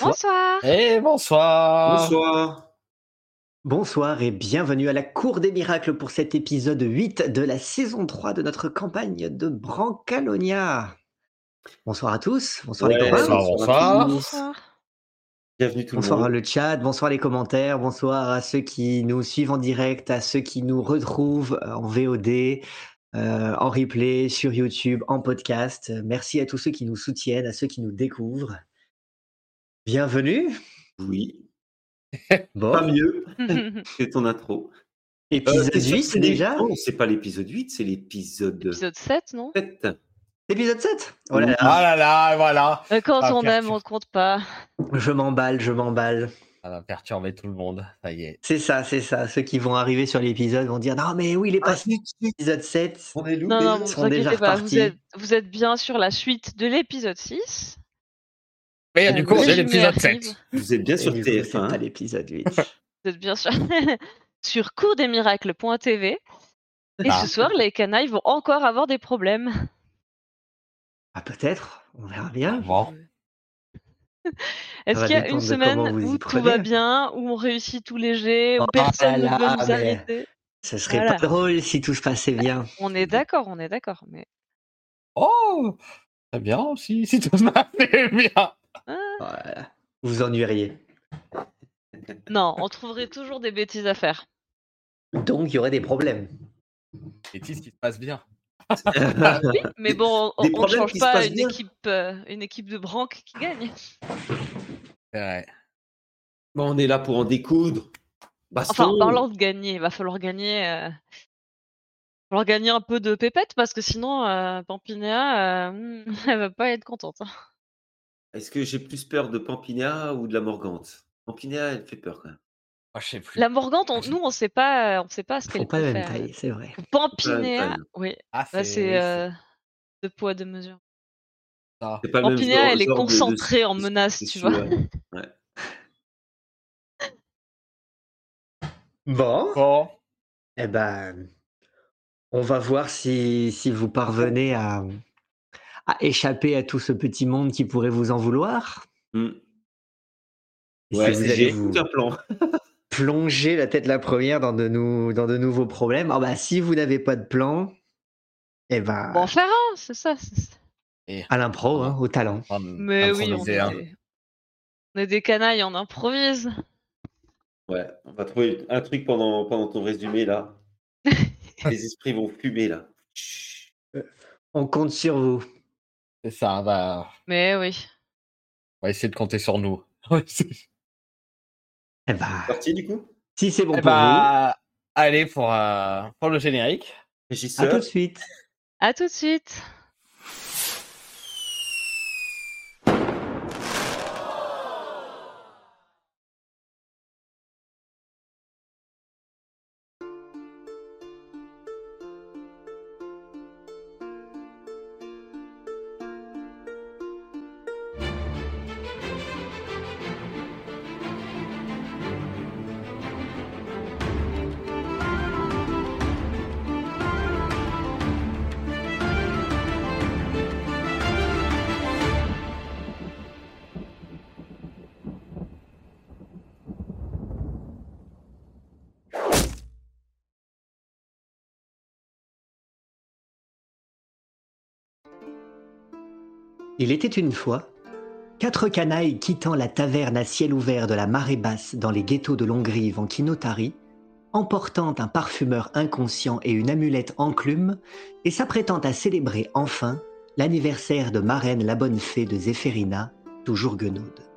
Bonsoir. Bonsoir. Et bonsoir. Bonsoir. Bonsoir et bienvenue à la Cour des Miracles pour cet épisode 8 de la saison 3 de notre campagne de Brancalonia. Bonsoir à tous, bonsoir les copains, bonsoir, bonsoir. Bonsoir. Bienvenue tout bonsoir le à monde. le chat, bonsoir les commentaires, bonsoir à ceux qui nous suivent en direct, à ceux qui nous retrouvent en VOD, euh, en replay, sur YouTube, en podcast. Merci à tous ceux qui nous soutiennent, à ceux qui nous découvrent. Bienvenue. Oui, Bon, pas mieux que ton intro. épisode Euh, t'es sûr que 8 c'est déjà Non, c'est pas l'épisode 8, c'est l'épisode Épisode 7, non? 7. Épisode 7 Oh là là. Ah là là, voilà. Euh, Quand Ah, on aime, on ne compte pas. Je m'emballe, je m'emballe. Ça va perturber tout le monde. Ça y est. C'est ça, c'est ça. Ceux qui vont arriver sur l'épisode vont dire Non, mais oui, il est Ah, passé l'épisode 7. On est loupé. Non, non, ils vous sont déjà inquiétez pas, vous êtes, vous êtes bien sur la suite de l'épisode 6. Mais Euh, du coup, résumé l'épisode arrive. 7. Vous êtes bien sur du coup, c'est pas TF1. l'épisode 8. Vous êtes bien sur, sur coursdesmiracles.tv. Et Ah. ce soir, les canailles vont encore avoir des problèmes. ah, peut-être, on verra bien. Bon. Est-ce qu'il y a une semaine où tout va bien, où on réussit tous les jets, où Oh personne là ne veut là, nous arrêter? Ce serait Voilà. pas drôle si tout se passait bien. On est d'accord, on est d'accord. Mais Oh, très bien si, si tout se passait bien. Voilà. Vous vous ennuieriez. non, on trouverait toujours des bêtises à faire. Donc, il y aurait des problèmes. Ce qui se passe bien. Oui, mais bon, on ne change pas passent une bien. équipe, euh, une équipe de branques qui gagne. Vrai. Bon, on est là pour en découdre. Baston. Enfin, en parlant de gagner, il va falloir gagner, euh, il va falloir gagner un peu de pépette parce que sinon, euh, Pampinéa, euh, elle va pas être contente. Est-ce que j'ai plus peur de Pampinéa ou de la Morgante? Pampinéa, elle fait peur quand même. Je sais plus. La Morgante, on- nous, on sait pas, on sait pas ce Ils qu'elle font pas peut la même faire. taille, c'est vrai. Pampinéa, oui, Ah, là c'est oui, euh, deux poids deux mesures. ça. C'est pas le même Pampinéa, genre- elle est genre de- de- concentrée en de- menace, de tu vois. Ouais. Bon, Bon. eh ben, on va voir si, si vous parvenez à, à échapper à tout ce petit monde qui pourrait vous en vouloir. Hmm. Et si Ouais, vous allez vous tout un plan. plonger la tête la première dans de, nou- dans de nouveaux problèmes, ah bah, si vous n'avez pas de plan, eh ben, Bon, en faire un, c'est ça. c'est- à l'impro, hein, au talent. Hum, Mais oui, on improviser, est, hein. des... on est des canailles, on improvise. Ouais, on va trouver un truc pendant, pendant ton résumé là. Les esprits vont fumer là. Chut. On compte sur vous. C'est ça, bah, Mais oui. on va essayer de compter sur nous. Eh ben, Parti du coup? si c'est bon Eh pour bah, allez pour, euh, pour le générique. vous, à Régisseur tout de suite. À tout de suite. Il était une fois quatre canailles quittant la taverne à ciel ouvert de la marée basse dans les ghettos de Longrive en Kinotari, emportant un parfumeur inconscient et une amulette enclume, et s'apprêtant à célébrer enfin l'anniversaire de marraine la bonne fée de Zéphérina, toujours guenaude.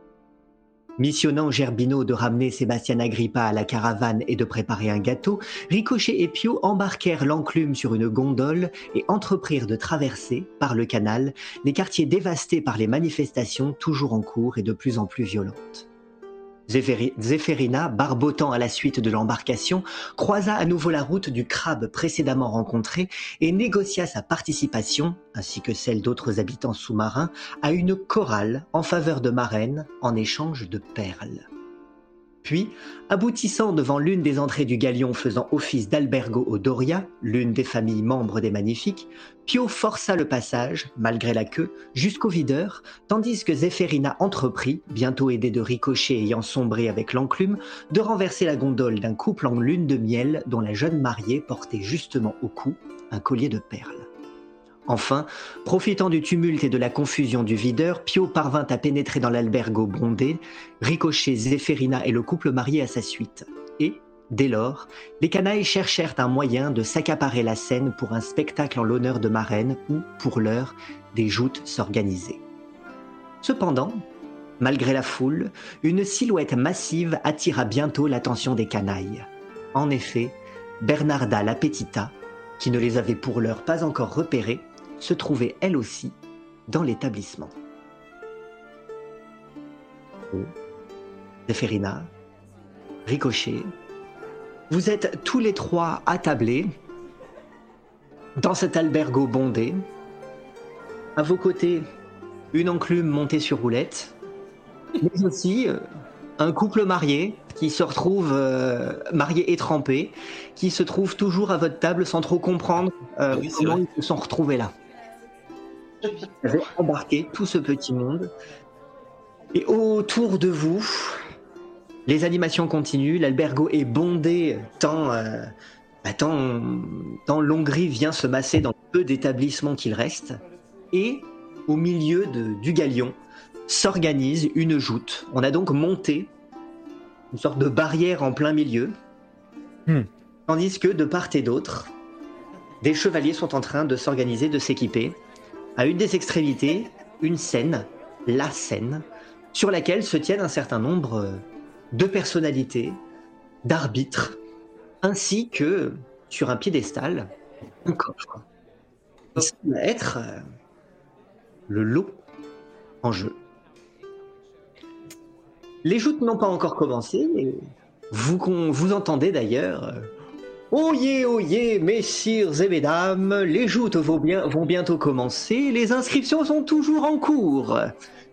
Missionnant Gerbino de ramener Sébastien Agrippa à la caravane et de préparer un gâteau, Ricochet et Pio embarquèrent l'enclume sur une gondole et entreprirent de traverser, par le canal, les quartiers dévastés par les manifestations toujours en cours et de plus en plus violentes. Zéphéri- Zéphérina, barbotant à la suite de l'embarcation, croisa à nouveau la route du crabe précédemment rencontré et négocia sa participation, ainsi que celle d'autres habitants sous-marins, à une chorale en faveur de Marraine en échange de perles. Puis, aboutissant devant l'une des entrées du galion faisant office d'albergo au Doria, l'une des familles membres des Magnifiques, Pio força le passage, malgré la queue, jusqu'au videur, tandis que Zéphérina entreprit, bientôt aidée de Ricochet ayant sombré avec l'enclume, de renverser la gondole d'un couple en lune de miel dont la jeune mariée portait justement au cou un collier de perles. Enfin, profitant du tumulte et de la confusion du videur, Pio parvint à pénétrer dans l'albergo bondé, Ricochet, Zéphérina et le couple marié à sa suite. Et, dès lors, les canailles cherchèrent un moyen de s'accaparer la scène pour un spectacle en l'honneur de Marraine où, pour l'heure, des joutes s'organisaient. Cependant, malgré la foule, une silhouette massive attira bientôt l'attention des canailles. En effet, Bernarda la Petita, qui ne les avait pour l'heure pas encore repérés, se trouvait elle aussi dans l'établissement. Zéphérina, Ricochet, vous êtes tous les trois attablés dans cet albergo bondé. À vos côtés, une enclume montée sur roulette, mais aussi euh, un couple marié qui se retrouve euh, marié et trempé, qui se trouve toujours à votre table sans trop comprendre euh, Oui, comment ils se sont retrouvés là. Vous avez embarqué tout ce petit monde. Et autour de vous, les animations continuent. L'albergo est bondé tant, euh, bah, tant, tant Longry vient se masser dans le peu d'établissements qu'il reste. Et au milieu de- du galion s'organise une joute. On a donc monté une sorte de barrière en plein milieu. Hmm. Tandis que de part et d'autre, des chevaliers sont en train de s'organiser, de s'équiper. À une des extrémités, une scène, la scène, sur laquelle se tiennent un certain nombre euh, de personnalités, d'arbitres, ainsi que sur un piédestal, un coffre. Il semble être euh, le lot en jeu. Les joutes n'ont pas encore commencé, vous, entendez d'ailleurs Oyez, oyez, messieurs et mesdames, les joutes vont, bien- vont bientôt commencer, les inscriptions sont toujours en cours.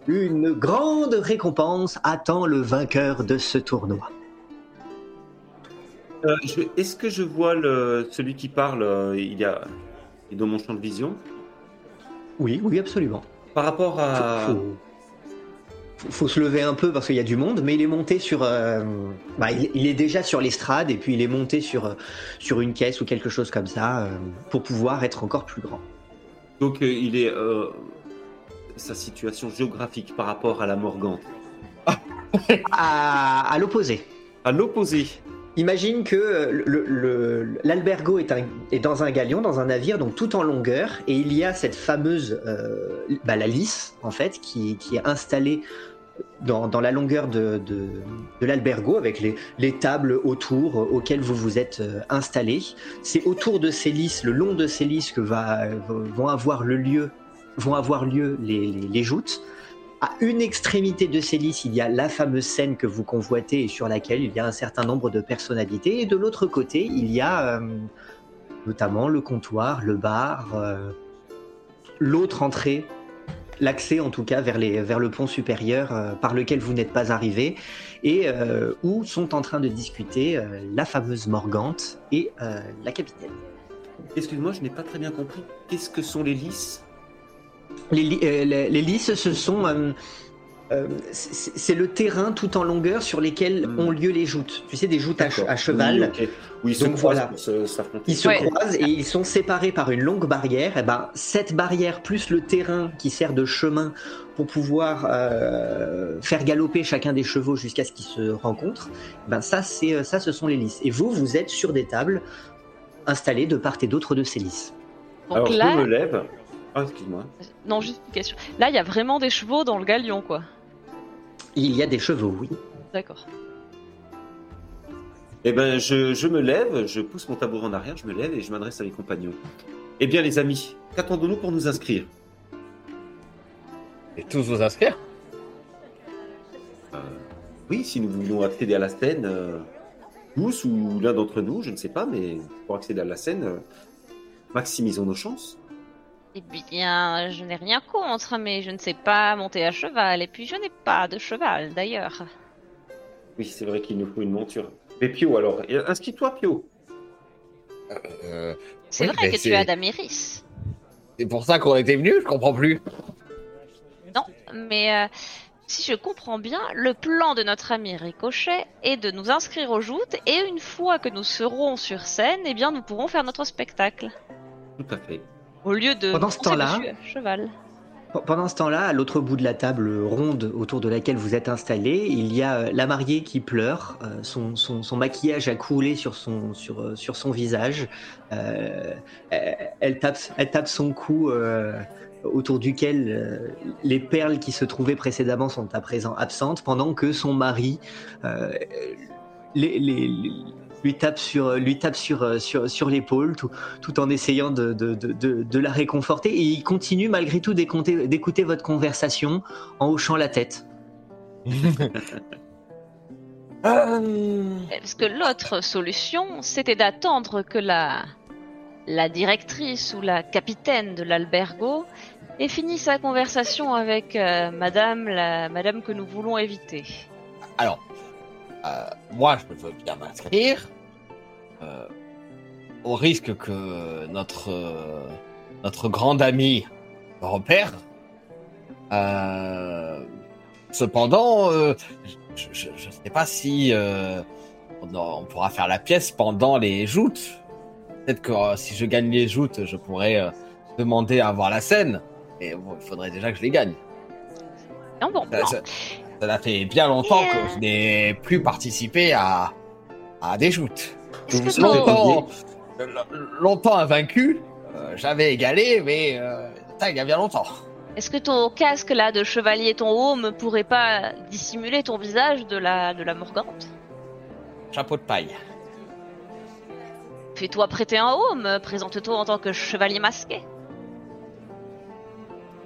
Une grande récompense attend le vainqueur de ce tournoi. Euh, Est-ce que je vois le, celui qui parle euh, il, y a, il est dans mon champ de vision? Oui, oui, absolument. Par rapport à. Faut, faut- faut se lever un peu parce qu'il y a du monde, mais il est monté sur. euh, bah, il, il est déjà sur l'estrade et puis il est monté sur, euh, sur une caisse ou quelque chose comme ça euh, pour pouvoir être encore plus grand. Donc, euh, il est. sa situation géographique par rapport à la Morgante. À, à l'opposé. À l'opposé. Imagine que euh, l'albergo est, dans un galion, dans un navire, donc tout en longueur, et il y a cette fameuse, euh, bah, la lisse, en fait, qui, est installée dans, la longueur de, l'albergo, avec les, les tables autour euh, auxquelles vous vous êtes installés. C'est autour de ces lisses, le long de ces lisses, que vont avoir lieu, les joutes. À une extrémité de ces lisses, il y a la fameuse scène que vous convoitez et sur laquelle il y a un certain nombre de personnalités. Et de l'autre côté, il y a euh, notamment le comptoir, le bar, euh, l'autre entrée, l'accès en tout cas vers, le pont supérieur euh, par lequel vous n'êtes pas arrivé et où sont en train de discuter la fameuse Morgante et la capitaine. Excuse-moi, je n'ai pas très bien compris. Qu'est-ce que sont les lys Les, li- euh, les, les lisses, ce sont. euh, euh, c'est le terrain tout en longueur sur lesquels Hmm. ont lieu les joutes. Tu sais, des joutes à, cheval. Oui, ok. Oui, ils se Donc voilà. se- s'affronter. Ils se Ouais. croisent et ils sont séparés par une longue barrière. Et ben, cette barrière plus le terrain qui sert de chemin pour pouvoir euh, faire galoper chacun des chevaux jusqu'à ce qu'ils se rencontrent. Ben ça, c'est ça, ce sont les lisses. Et vous, vous êtes sur des tables installées de part et d'autre de ces lisses. Donc Alors, là, je me lève. Ah, excuse-moi. non, juste une question. Là, il y a vraiment des chevaux dans le galion, quoi. Il y a des chevaux, oui. D'accord. Eh ben, je, je me lève, je pousse mon tabouret en arrière, je me lève et je m'adresse à mes compagnons. Eh bien, les amis, qu'attendons-nous pour nous inscrire? Et tous vous inscrire? Euh, Oui, si nous voulons accéder à la scène, euh, tous ou l'un d'entre nous, je ne sais pas, mais pour accéder à la scène, euh, maximisons nos chances. Eh bien, je n'ai rien contre, mais je ne sais pas monter à cheval, et puis je n'ai pas de cheval, d'ailleurs. Oui, c'est vrai qu'il nous faut une monture. Mais Pio, alors, inscris-toi, Pio. Euh, C'est Oui, vrai que tu as Damiris. c'est pour ça qu'on était venus, je comprends plus. Non, mais euh, si je comprends bien, le plan de notre ami Ricochet est de nous inscrire aux joutes et une fois que nous serons sur scène, eh bien nous pourrons faire notre spectacle. Tout à fait. Au lieu de Pendant ce temps-là- cheval. Pendant ce temps-là, à l'autre bout de la table ronde autour de laquelle vous êtes installé, il y a euh, la mariée qui pleure. euh, son, son- son maquillage a coulé sur son, sur, euh, sur son visage. Euh, elle, tape, elle tape son cou euh, autour duquel euh, les perles qui se trouvaient précédemment sont à présent absentes, pendant que son mari les- les- les- lui tape sur, lui tape sur, euh, sur, sur l'épaule, tout, tout en essayant de, de, de, de, la réconforter. Et il continue malgré tout d'écouter, d'écouter votre conversation en hochant la tête. Euh, Parce que l'autre solution, c'était d'attendre que la, la directrice ou la capitaine de l'albergo ait fini sa conversation avec euh, madame, la madame que nous voulons éviter? Alors, euh, moi, je veux bien m'inscrire. euh, au risque que notre, euh, notre grande amie me repère. Euh, cependant, euh, je ne sais pas si euh, on, on pourra faire la pièce pendant les joutes. Peut-être que euh, si je gagne les joutes, je pourrais euh, demander à voir la scène. Mais bon, il faudrait déjà que je les gagne. Non, bon, Ça, non. ça- ça fait bien longtemps que euh, je n'ai plus participé à, à des joutes. Est-ce que vous ton- Longtemps, longtemps invaincu, euh, j'avais égalé, mais euh, ça, il y a bien longtemps. Est-ce que ton casque là de chevalier, ton home, pourrait pas dissimuler ton visage de la, de la morgante? Chapeau de paille. Fais-toi prêter un home, présente-toi en tant que chevalier masqué.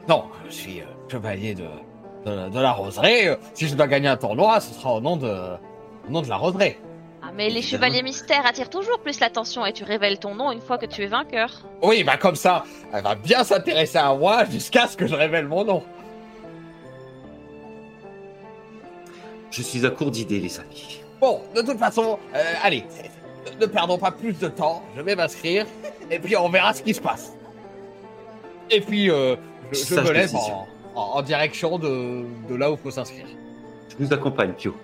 Non, je suis euh, chevalier de, de, de la roseraie. Euh, Si je dois gagner un tournoi, ce sera au nom de, au nom de la roseraie. Ah, mais les chevaliers mystères attirent toujours plus l'attention et tu révèles ton nom une fois que tu es vainqueur. Oui, bah comme ça, elle va bien s'intéresser à moi jusqu'à ce que je révèle mon nom. Je suis à court d'idées, les amis. Bon, de toute façon, euh, allez, ne perdons pas plus de temps. Je vais m'inscrire et puis on verra ce qui se passe. Et puis, euh, je, je me lève en, en- en direction de, de là où faut s'inscrire. Je vous accompagne, Pio.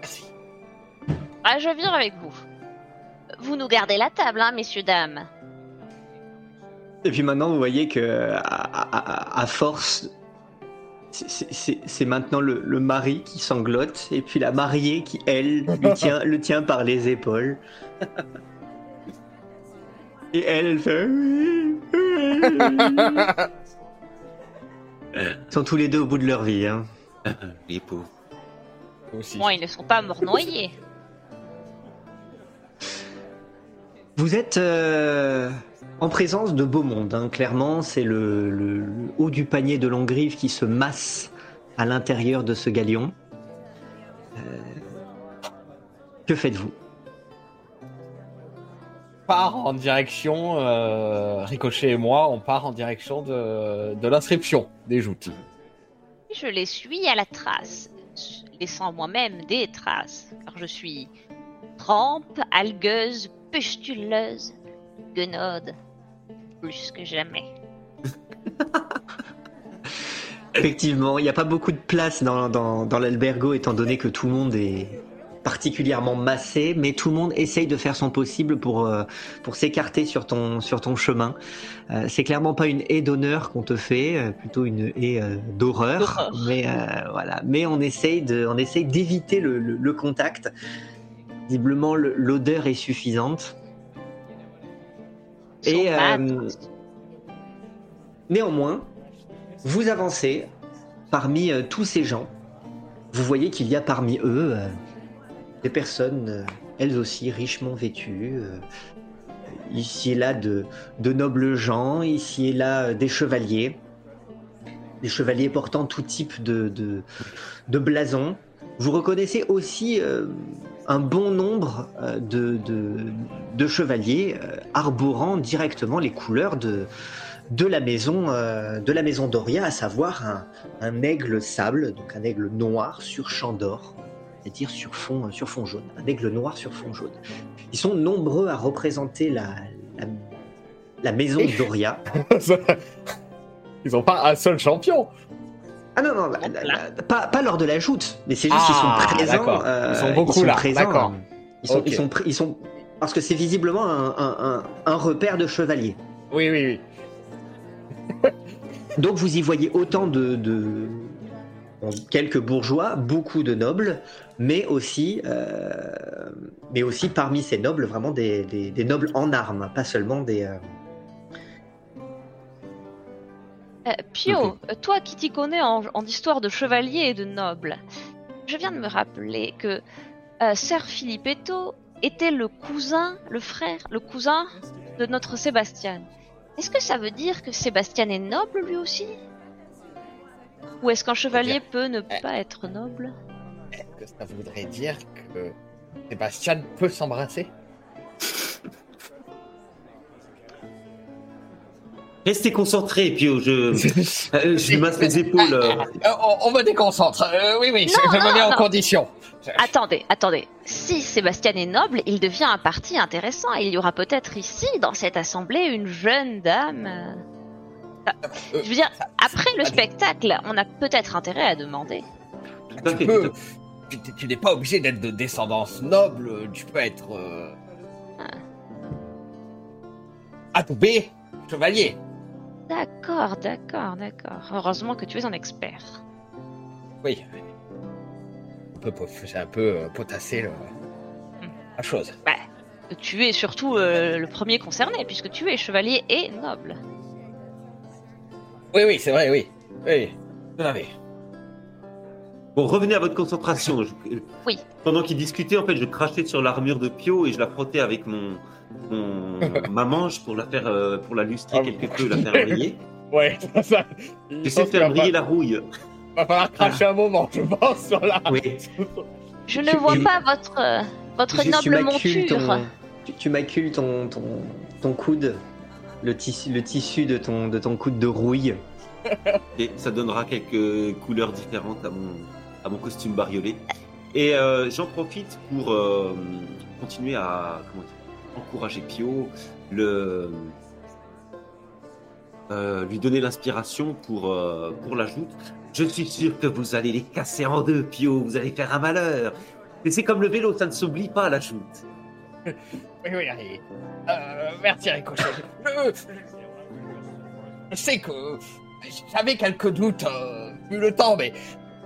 Merci. Ah, je viens avec vous. Vous nous gardez la table, hein, messieurs, dames. Et puis maintenant, vous voyez que à, à- à- à force, c'est- maintenant le, le mari qui sanglote et puis la mariée qui, elle, lui tient, le tient par les épaules. Et elle, elle fait. Ils sont tous les deux au bout de leur vie. Hein. Les pauvres. Aussi. Bon, ils ne sont pas morts noyés. Vous êtes euh, en présence de beau monde. hein. Clairement, c'est le, le- le haut du panier de Longrive qui se masse à l'intérieur de ce galion. Euh, que faites-vous? Part en direction, euh, Ricochet et moi, on part en direction de, de l'inscription des joutes. Je les suis à la trace, laissant moi-même des traces, car je suis trempe, algueuse, pustuleuse, guenaude, plus que jamais. Effectivement, il n'y a pas beaucoup de place dans, dans, dans l'albergo étant donné que tout le monde est particulièrement massé, mais tout le monde essaye de faire son possible pour, euh, pour s'écarter sur ton, sur ton chemin. Euh, c'est clairement pas une haie d'honneur qu'on te fait, euh, plutôt une haie d'horreur. Mais voilà, mais on essaye de, on essaye d'éviter le, le, le contact. Visiblement, le- l'odeur est suffisante. Et, Néanmoins, vous avancez parmi tous ces gens. Vous voyez qu'il y a parmi eux des personnes, euh, elles aussi richement vêtues. euh, ici et là de, nobles gens, ici et là euh, des chevaliers. Des chevaliers portant tout type de, blasons. Vous reconnaissez aussi un bon nombre de, chevaliers arborant directement les couleurs de, la maison Doria, à savoir un aigle sable, donc un aigle noir sur champ d'or, c'est-à-dire sur fond sur fond jaune, un aigle noir sur fond jaune. Ils sont nombreux à représenter la, la, la maison Doria. Ils ont pas un seul champion. Ah non, non, la- la- la- pas, pas lors de la joute, mais c'est juste qu'ils Ah, sont présents. d'accord. euh, Ils sont beaucoup là, présents, d'accord. euh, Ils sont, Ok. ils, sont, ils sont. Parce que c'est visiblement un, un- un- un repère de chevaliers. Oui, oui, oui. Donc vous y voyez autant de. de bon, quelques bourgeois, beaucoup de nobles, mais aussi, euh, mais aussi parmi ces nobles, vraiment des, des- des nobles en armes, pas seulement des. euh, Euh, Pio, toi qui t'y connais en, en histoire de chevaliers et de nobles, je viens de me rappeler que euh, Sir Filippetto était le cousin, le frère, le cousin de notre Sébastien. Est-ce que ça veut dire que Sébastien est noble lui aussi? Ou est-ce qu'un chevalier peut ne pas être noble? Est-ce que ça voudrait dire que Sébastien peut s'embrasser Restez concentrés, Pio. Je, euh, masse les épaules. euh. Euh, on, on me déconcentre. Euh, oui, oui, je, Non, me non, mets en condition. Attendez, attendez. Si Sébastien est noble, il devient un parti intéressant. Il y aura peut-être ici, dans cette assemblée, une jeune dame. euh, Euh, Je veux dire, après le spectacle, on a peut-être intérêt à demander. Tu peux. Tu, tu n'es pas obligé d'être de descendance noble. Tu peux être. Euh... Atoubé, chevalier. D'accord, d'accord, d'accord. Heureusement que tu es un expert. Oui. J'ai un peu euh, potassé le- la chose. Bah, tu es surtout euh, le premier concerné, puisque tu es chevalier et noble. Oui, oui, c'est vrai, oui. Oui, à fait. Bon, revenez à votre concentration. Je- Oui. Pendant qu'il discutait, en fait, je crachais sur l'armure de Pio et je la frottais avec mon, mon- ma manche pour la faire, euh, pour la lustrer Ah, quelque peu, la faire briller. Ouais, ça. il J'essaie de faire briller pas- la rouille. Va falloir cracher un moment, je pense, sur la. Oui. Je ne vois pas votre, euh, votre noble monture. ton- tu, tu macules ton, ton, ton coude, le tissu, le tissu de, ton, de ton coude de rouille. Et ça donnera quelques couleurs différentes à mon, à mon costume bariolé. Et euh, j'en profite pour euh, continuer à encourager Pio, le, euh, lui donner l'inspiration pour, pour la joute. Je suis sûr que vous allez les casser en deux, Pio. Vous allez faire un malheur. Et c'est comme le vélo, ça ne s'oublie pas, la joute. Oui, oui, allez. Merci, Ricochet. Je, je sais que j'avais quelques doutes, vu le temps, mais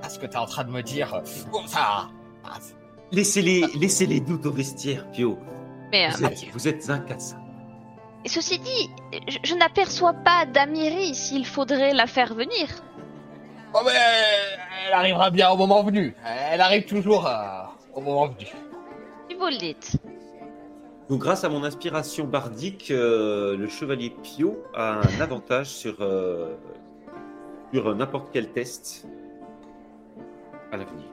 à ce que tu es en train de me dire, bon, ça. ah, c'est- Laissez les, laissez les doutes au vestiaire, Pio. Mais, euh, Vous êtes, vous êtes incassable. et ceci dit, je, je n'aperçois pas d'Amiri s'il faudrait la faire venir. Bon, mais elle arrivera bien au moment venu. Elle arrive toujours euh, au moment venu. Si vous le dites. Donc, grâce à mon inspiration bardique, euh, le chevalier Pio a un avantage sur, euh, sur n'importe quel test à l'avenir.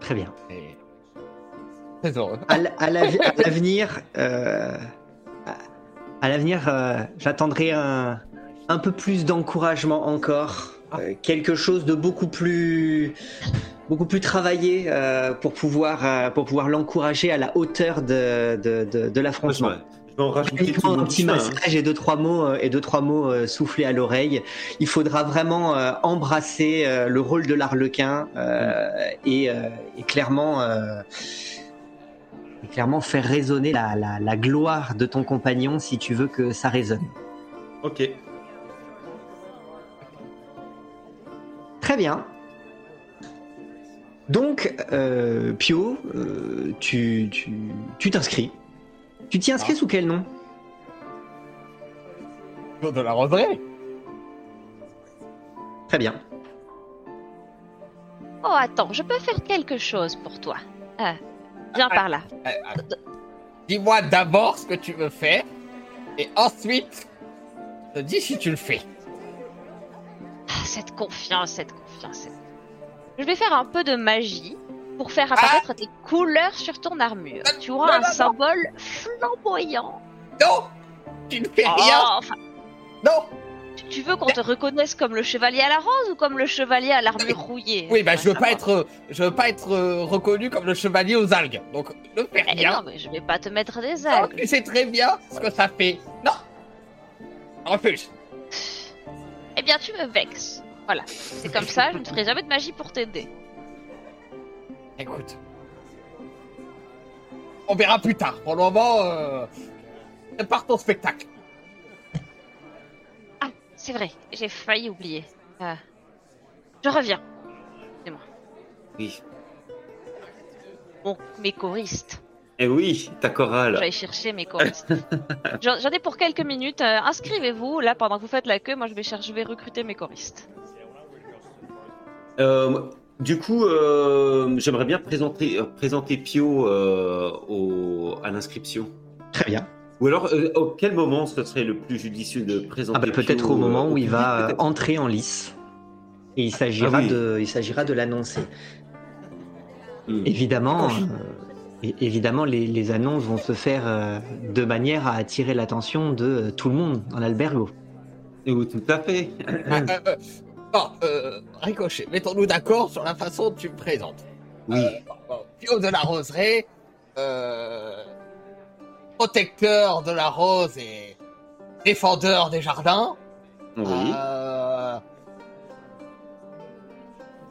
Très bien. Et... Très heureux. À à l'av- à l'avenir, euh, à- à l'avenir, euh, j'attendrai un, un peu plus d'encouragement encore, euh, quelque chose de beaucoup plus, beaucoup plus travaillé euh, pour pouvoir, euh, pour pouvoir l'encourager à la hauteur de, de, de, l'affrontement. Je vais en rajouter tout Uniquement le un petit chemin, hein. et deux trois mots euh, et deux trois mots euh, soufflés à l'oreille. Il faudra vraiment euh, embrasser le rôle de l'arlequin et, et clairement et clairement faire résonner la, la, la gloire de ton compagnon si tu veux que ça résonne. Ok. Très bien. Donc, euh, Pio, euh, tu tu tu t'inscris. Tu t'y inscris Ah. sous quel nom? De la roseraie. Très bien. Oh, attends, je peux faire quelque chose pour toi. Ah, viens par là. Euh, euh, Dis-moi d'abord ce que tu veux faire, et ensuite, je te dis si tu le fais. Ah, cette confiance, cette confiance. cette- Je vais faire un peu de magie pour faire apparaître des couleurs sur ton armure. Tu auras non, un non, symbole flamboyant. Non Tu ne fais rien Oh, enfin, Non tu- veux qu'on te reconnaisse comme le chevalier à la rose ou comme le chevalier à l'armure rouillée? Oui, bah je veux pas être, je veux pas être euh, reconnu comme le chevalier aux algues. Donc ne fais Eh rien. non, mais je vais pas te mettre des algues. tu sais très bien ce que ça fait. Non Refuse. Eh bien, tu me vexes. Voilà, c'est comme ça, je ne ferai jamais de magie pour t'aider. Écoute. On verra plus tard. Pour le moment, euh... prépare ton spectacle. Ah, c'est vrai, j'ai failli oublier. Euh, je reviens. Oui. Bon, mes choristes. Eh oui, ta chorale. J'allais chercher mes choristes. J'en j'en ai pour quelques minutes. euh, Inscrivez-vous. Là, pendant que vous faites la queue, moi, je vais, chercher, je vais recruter mes choristes. Euh, du coup, euh, j'aimerais bien présenter, euh, présenter Pio euh, au, à l'inscription. Très bien. Ou alors, euh, au quel moment ce serait le plus judicieux de présenter Ah bah, peut-être Pio, au moment euh, où il va entrer en lice. Et il s'agira Ah oui. de, il s'agira de l'annoncer. Hmm. Évidemment, euh, évidemment, les, les annonces vont se faire euh, de manière à attirer l'attention de tout le monde dans l'albergo. Oui, tout à fait. Euh, euh, euh, Ricochet, mettons-nous d'accord sur la façon dont tu me présentes. Oui. Euh, bon, bon, Pio de la Roseraie, euh, protecteur de la rose et défendeur des jardins. oui. Euh,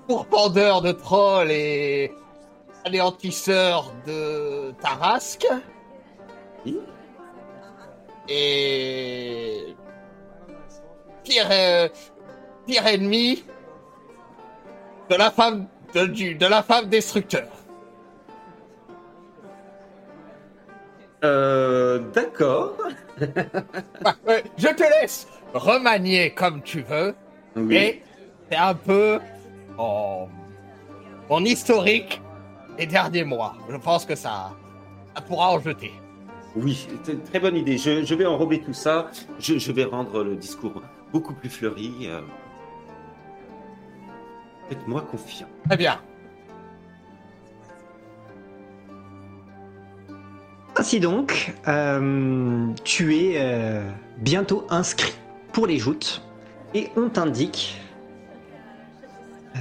pourfendeur de trolls et anéantisseur de Tarasque. Oui. Et pire, euh, pire ennemi de la femme de, du- de la femme destructeur. Euh, D'accord. Ouais, ouais, je te laisse remanier comme tu veux. Oui. Mais c'est un peu mon, mon historique des derniers mois. Je pense que ça, ça pourra en jeter. Oui, c'est une très bonne idée. Je, je vais enrober tout ça. Je, je vais rendre le discours beaucoup plus fleuri. euh. Faites-moi confiance. Très bien. Ainsi donc, euh, tu es euh, bientôt inscrit pour les joutes et on t'indique, euh,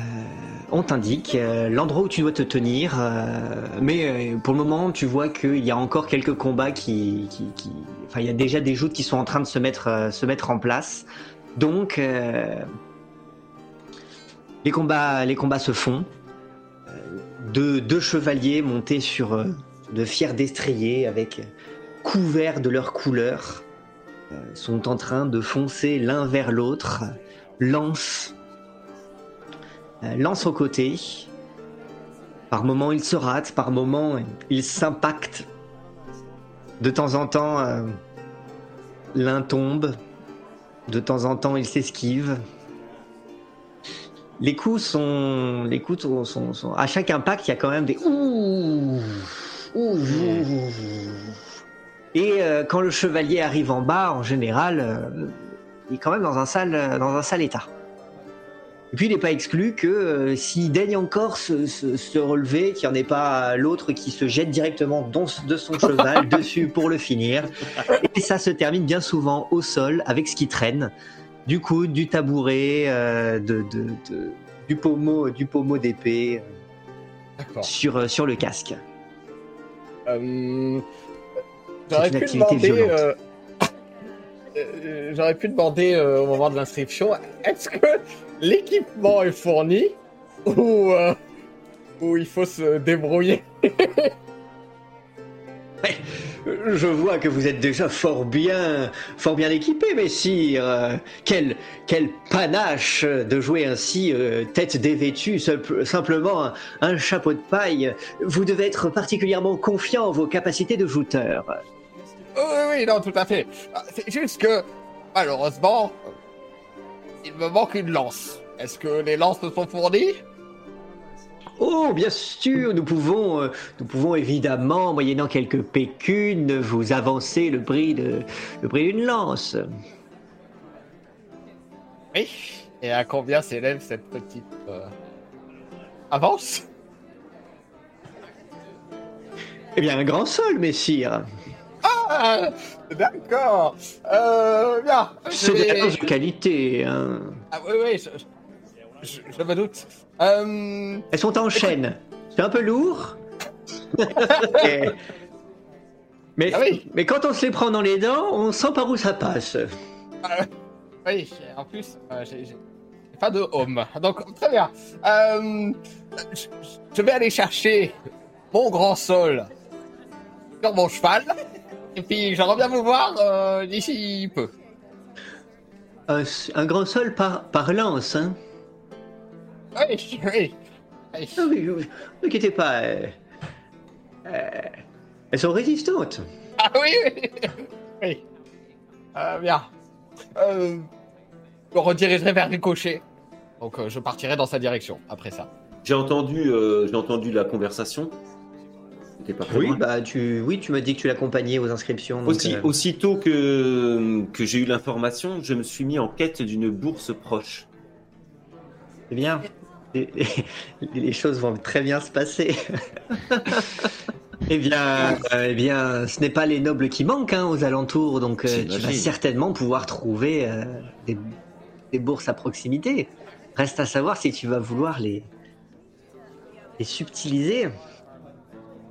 on t'indique euh, l'endroit où tu dois te tenir. euh, mais euh, pour le moment, tu vois qu'il y a encore quelques combats qui, qui, qui- enfin, il y a déjà des joutes qui sont en train de se mettre, euh, se mettre en place. Donc, euh, les combats, se font. Euh, Deux, chevaliers montés sur euh, de fiers destriers avec couverts de leurs couleurs euh, sont en train de foncer l'un vers l'autre, lance, lance au côté. Par moments ils se ratent, par moments ils s'impactent. De temps en temps, l'un tombe, de temps en temps il s'esquive. Les coups sont, les coups sont, sont- sont- à chaque impact il y a quand même des ouh, ouh. Et euh, quand le chevalier arrive en bas, en général, euh, il est quand même dans un sale, dans un sale état. Et puis il n'est pas exclu que euh, s'il daigne encore se, se- se relever, qu'il n'y en ait pas l'autre qui se jette directement de son cheval dessus pour le finir. Et ça se termine bien souvent au sol avec ce qui traîne. Du coude, du tabouret, euh, de, de- de- du pommeau, du pommeau d'épée euh, sur, euh, sur le casque. J'aurais pu demander. violente. J'aurais pu demander au moment de l'inscription, est-ce que l'équipement est fourni ou, ou il faut se débrouiller? Je vois que vous êtes déjà fort bien, fort bien équipé, messire. Euh, Quel, quel panache de jouer ainsi, euh, tête dévêtue, simple- simplement un, chapeau de paille. Vous devez être particulièrement confiant en vos capacités de jouteur. Oui, oui, non, tout à fait. Ah, C'est juste que, malheureusement, il me manque une lance. Est-ce que les lances me sont fournies? Oh, bien sûr, nous pouvons, euh, nous pouvons évidemment, moyennant quelques pécunes, vous avancer le prix de, le prix d'une lance. Oui. Et à combien s'élève cette petite euh, avance? Eh bien, un grand sol, messire. Ah, D'accord. Euh, bien. C'est vais- de qualité. hein. Ah oui, oui, je, je, je me doute. Euh, Elles sont en chaîne. C'est un peu lourd. Et- mais, Ah oui. mais quand on se les prend dans les dents, on sent par où ça passe. oui, en plus, euh, j'ai pas de home. Donc, très bien. Euh, je, je vais aller chercher mon grand sol sur mon cheval. Et puis, je reviens vous voir euh, d'ici peu. Un, un grand sol par, par lance. Hein. Oui, oui. oui. Ah oui, ne inquiétez pas. euh, euh, elles sont résistantes. Ah oui, oui. oui. Euh, bien. Euh, je me redirigerai vers Ricochet. Donc, euh, je partirai dans sa direction après ça. J'ai entendu, euh, j'ai entendu la conversation. C'était pas Oui, bah tu, oui, tu m'as dit que tu l'accompagnais aux inscriptions. donc, Aussi, euh, Aussitôt que, que j'ai eu l'information, je me suis mis en quête d'une bourse proche. C'est bien. Les, les choses vont très bien se passer. eh bien, euh, eh bien, ce n'est pas les nobles qui manquent hein, aux alentours, donc euh, tu vas certainement pouvoir trouver euh, des, des bourses à proximité. Reste à savoir si tu vas vouloir les, les subtiliser.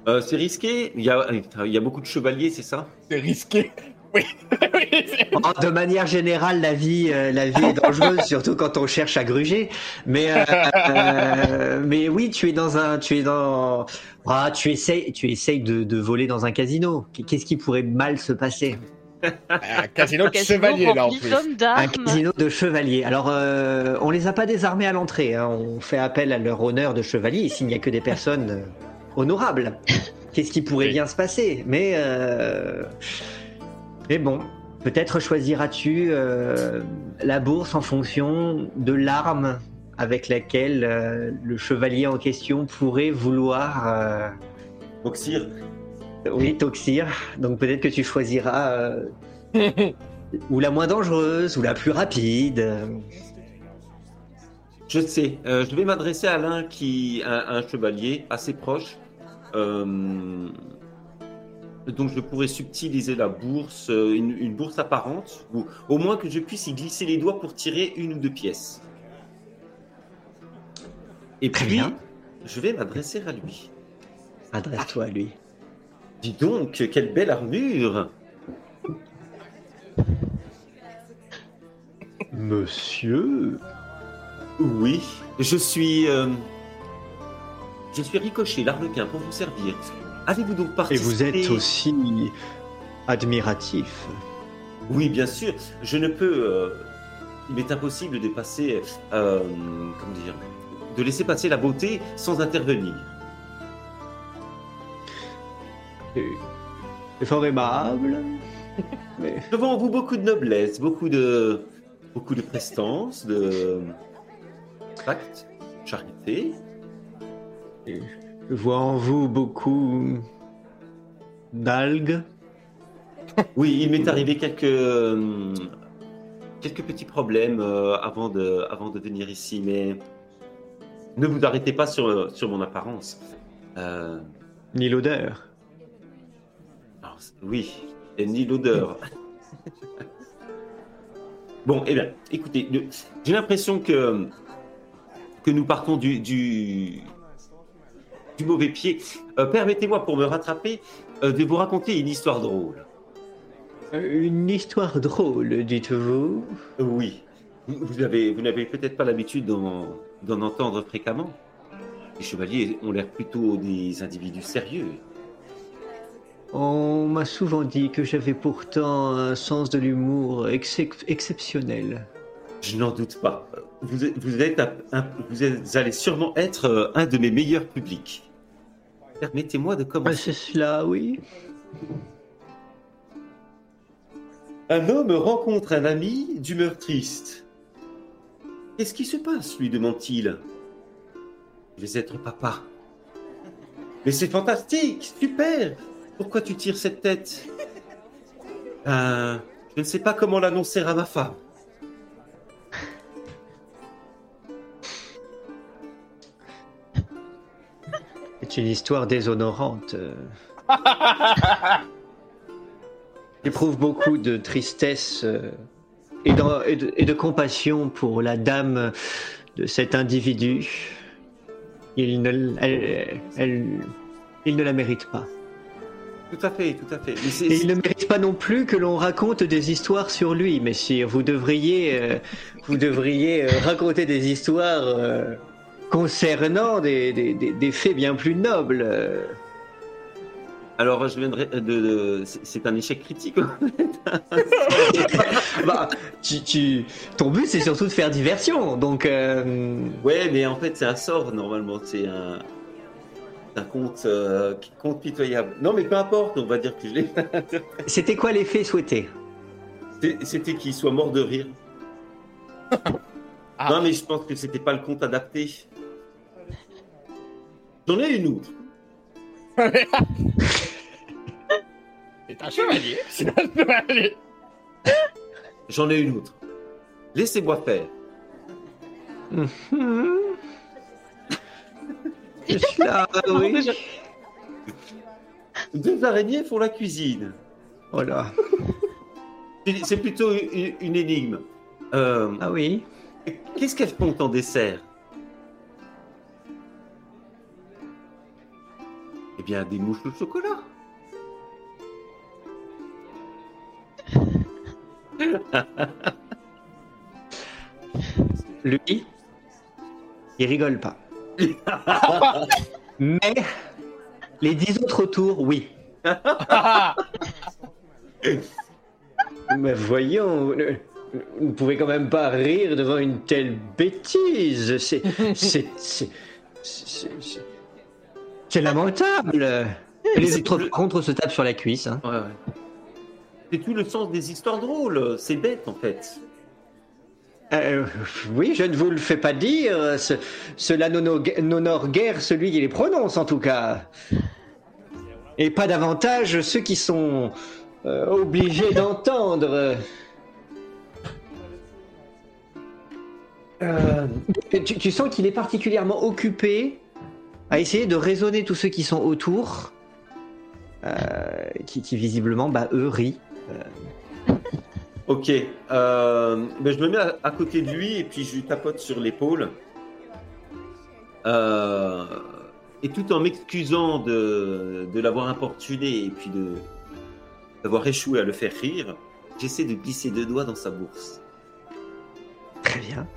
Euh, c'est risqué. Il y, a, il y a beaucoup de chevaliers, c'est ça? C'est risqué. Oui. Oh, de manière générale, la vie, euh, la vie est dangereuse, surtout quand on cherche à gruger. Mais, euh, euh, mais oui, tu es dans un, tu es dans, ah, tu essayes, tu essayes de, de voler dans un casino. Qu'est-ce qui pourrait mal se passer? Un casino de chevalier, là, en plus. Un casino de chevaliers. Alors, euh, on les a pas désarmés à l'entrée. hein. On fait appel à leur honneur de chevalier. Ici, il n'y a que des personnes honorables. Qu'est-ce qui pourrait Oui. bien se passer? Mais, euh, mais bon, peut-être choisiras-tu euh, la bourse en fonction de l'arme avec laquelle euh, le chevalier en question pourrait vouloir. euh, Oxyr, oui, Toxir. Donc peut-être que tu choisiras euh, ou la moins dangereuse ou la plus rapide. je sais. Je vais m'adresser à l'un qui, un, un chevalier assez proche. Euh, donc je pourrais subtiliser la bourse, euh, une, une bourse apparente, ou au moins que je puisse y glisser les doigts pour tirer une ou deux pièces. Et Très puis, bien. je vais m'adresser à lui. Adresse-toi à lui. Dis donc, quelle belle armure Monsieur? Oui, je suis. euh, je suis Ricochet, l'arlequin, pour vous servir. Avez-vous donc Et participé vous êtes aussi admiratif. Oui, bien sûr. Je ne peux. euh, il m'est impossible de passer. euh, comment dire De laisser passer la beauté sans intervenir. C'est fort aimable. Mais Je vois en vous beaucoup de noblesse, beaucoup de. beaucoup de prestance, de. tact, charité. Je vois en vous beaucoup d'algues. Oui, il m'est arrivé quelques. euh, quelques petits problèmes euh, avant, de, avant de venir ici, mais. Ne vous arrêtez pas sur, sur mon apparence. Euh, Ni l'odeur. Oui, et ni l'odeur. bon, eh bien, écoutez, j'ai l'impression que, que nous partons du, du, du mauvais pied. Euh, Permettez-moi, pour me rattraper, euh, de vous raconter une histoire drôle. Euh, Une histoire drôle, dites-vous. Oui, vous, vous avez, vous n'avez peut-être pas l'habitude d'en entendre fréquemment. Les chevaliers ont l'air plutôt des individus sérieux. On m'a souvent dit que j'avais pourtant un sens de l'humour excep- exceptionnel. Je n'en doute pas. Vous, êtes- vous, êtes un- un- vous êtes- allez sûrement être un de mes meilleurs publics. Permettez-moi de Ah, commencer. c'est cela, oui. Un homme rencontre un ami d'humeur triste. Qu'est-ce qui se passe lui demande-t-il. Je vais être papa. Mais c'est fantastique, super. Pourquoi tu tires cette tête? Euh, Je ne sais pas comment l'annoncer à ma femme. C'est une histoire déshonorante. euh. J'éprouve beaucoup de tristesse euh, et, de, et de compassion pour la dame de cet individu. Il ne, elle- elle- il ne la mérite pas. Tout à fait, tout à fait. Mais Et il ne mérite pas non plus que l'on raconte des histoires sur lui, messire. Vous devriez, euh, vous devriez euh, raconter des histoires euh, concernant des, des- des- des faits bien plus nobles. euh. Alors, je viendrai de. de- c'est- un échec critique. Bah, tu, tu- ton but c'est surtout de faire diversion, donc. euh, ouais, mais en fait, c'est un sort normalement. C'est un. c'est Un conte, euh, conte pitoyable. Non, mais peu importe, on va dire que je l'ai. C'était quoi l'effet souhaité C'était qu'il soit mort de rire. Ah. Non, mais je pense que c'était pas le conte adapté. J'en ai une autre. C'est un chevalier. C'est un chevalier. J'en ai une autre. Laissez-moi faire. Hmm. Je suis là, oui. Deux araignées font la cuisine. Voilà. C'est- C'est plutôt une, une énigme. Euh, Ah oui. Qu'est-ce qu'elles font en dessert? Eh bien, des mouches au chocolat. Lui, il rigole pas. Mais les dix autres autour, oui. Mais voyons, vous ne pouvez quand même pas rire devant une telle bêtise. C'est, c'est, c'est, c'est, lamentable. Les autres le- contre se tapent sur la cuisse. hein. Ouais, ouais. C'est tout le sens des histoires drôles. C'est bête, en fait. Euh, oui, je ne vous le fais pas dire. Ce- cela n'honore n'honore guère celui qui les prononce, en tout cas. Et pas davantage ceux qui sont euh, obligés d'entendre. Euh, tu, tu sens qu'il est particulièrement occupé à essayer de raisonner tous ceux qui sont autour, euh, qui, visiblement, bah, eux, rient. Ok. euh, ben, je me mets à, côté de lui et puis je lui tapote sur l'épaule. Euh, et tout en m'excusant de, l'avoir importuné et puis d'avoir échoué à le faire rire, j'essaie de glisser deux doigts dans sa bourse. Très bien.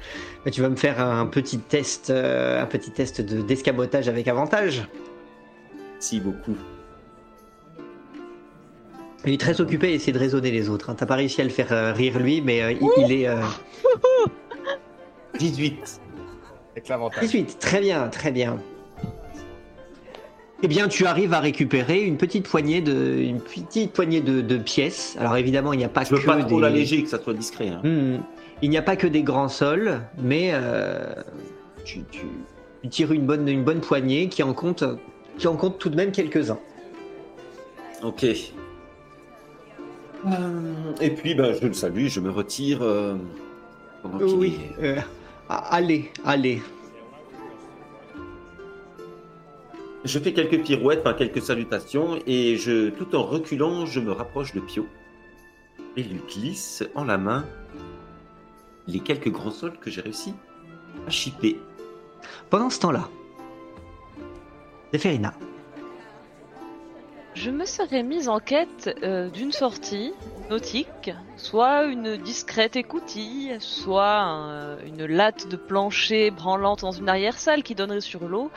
Mais tu vas me faire un petit test, euh, un petit test de d'escamotage avec avantage. Si beaucoup. Il est très occupé à essayer de raisonner les autres. hein. T'as pas réussi à le faire euh, rire lui, mais euh, il, il est euh, 18. Avec l'avantage. 18. Très bien, très bien. Eh bien, tu arrives à récupérer une petite poignée de, une petite poignée de, de pièces. Alors évidemment, il n'y a pas Je veux que pas trop des- l'alléger, que ça soit discret. hein. Hmm. Il n'y a pas que des grands sols, mais euh, tu, tu- tu tires une bonne, une bonne poignée qui en compte, qui en compte tout de même quelques-uns. Ok. Euh, et puis, ben, je le salue, je me retire. euh, pendant Oui. est- euh, allez, allez. Je fais quelques pirouettes, enfin, quelques salutations, et je, tout en reculant, je me rapproche de Pio et lui glisse en la main les quelques grands sols que j'ai réussi à chipper. Pendant ce temps-là, Zéphérina. Je me serais mise en quête euh, d'une sortie nautique, soit une discrète écoutille, soit un- une latte de plancher branlante dans une arrière-salle qui donnerait sur l'eau.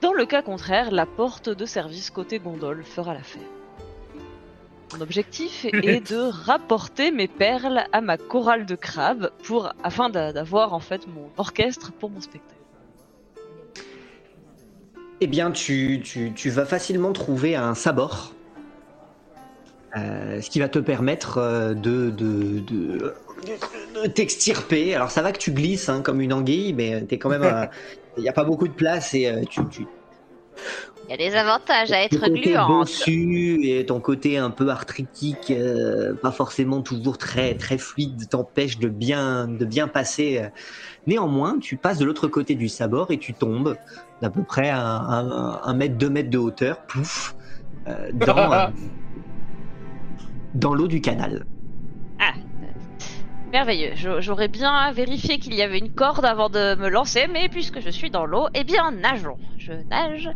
Dans le cas contraire, la porte de service côté gondole fera l'affaire. Mon objectif est de rapporter mes perles à ma chorale de crabes pour, afin d'a- d'avoir en fait mon orchestre pour mon spectacle. Eh bien, tu, tu- tu vas facilement trouver un sabord. Euh, ce qui va te permettre euh, de, de, de- de t'extirper. Alors, ça va que tu glisses hein, comme une anguille, mais t'es quand même. euh, Il n'y a pas beaucoup de place et euh, tu, tu, Il y a des avantages à être bossu et ton côté un peu arthritique, euh, pas forcément toujours très très fluide, t'empêche de bien de bien passer. euh. Néanmoins, tu passes de l'autre côté du sabord et tu tombes d'à peu près un, un, un mètre, deux mètres de hauteur, pouf, euh, dans, euh, dans l'eau du canal. Ah, merveilleux. J'aurais bien vérifié qu'il y avait une corde avant de me lancer, mais puisque je suis dans l'eau, eh bien, nageons. Je nage,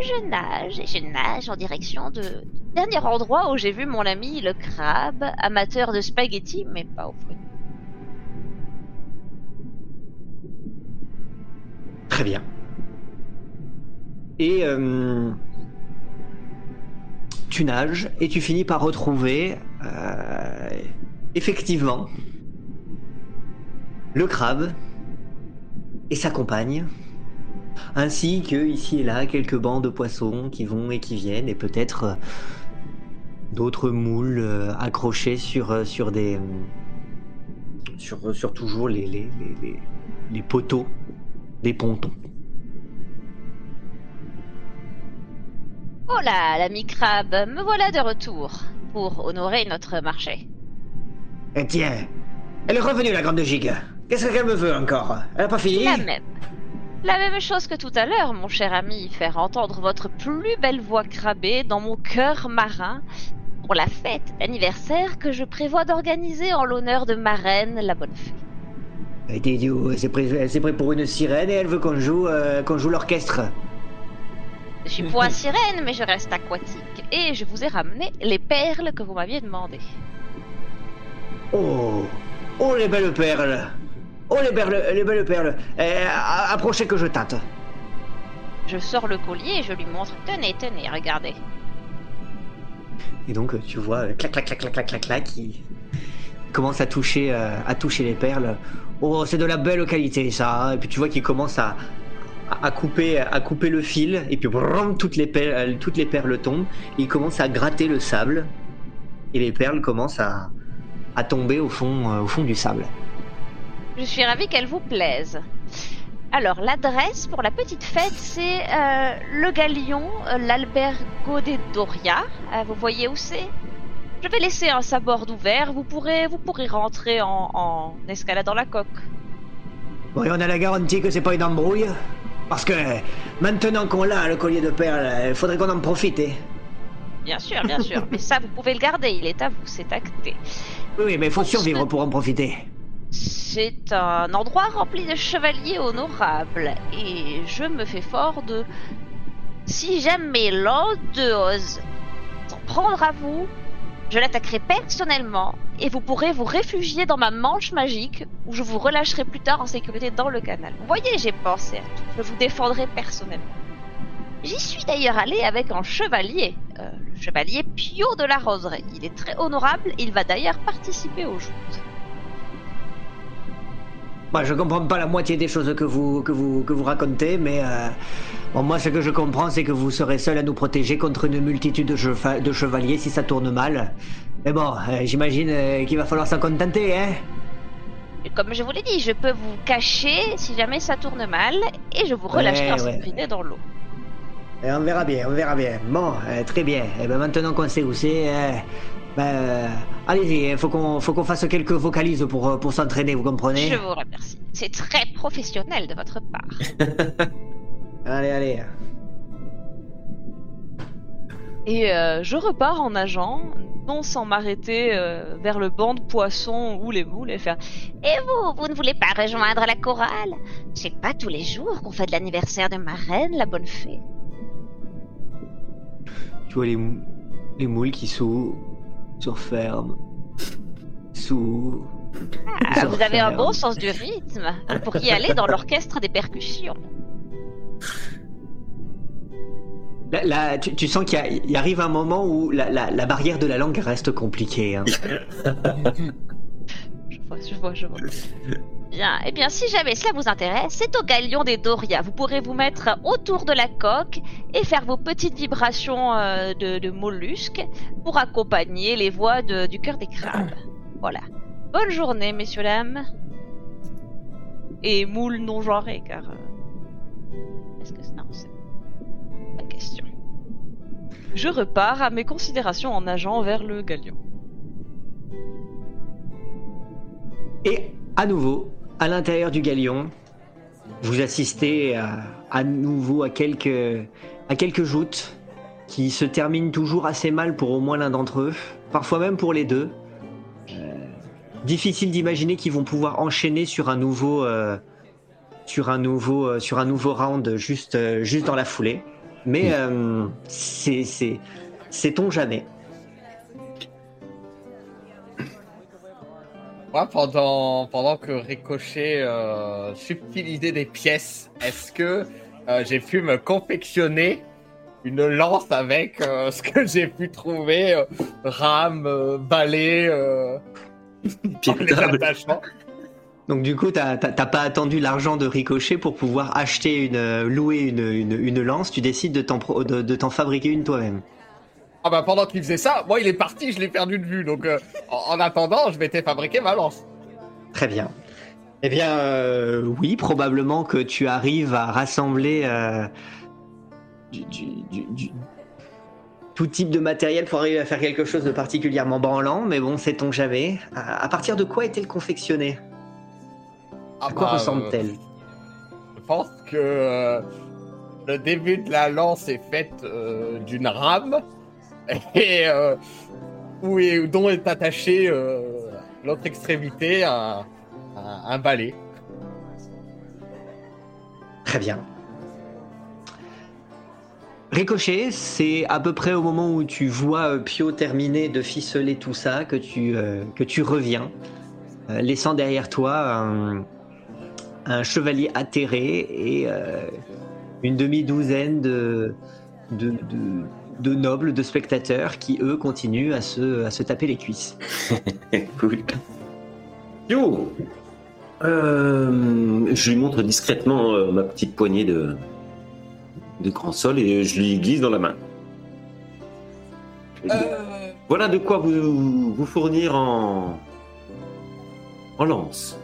je nage et je nage en direction de dernier endroit où j'ai vu mon ami le crabe, amateur de spaghettis, mais pas aux fruits. Très bien. Et euh, tu nages et tu finis par retrouver euh, effectivement le crabe et sa compagne, ainsi que ici et là quelques bancs de poissons qui vont et qui viennent, et peut-être euh, d'autres moules euh, accrochés sur, euh, sur des sur, sur toujours les, les, les, les- les poteaux des pontons. Oh là, l'ami crabe, me voilà de retour pour honorer notre marché. Et tiens, elle est revenue la grande gigue. Qu'est-ce qu'elle me veut encore? Elle a pas fini? La même. La même chose que tout à l'heure, mon cher ami, faire entendre votre plus belle voix crabée dans mon cœur marin pour la fête d'anniversaire que je prévois d'organiser en l'honneur de ma reine, la bonne fée. Elle s'est pris pour une sirène et elle veut qu'on joue, euh, qu'on joue l'orchestre. Je suis point sirène, mais je reste aquatique. Et je vous ai ramené les perles que vous m'aviez demandées. Oh Oh les belles perles Oh les, perles, les belles perles Eh, Approchez que je tâte. Je sors le collier et je lui montre. Tenez, tenez, regardez. Et donc tu vois, euh, clac clac clac clac clac clac clac, il commence à toucher, euh, à toucher les perles. Oh, c'est de la belle qualité ça. hein. Et puis tu vois qu'il commence à, à couper, à couper le fil. Et puis brum, toutes les perles, toutes les perles tombent. Il commence à gratter le sable. Et les perles commencent à, à tomber au fond, euh, au fond du sable. Je suis ravie qu'elle vous plaise. Alors, l'adresse pour la petite fête, c'est euh, le Galion, euh, l'Albergo des Doria. Euh, vous voyez où c'est? Je vais laisser un sabord ouvert. Vous pourrez, vous pourrez rentrer en, en escaladant la coque. Et on a la garantie que c'est pas une embrouille Parce que maintenant qu'on l'a, le collier de perles, il faudrait qu'on en profite. hein. Bien sûr, bien sûr. Mais ça, vous pouvez le garder. Il est à vous. C'est acté. Oui, oui, mais il faut survivre pour en profiter. C'est un endroit rempli de chevaliers honorables. Et je me fais fort de... Si jamais l'un d'eux ose s'en prendre à vous, je l'attaquerai personnellement et vous pourrez vous réfugier dans ma manche magique où je vous relâcherai plus tard en sécurité dans le canal. Vous voyez, j'ai pensé à tout. Je vous défendrai personnellement. J'y suis d'ailleurs allé avec un chevalier, euh, le chevalier Pio de la Roseraie. Il est très honorable et il va d'ailleurs participer au joutes. Moi, je comprends pas la moitié des choses que vous, que vous, que vous racontez, mais euh, bon, moi, ce que je comprends, c'est que vous serez seul à nous protéger contre une multitude de, cheva- de chevaliers si ça tourne mal. Mais bon, euh, j'imagine euh, qu'il va falloir s'en contenter, hein Comme je vous l'ai dit, je peux vous cacher si jamais ça tourne mal et je vous relâcherai Ouais, en ouais. sécurité dans l'eau. Et on verra bien, on verra bien. Bon, euh, très bien. Et ben maintenant qu'on sait où c'est, euh, allez-y, faut qu'on, faut qu'on fasse quelques vocalises pour, euh, pour s'entraîner, vous comprenez Je vous remercie. C'est très professionnel de votre part. Allez, allez. Et euh, je repars en nageant, non sans m'arrêter euh, vers le banc de poissons ou les moules et faire Et vous, vous ne voulez pas rejoindre la chorale? C'est pas tous les jours qu'on fait de l'anniversaire de ma reine, la bonne fée. Tu vois les, mou- les moules qui s'ouvrent, se referment, s'ouvrent. Ah, vous avez un bon sens du rythme. Vous pourriez aller dans l'orchestre des percussions. Là, là, tu, tu sens qu'il y, arrive un moment où la, la- la barrière de la langue reste compliquée. hein. Je vois, je vois, je vois. Bien, eh bien, si jamais cela vous intéresse, c'est au galion des Doria. Vous pourrez vous mettre autour de la coque et faire vos petites vibrations euh, de, de mollusques pour accompagner les voix de- du cœur des crabes. Voilà. Bonne journée, messieurs, dames. Et moules non genrés, car. euh, Est-ce que non, c'est bonne question. Je repars à mes considérations en nageant vers le galion. Et à nouveau, à l'intérieur du galion, vous assistez à, à nouveau à quelques, à quelques joutes qui se termine toujours assez mal pour au moins l'un d'entre eux, parfois même pour les deux. Euh, difficile d'imaginer qu'ils vont pouvoir enchaîner sur un nouveau, euh, sur un nouveau, euh, sur un nouveau round juste, juste dans la foulée. Mais c'est, c'est, sait-on jamais. Moi, pendant, pendant que Ricochet euh, subtilisait des pièces, est-ce que euh, j'ai pu me confectionner une lance avec euh, ce que j'ai pu trouver euh, rame, euh, balai, euh, de les attachements? Donc du coup, t'as pas attendu l'argent de Ricochet pour pouvoir acheter une, louer une, une, une lance. Tu décides de t'en, pro- de, de t'en fabriquer une toi-même. Ah bah pendant qu'il faisait ça, moi il est parti, je l'ai perdu de vue. Donc euh, en, en attendant, je m'étais fabriqué ma lance. Très bien. Eh bien, euh, oui, probablement que tu arrives à rassembler euh, du, du- tout type de matériel pour arriver à faire quelque chose de particulièrement branlant, mais bon, sait-on jamais. À, à partir de quoi est-elle confectionnée? Ah À quoi bah, ressemble-t-elle? euh, Je pense que le début de la lance est fait euh, d'une rame et euh, où est, dont est attaché euh, l'autre extrémité un, un, balai. Très bien. Ricochet, c'est à peu près au moment où tu vois euh, Pio terminer de ficeler tout ça que tu, reviens, laissant derrière toi un, chevalier atterré et une demi-douzaine de, de, de- de nobles, de spectateurs qui, eux, continuent à se, à se taper les cuisses. cool. Yo Euh, Je lui montre discrètement euh, ma petite poignée de, de grand sol et je lui glisse dans la main. Euh, Voilà de quoi vous, vous fournir en, en lance.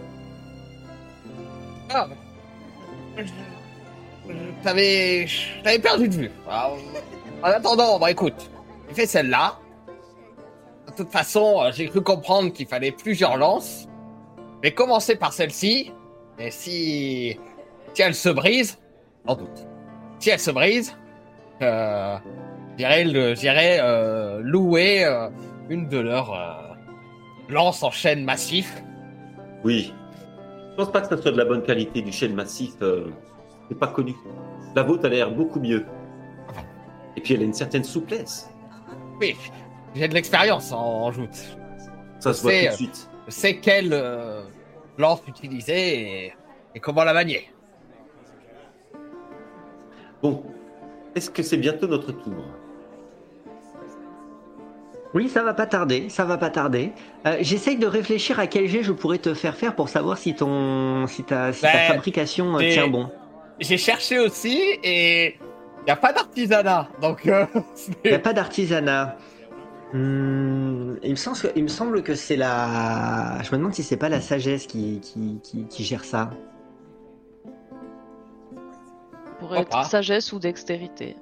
ah, je, je t'avais perdu de vue. Alors, en attendant, bah écoute, j'ai fait celle-là. De toute façon, euh, j'ai cru comprendre qu'il fallait plusieurs lances. Je vais commencer par celle-ci. Et si, si elle se brise, en doute. Si elle se brise, euh, j'irai euh, louer une de leurs lances en chaîne massif. Oui. Je pense pas que ça soit de la bonne qualité du chêne massif. c'est pas connu. La vôtre a l'air beaucoup mieux. Et puis elle a une certaine souplesse. Oui, j'ai de l'expérience en, en joute. Ça se voit tout de euh, suite. Je sais quelle euh, lance utiliser et, et comment la manier. Bon. Est-ce que c'est bientôt notre tour? Oui, ça va pas tarder, ça va pas tarder. Euh, J'essaye de réfléchir à quel jet je pourrais te faire faire pour savoir si ton, si ta, si ta Ben, fabrication euh, tient bon. J'ai cherché aussi et il n'y a pas d'artisanat. Donc, euh, Il n'y a pas d'artisanat. Hmm, il, me semble, que- il me semble que c'est la. Je me demande si c'est pas la sagesse qui, qui, qui, qui gère ça. Pourrait être sagesse ou dextérité.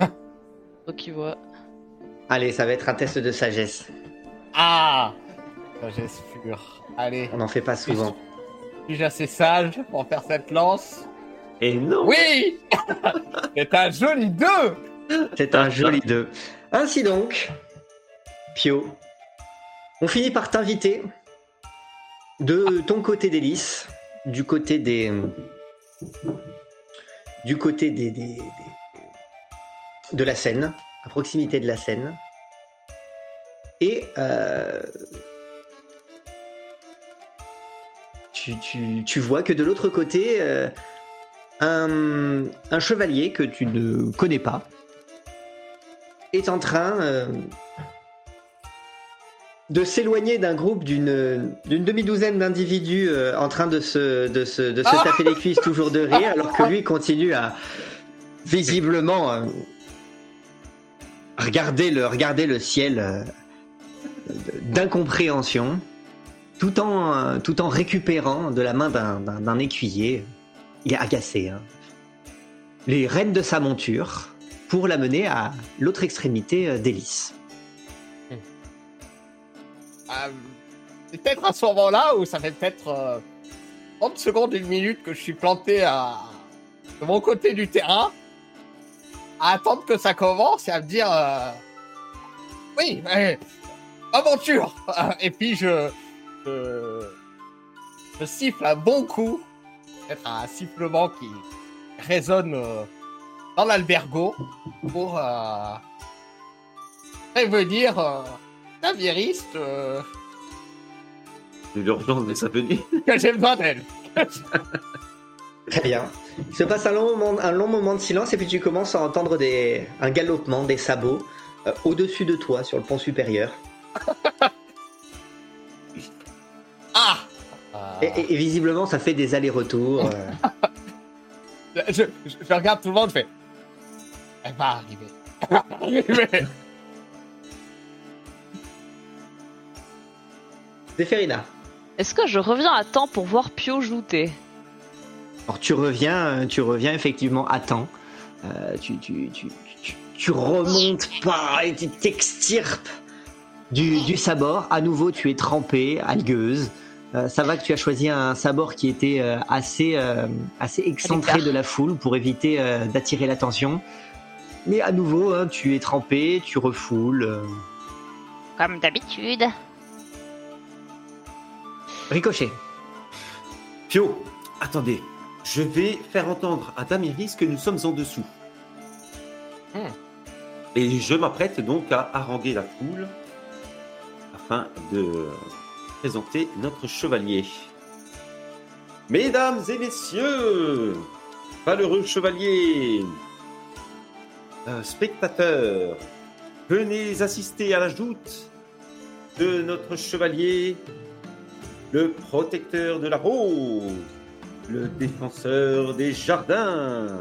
Qui vois. Allez, ça va être un test de sagesse. Ah Sagesse pure. Allez, On n'en fait pas souvent. suis-je assez sage pour faire cette lance Et non Oui C'est un joli 2 C'est un joli 2. Ainsi donc, Pio, on finit par t'inviter de ton côté d'hélice, du côté des. Du côté des, des- des- de la Seine, à proximité de la Seine. Et. euh, tu, tu- tu vois que de l'autre côté, euh, un, un chevalier que tu ne connais pas est en train euh, de s'éloigner d'un groupe d'une demi-douzaine d'individus euh, en train de se, de se, de se Ah. taper les cuisses toujours de rire, alors que lui continue à visiblement euh, regarder, le, regarder le ciel d'incompréhension, tout en, tout en récupérant de la main d'un écuyer, il est agacé, hein, les rênes de sa monture pour la mener à l'autre extrémité euh, d'Hélice. Euh, c'est peut-être à ce moment-là où ça fait peut-être euh, 30 secondes, une minute que je suis planté à de mon côté du terrain. à attendre que ça commence et à me dire euh, oui, aventure. Et puis je, je je siffle un bon coup, peut-être un sifflement qui résonne euh, dans l'albergo pour euh, prévenir euh, la viriste euh, De l'urgence de sa venue. que j'ai besoin d'elle. Très bien. Il se passe un long moment, un long moment de silence et puis tu commences à entendre des, un galopement, des sabots euh, au-dessus de toi sur le pont supérieur. Ah Et, et- et visiblement, ça fait des allers-retours. euh. je, je- je regarde tout le monde, je fais. Elle va arriver. Elle va arriver. Zéphérina. Est-ce que je reviens à temps pour voir Pio jouter? Alors tu reviens, euh, tu reviens effectivement à temps. Euh, tu, tu, tu, tu, tu remontes pas et tu t'extirpes du, du sabord. À nouveau, tu es trempé, algueuse. Euh, ça va que tu as choisi un sabord qui était euh, assez, euh, assez excentré de la foule pour éviter euh, d'attirer l'attention. Mais à nouveau, hein, tu es trempé, tu refoules. euh. Comme d'habitude. Ricochet. Pio, attendez. Je vais faire entendre à Damiris que nous sommes en dessous. Hmm. Et je m'apprête donc à haranguer la foule afin de présenter notre chevalier. Mesdames et messieurs, valeureux chevaliers, euh, spectateurs, venez assister à la joute de notre chevalier, le protecteur de la rose, le défenseur des jardins,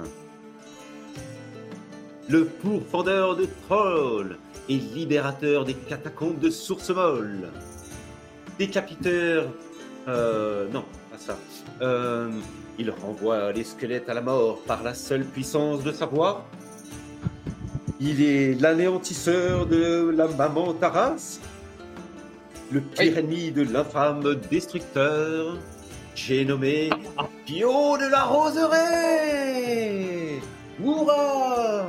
le pourfendeur de trolls et libérateur des catacombes de source molle, décapiteur, euh, non, pas ça. Euh, il renvoie les squelettes à la mort par la seule puissance de sa voix. Il est l'anéantisseur de la maman Taras, le pire ennemi de l'infâme destructeur. J'ai nommé Pio de la Roseraie. Hurrah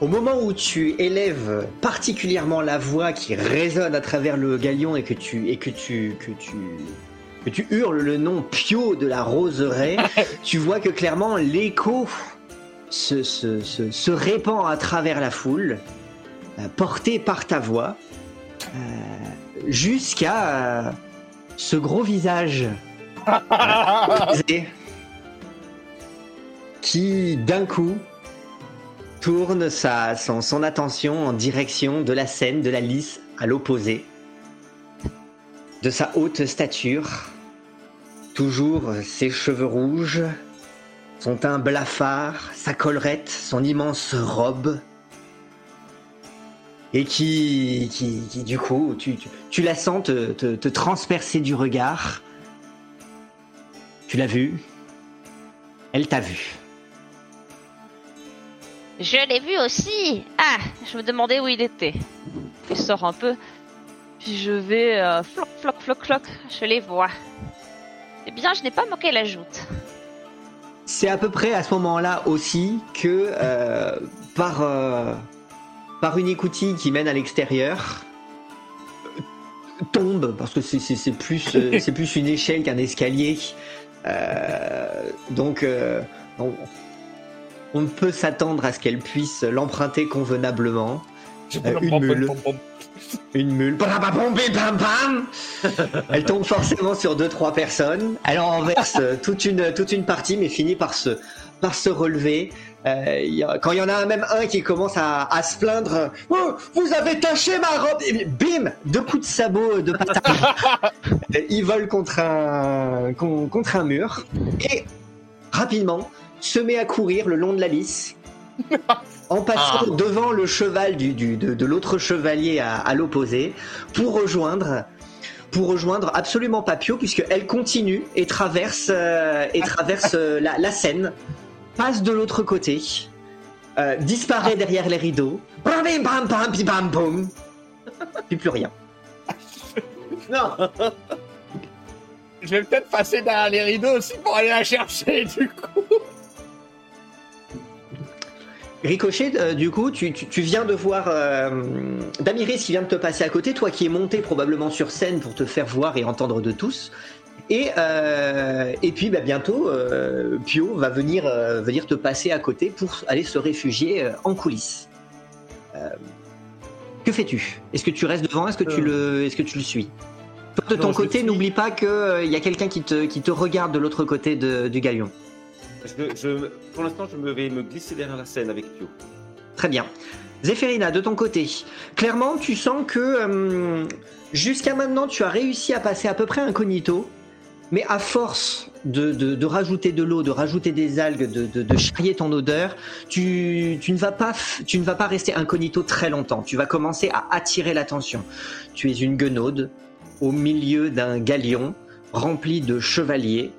Au moment où tu élèves particulièrement la voix qui résonne à travers le galion et que tu et que tu que tu que tu hurles le nom Pio de la Roseraie, tu vois que clairement l'écho se, se, se, se répand à travers la foule, euh, porté par ta voix, euh, jusqu'à euh, ce gros visage qui d'un coup tourne son, attention en direction de la scène de la lice à l'opposé. De sa haute stature, toujours ses cheveux rouges, son teint blafard, sa collerette, son immense robe. Et qui, qui, qui, du coup, tu, tu, la sens te, te, te transpercer du regard. Tu l'as vue. Elle t'a vu. Je l'ai vu aussi. Ah, je me demandais où il était. Il sort un peu, puis je vais euh, floc, floc, floc, floc. Je les vois. Eh bien, je n'ai pas manqué la joute. C'est à peu près à ce moment-là aussi que euh, par, euh, par une écoutille qui mène à l'extérieur euh, tombe parce que c'est- plus c'est plus une échelle qu'un escalier. Donc euh, on, ne peut s'attendre à ce qu'elle puisse l'emprunter convenablement. Euh, une mule. Une mule. Bam, bam, bam, bam, bam. Elle tombe forcément sur deux trois personnes. Elle en renverse euh, toute une toute une partie, mais finit par se par se relever. Euh, il y a- quand il y en a même un qui commence à, à se plaindre, oh, vous avez taché ma robe. Et bim, deux coups de sabot de patate. il vole contre un contre un mur et rapidement se met à courir le long de la lisse. En passant Ah. devant le cheval du, du- de, de l'autre chevalier à, à l'opposé pour rejoindre pour rejoindre absolument Papio puisque elle continue et traverse euh, et traverse euh, la, la scène passe de l'autre côté euh, disparaît derrière les rideaux bam bim bam bam bim, bam boum puis plus rien Non Je vais peut-être passer derrière les rideaux aussi pour aller la chercher, du coup. Ricochet, euh, du coup, tu, tu- tu viens de voir euh, Damiris qui vient de te passer à côté, toi qui es monté probablement sur scène pour te faire voir et entendre de tous. Et, euh, et puis bah, bientôt, Pio va venir, venir te passer à côté pour aller se réfugier en coulisses. Que fais-tu? Est-ce que tu restes devant? Est-ce que, tu le, est-ce que tu le suis? Toi, de Non, ton côté, n'oublie pas qu'il y a quelqu'un qui te, qui te regarde de l'autre côté de- du galion. Je, pour l'instant, je vais me glisser derrière la scène avec Pio. Très bien. Zéphérina, de ton côté, clairement, tu sens que euh, jusqu'à maintenant, tu as réussi à passer à peu près incognito, mais à force de, rajouter de l'eau, de rajouter des algues, de, charrier ton odeur, tu, tu ne vas pas, f- tu ne vas pas rester incognito très longtemps. Tu vas commencer à attirer l'attention. Tu es une guenaude au milieu d'un galion rempli de chevaliers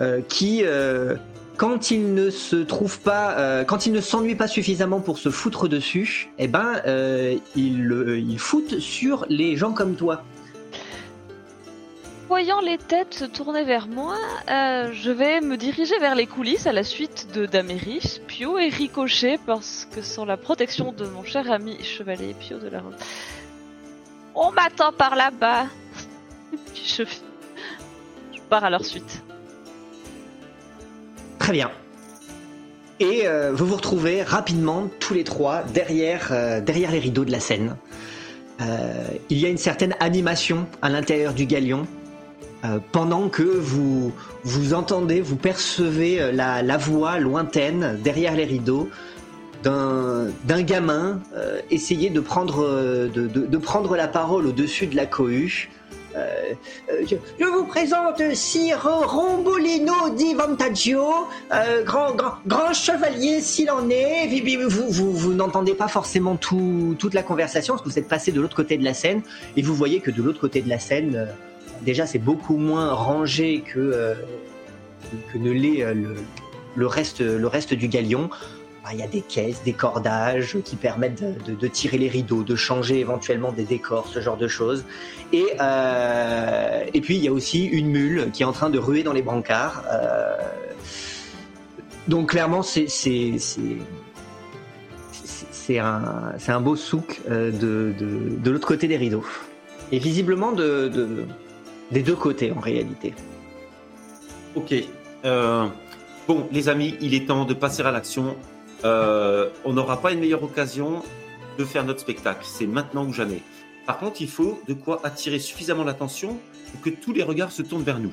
euh, qui, euh, quand il ne se trouve pas, euh, quand il ne s'ennuie pas suffisamment pour se foutre dessus, eh ben, euh, il, il fout sur les gens comme toi. Voyant les têtes se tourner vers moi, euh, je vais me diriger vers les coulisses à la suite de Daméris, Pio et Ricochet parce que sans la protection de mon cher ami chevalier Pio de la Rose. On m'attend par là-bas. Je pars à leur suite. Très bien. Et euh, vous vous retrouvez rapidement tous les trois derrière, euh, derrière les rideaux de la scène. Euh, il y a une certaine animation à l'intérieur du galion. pendant que vous, vous entendez, vous percevez la, voix lointaine derrière les rideaux d'un gamin essayer de prendre la parole au-dessus de la cohue. Euh, euh, je, vous présente Sir Rombolino di Vantaggio, euh, grand, grand, grand chevalier s'il en est. Vous, vous, n'entendez pas forcément tout, toute la conversation parce que vous êtes passé de l'autre côté de la scène et vous voyez que de l'autre côté de la scène, déjà c'est beaucoup moins rangé que, que- ne l'est le, le reste, le reste du galion. Ah, Il y a des caisses, des cordages qui permettent de, tirer les rideaux, de changer éventuellement des décors, ce genre de choses. Et, euh, et puis il y a aussi une mule qui est en train de ruer dans les brancards. Euh, donc clairement, c'est un un beau souk euh, de de, de l'autre côté des rideaux. Et visiblement de, de des deux côtés en réalité. Ok. Bon, les amis, il est temps de passer à l'action. Euh, on n'aura pas une meilleure occasion de faire notre spectacle. C'est maintenant ou jamais. Par contre, il faut de quoi attirer suffisamment l'attention pour que tous les regards se tournent vers nous.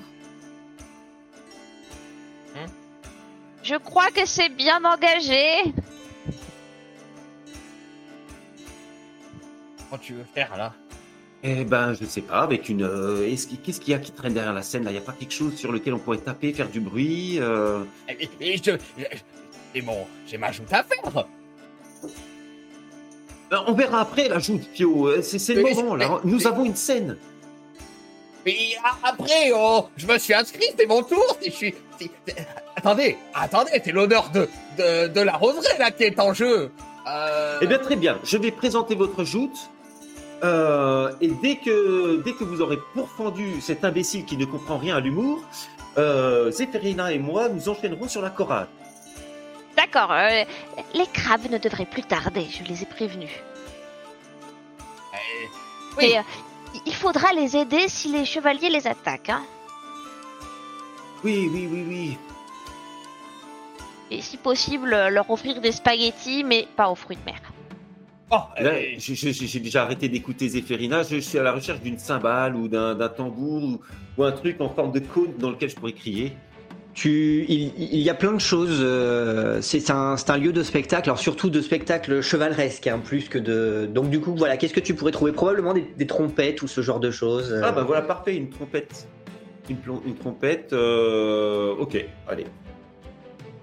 Je crois que c'est bien engagé. Comment tu veux faire là? Eh ben, je sais pas, avec une. euh, Qu'est-ce qu'il y a qui traîne derrière la scène là? Il n'y a pas quelque chose sur lequel on pourrait taper, faire du bruit euh, Et, et je, je- et bon, j'ai ma joute à faire. ben, On verra après la joute, Pio. Euh, C'est c'est le Mais- moment là. Nous mais- avons une scène. Mais après, oh, je me suis inscrit, c'est mon tour. si Je suis. si- attendez, attendez, c'est l'honneur de, de, de la roseraie là qui est en jeu. Euh... Eh bien, très bien. Je vais présenter votre joute. Euh, et dès que, dès que vous aurez pourfendu cet imbécile qui ne comprend rien à l'humour, euh, Zéphérina et moi nous enchaînerons sur la chorale. D'accord, euh, les crabes ne devraient plus tarder, je les ai prévenus. euh, Oui. Et, euh, il faudra les aider si les chevaliers les attaquent. Hein. Oui, oui, oui, oui. Et si possible, leur offrir des spaghettis, mais pas aux fruits de mer. oh, euh, j'ai- déjà arrêté d'écouter Zéphérina. Je suis à la recherche d'une cymbale ou d'un d'un tambour ou, ou un truc en forme de cône dans lequel je pourrais crier. Tu, il, il y a plein de choses. euh, c'est un, lieu de spectacle, alors surtout de spectacle chevaleresque, hein, plus que de. Donc du coup, voilà, qu'est-ce que tu pourrais trouver? Probablement des, des trompettes ou ce genre de choses. euh. Ah bah voilà, parfait, une trompette. Une, trompette. euh, Ok, allez.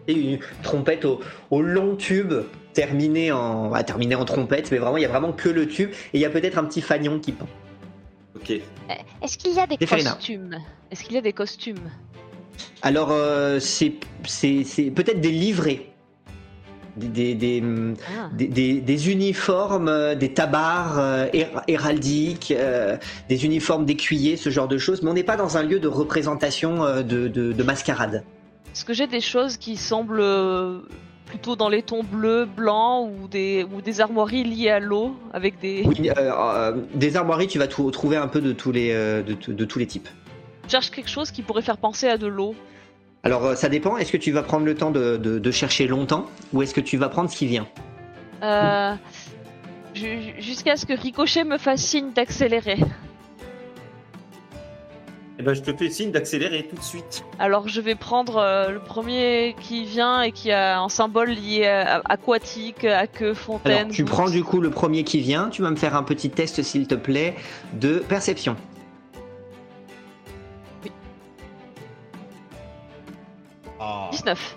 Et une trompette au, au long tube, terminé en, bah, terminé en trompette, mais vraiment, il y a vraiment que le tube, et il y a peut-être un petit fanion qui pend. Ok. Est-ce qu'il y a des costumes? Est-ce qu'il y a des costumes? Alors, euh, c'est peut-être des livrets. Des, des, des, Ah. des, des- des uniformes, des tabards euh, hér- héraldiques, euh, des uniformes d'écuyer, ce genre de choses, mais on n'est pas dans un lieu de représentation euh, de, de- de mascarade. Est-ce que j'ai des choses qui semblent euh, plutôt dans les tons bleus, blancs ou des, ou des armoiries liées à l'eau avec des. Oui, des armoiries, tu vas tout- trouver un peu de tous les, de, de tous les types. Je cherche quelque chose qui pourrait faire penser à de l'eau. Alors euh, ça dépend, est-ce que tu vas prendre le temps de, de- de chercher longtemps ou est-ce que tu vas prendre ce qui vient? Euh, ju- Jusqu'à ce que Ricochet me fasse signe d'accélérer. Eh ben, je te fais signe d'accélérer tout de suite. Alors je vais prendre euh, le premier qui vient et qui a un symbole lié à, à- aquatique, à queue, fontaine. Alors tu prends du coup le premier qui vient, tu vas me faire un petit test s'il te plaît de perception. 19.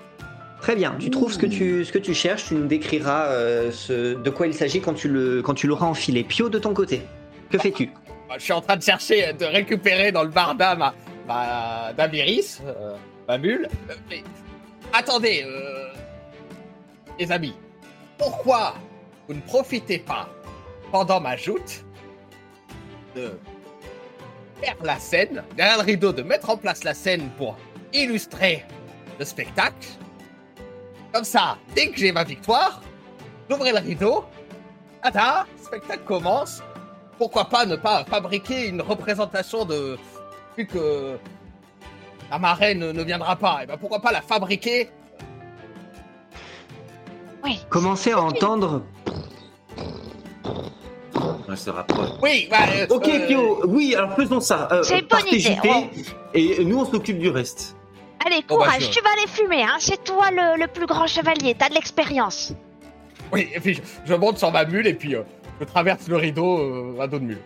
Très bien, tu trouves ce que tu, ce que tu cherches, tu nous décriras euh, ce, de quoi il s'agit quand tu le- quand tu l'auras enfilé. Pio de ton côté, que fais-tu? Je suis en train de chercher, de récupérer dans le barda ma, ma Damiris, euh, ma mule. Euh, mais attendez, euh, les amis, pourquoi vous ne profitez pas pendant ma joute de faire la scène, derrière le rideau, de mettre en place la scène pour illustrer le spectacle Comme ça, dès que j'ai ma victoire, j'ouvre le rideau, tada, le spectacle commence, pourquoi pas ne pas fabriquer une représentation de. Vu que la marraine ne viendra pas, et ben pourquoi pas la fabriquer? Oui. Commencez à entendre. On se rapproche. Oui, bah. euh, Ok, euh, Pio, oui, alors faisons ça. Euh, C'est une bonne idée. Et nous, on s'occupe du reste. Allez, Bon, bah, courage, je- tu vas aller fumer, hein. C'est toi le, le plus grand chevalier, t'as de l'expérience. Oui, et puis je, je monte sur ma mule et puis euh, je traverse le rideau euh, à dos de mule.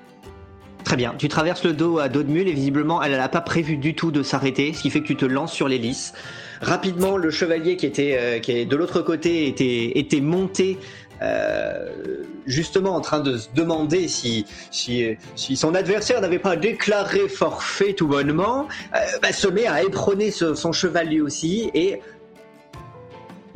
Très bien, tu traverses le dos à dos de mule et visiblement elle n'a pas prévu du tout de s'arrêter, ce qui fait que tu te lances sur l'hélice. Rapidement, le chevalier qui était euh, qui est de l'autre côté était, était monté. Euh, justement en train de se demander si, si, son adversaire n'avait pas déclaré forfait tout bonnement, euh, bah, se met à éperonner son cheval lui aussi et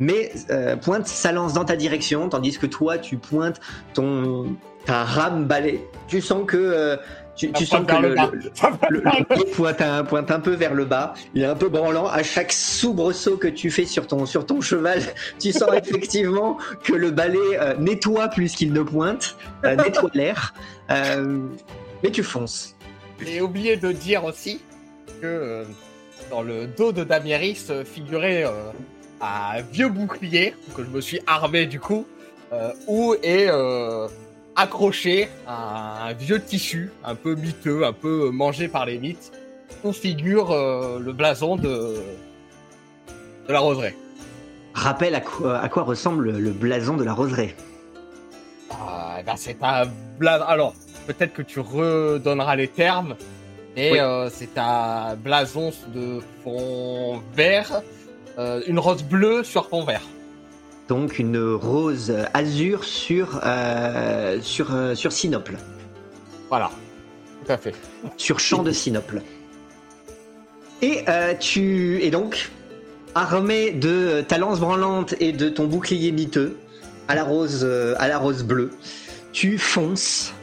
mais euh, pointe sa lance dans ta direction tandis que toi tu pointes ton ta rame balai. Tu sens que tu, sens que le, le pointe un, pointe un peu vers le bas. Il est un peu branlant. À chaque soubresaut que tu fais sur ton, sur ton cheval, tu sens effectivement que le balai euh, nettoie plus qu'il ne pointe, euh, nettoie l'air. Euh, mais tu fonces. J'ai oublié de dire aussi que euh, dans le dos de Damieris euh, figurait euh, un vieux bouclier que je me suis armé du coup, euh, où est euh, accroché un, vieux tissu un peu miteux, un peu mangé par les mythes, où figure euh, le blason de, de la roseraie. Rappelle à quoi, à quoi ressemble le blason de la roseraie. Ah, ben c'est un blason. Alors, peut-être que tu redonneras les termes, mais Oui. euh, c'est un blason de fond vert, euh, une rose bleue sur fond vert. Donc une rose azur sur, euh, sur, euh, sur sinople, Voilà, tout à fait. sur champ de sinople. Et euh, tu et donc armé de ta lance branlante et de ton bouclier miteux à la rose à la rose bleue, tu fonces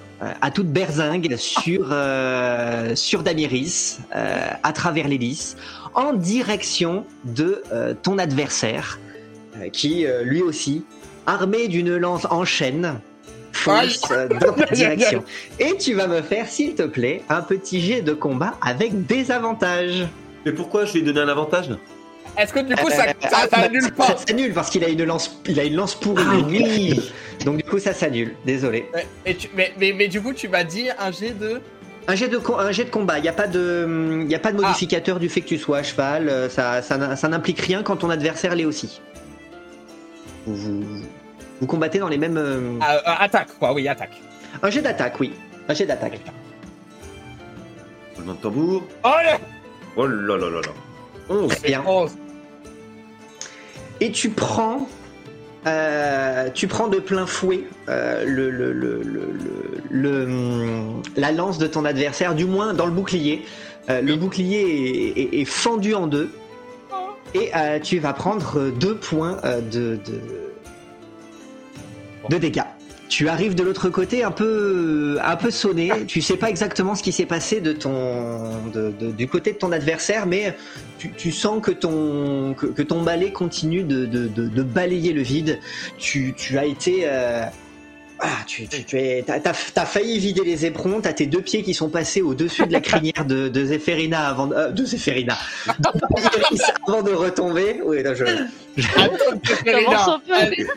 à toute berzingue sur euh, sur Damiris euh, à travers l'hélice en direction de euh, ton adversaire qui euh, lui aussi armé d'une lance en chaîne fonce euh, dans ta direction. Et tu vas me faire s'il te plaît un petit jet de combat avec des avantages. Mais pourquoi je lui ai donné un avantage? Est-ce que du coup ça, Euh, ça, ah, ça annule ça- pas? Ça s'annule parce qu'il a une lance, il a une lance pourrie. Ah oui Donc du coup ça s'annule. Désolé. mais, mais, mais, mais du coup tu m'as dit un jet de... Un jet de un jet de combat. Il n'y a pas de, il y a pas de modificateur du fait que tu sois à cheval. euh, Ça, ça, ça n'implique rien quand ton adversaire l'est aussi. Vous, vous, vous combattez dans les mêmes. euh, Ah, euh, attaque quoi, oui attaque. Un jet d'attaque, oui. Un jet d'attaque. Roulement de tambour. Oh là Oh là là là là. 11. Bien. Oh, et tu prends euh, tu prends de plein fouet euh, le, le, le, le, le- le, la lance de ton adversaire, du moins dans le bouclier. Euh, le bouclier est, est- est fendu en deux. Et euh, tu vas prendre deux points euh, de, de, dégâts. Tu arrives de l'autre côté un peu, sonné. Tu sais pas exactement ce qui s'est passé du côté de ton adversaire, mais tu, sens que ton, que, balai continue de, balayer le vide. Tu, as été, euh, ah, tu, tu, tu es, t'as, t'as- t'as failli vider les éperons. T'as tes deux pieds qui sont passés au-dessus de la crinière de, de Zéphérina avant, de- euh, de Zéphérina, avant de retomber. Oui, non, je, peu.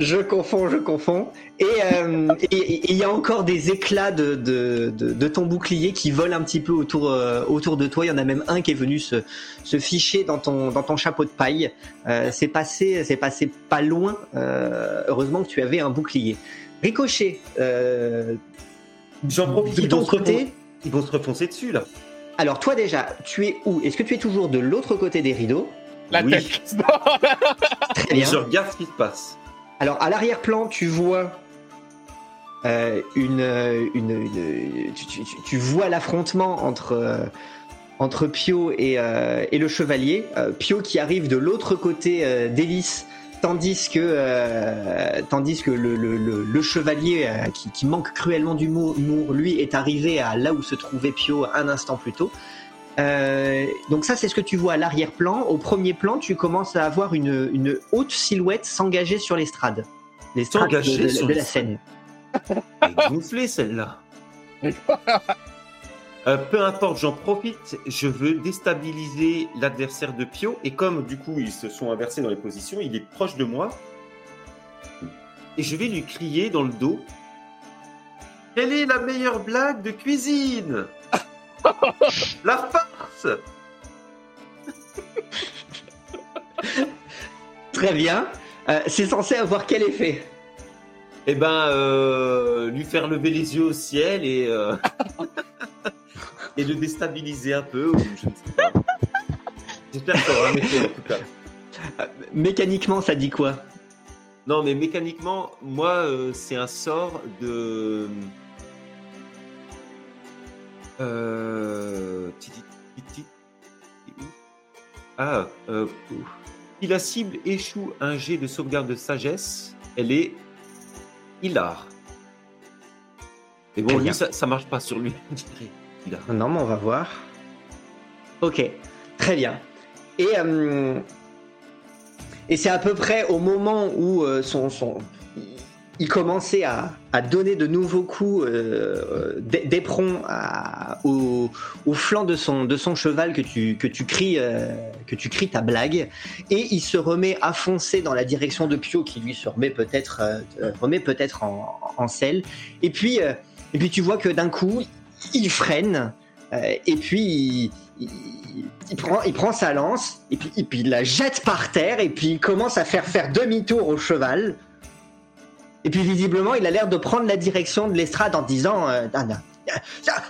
Je confonds, je confonds. Et euh, et- il y a encore des éclats de, de, de, de ton bouclier qui volent un petit peu autour, euh, autour de toi. Il y en a même un qui est venu se, se ficher dans ton, dans ton chapeau de paille. Euh, c'est passé, c'est passé pas loin. euh, heureusement que tu avais un bouclier. Ricochet, euh, J'en profite. de ton côté. Ils vont se refoncer dessus là. Alors toi déjà, tu es où? Est-ce que tu es toujours de l'autre côté des rideaux? La Oui. tête. Très bien. je regarde ce qui se passe. Alors à l'arrière-plan, tu vois une, l'affrontement entre Pio et, euh, le chevalier. Euh, Pio qui arrive de l'autre côté euh, d'Hélice, tandis que le, chevalier qui, qui manque cruellement d'humour, lui, est arrivé à là où se trouvait Pio un instant plus tôt. Euh, donc ça, c'est ce que tu vois à l'arrière-plan. Au premier plan, tu commences à avoir une, une haute silhouette s'engager sur l'estrade. L'estrade de, S'engager de- la scène. Elle est gonflée celle-là. Euh, peu importe, j'en profite. Je veux déstabiliser l'adversaire de Pio. Et comme du coup ils se sont inversés dans les positions, il est proche de moi. Et je vais lui crier dans le dos. Quelle est la meilleure blague de cuisine? La farce Très bien. Euh, c'est censé avoir quel effet? Eh ben, euh, lui faire lever les yeux au ciel et, euh, et le déstabiliser un peu, ou je ne sais pas. J'espère que ça aura un effet en tout cas. Mécaniquement, ça dit quoi? Non, mais mécaniquement, moi, euh, c'est un sort de. Euh... Ah, euh... si la cible échoue un jet de sauvegarde de sagesse, elle est hilar. Mais bon, lui, ça, ça marche pas sur lui. Non, mais on va voir. Ok, très bien. Et, euh, et c'est à peu près au moment où son, son- il commençait à, donner de nouveaux coups euh, d'é- d'éperon au, flanc de son, cheval que tu, que, euh, cries ta blague. Et il se remet à foncer dans la direction de Pio qui lui se remet peut-être euh, euh, peut-être en, selle. Et puis, euh, et puis tu vois que d'un coup, il freine. Euh, et puis il prend, il prend sa lance et puis, et puis il la jette par terre et puis il commence à faire faire demi-tour au cheval. Et puis visiblement, il a l'air de prendre la direction de l'estrade en disant euh, Ah, non,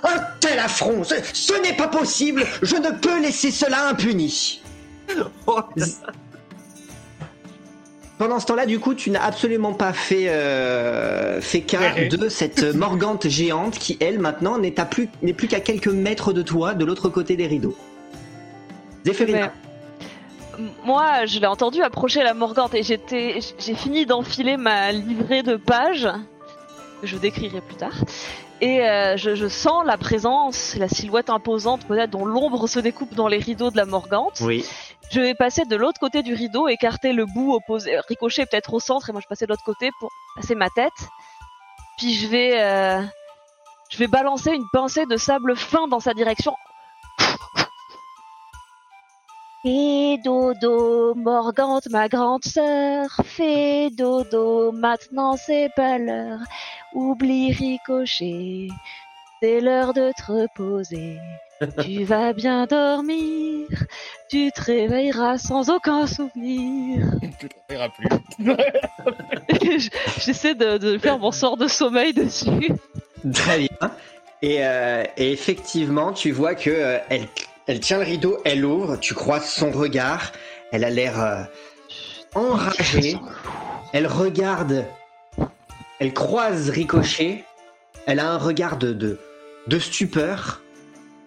Un tel affront, ce, ce n'est pas possible, je ne peux laisser cela impuni. Pendant ce temps-là, du coup, tu n'as absolument pas fait, euh, fait cas Ouais. de cette morgante géante qui, elle, maintenant, n'est plus, n'est plus qu'à quelques mètres de toi, de l'autre côté des rideaux. Zéphérina. Moi, je l'ai entendu approcher la Morgante et j'étais, j'ai fini d'enfiler ma livrée de pages que je décrirai plus tard. Et euh, je, je sens la présence, la silhouette imposante, peut-être dont l'ombre se découpe dans les rideaux de la Morgante. Oui. Je vais passer de l'autre côté du rideau, écarter le bout opposé, ricocher peut-être au centre, et moi je passais de l'autre côté pour passer ma tête. Puis je vais, euh, je vais balancer une pincée de sable fin dans sa direction. Fais dodo, Morgante, ma grande sœur. Fais dodo, maintenant c'est pas l'heure. Oublie ricochet, c'est l'heure de te reposer. Tu vas bien dormir, tu te réveilleras sans aucun souvenir. Tu ne verras plus. J'essaie de, de faire mon sort de sommeil dessus. Très bien. Et, euh, et effectivement, tu vois que euh, elle, elle tient le rideau, elle ouvre, tu croises son regard, elle a l'air euh, enragée, elle regarde, elle croise Ricochet, elle a un regard de, de, de stupeur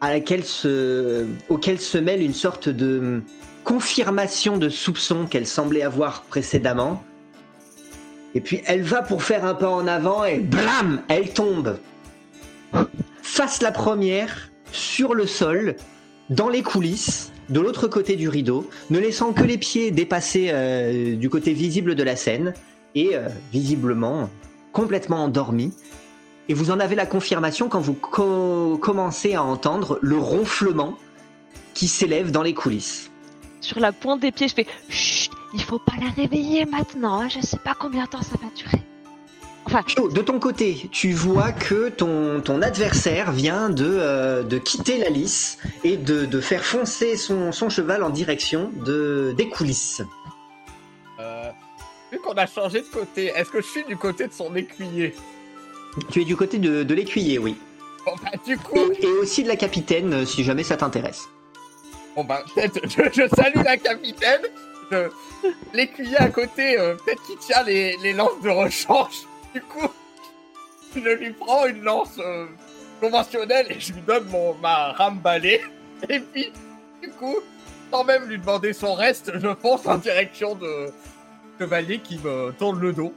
à laquelle se, auquel se mêle une sorte de hum, confirmation de soupçon qu'elle semblait avoir précédemment. Et puis elle va pour faire un pas en avant et blam, elle tombe. Face la première, sur le sol, dans les coulisses, de l'autre côté du rideau, ne laissant que les pieds dépasser euh, du côté visible de la scène et euh, visiblement complètement endormie. Et vous en avez la confirmation quand vous co- commencez à entendre le ronflement qui s'élève dans les coulisses. Sur la pointe des pieds, je fais Chut, il faut pas la réveiller maintenant, hein, je sais pas combien de temps ça va durer. Enfin, de ton côté, tu vois que ton, ton adversaire vient de, euh, de quitter la lice et de, de faire foncer son, son cheval en direction de, des coulisses. Euh, vu qu'on a changé de côté, est-ce que je suis du côté de son écuyer? Tu es du côté de, de l'écuyer, oui. Bon bah du coup, Et, et aussi de la capitaine, euh, si jamais ça t'intéresse. bon bah peut-être je, je salue la capitaine. L'écuyer à côté, euh, peut-être qu'il tient les, les lances de rechange. Du coup, je lui prends une lance euh, conventionnelle et je lui donne mon, ma rame balai. Et puis, du coup, sans même lui demander son reste, je fonce en direction de chevalier qui me tourne le dos.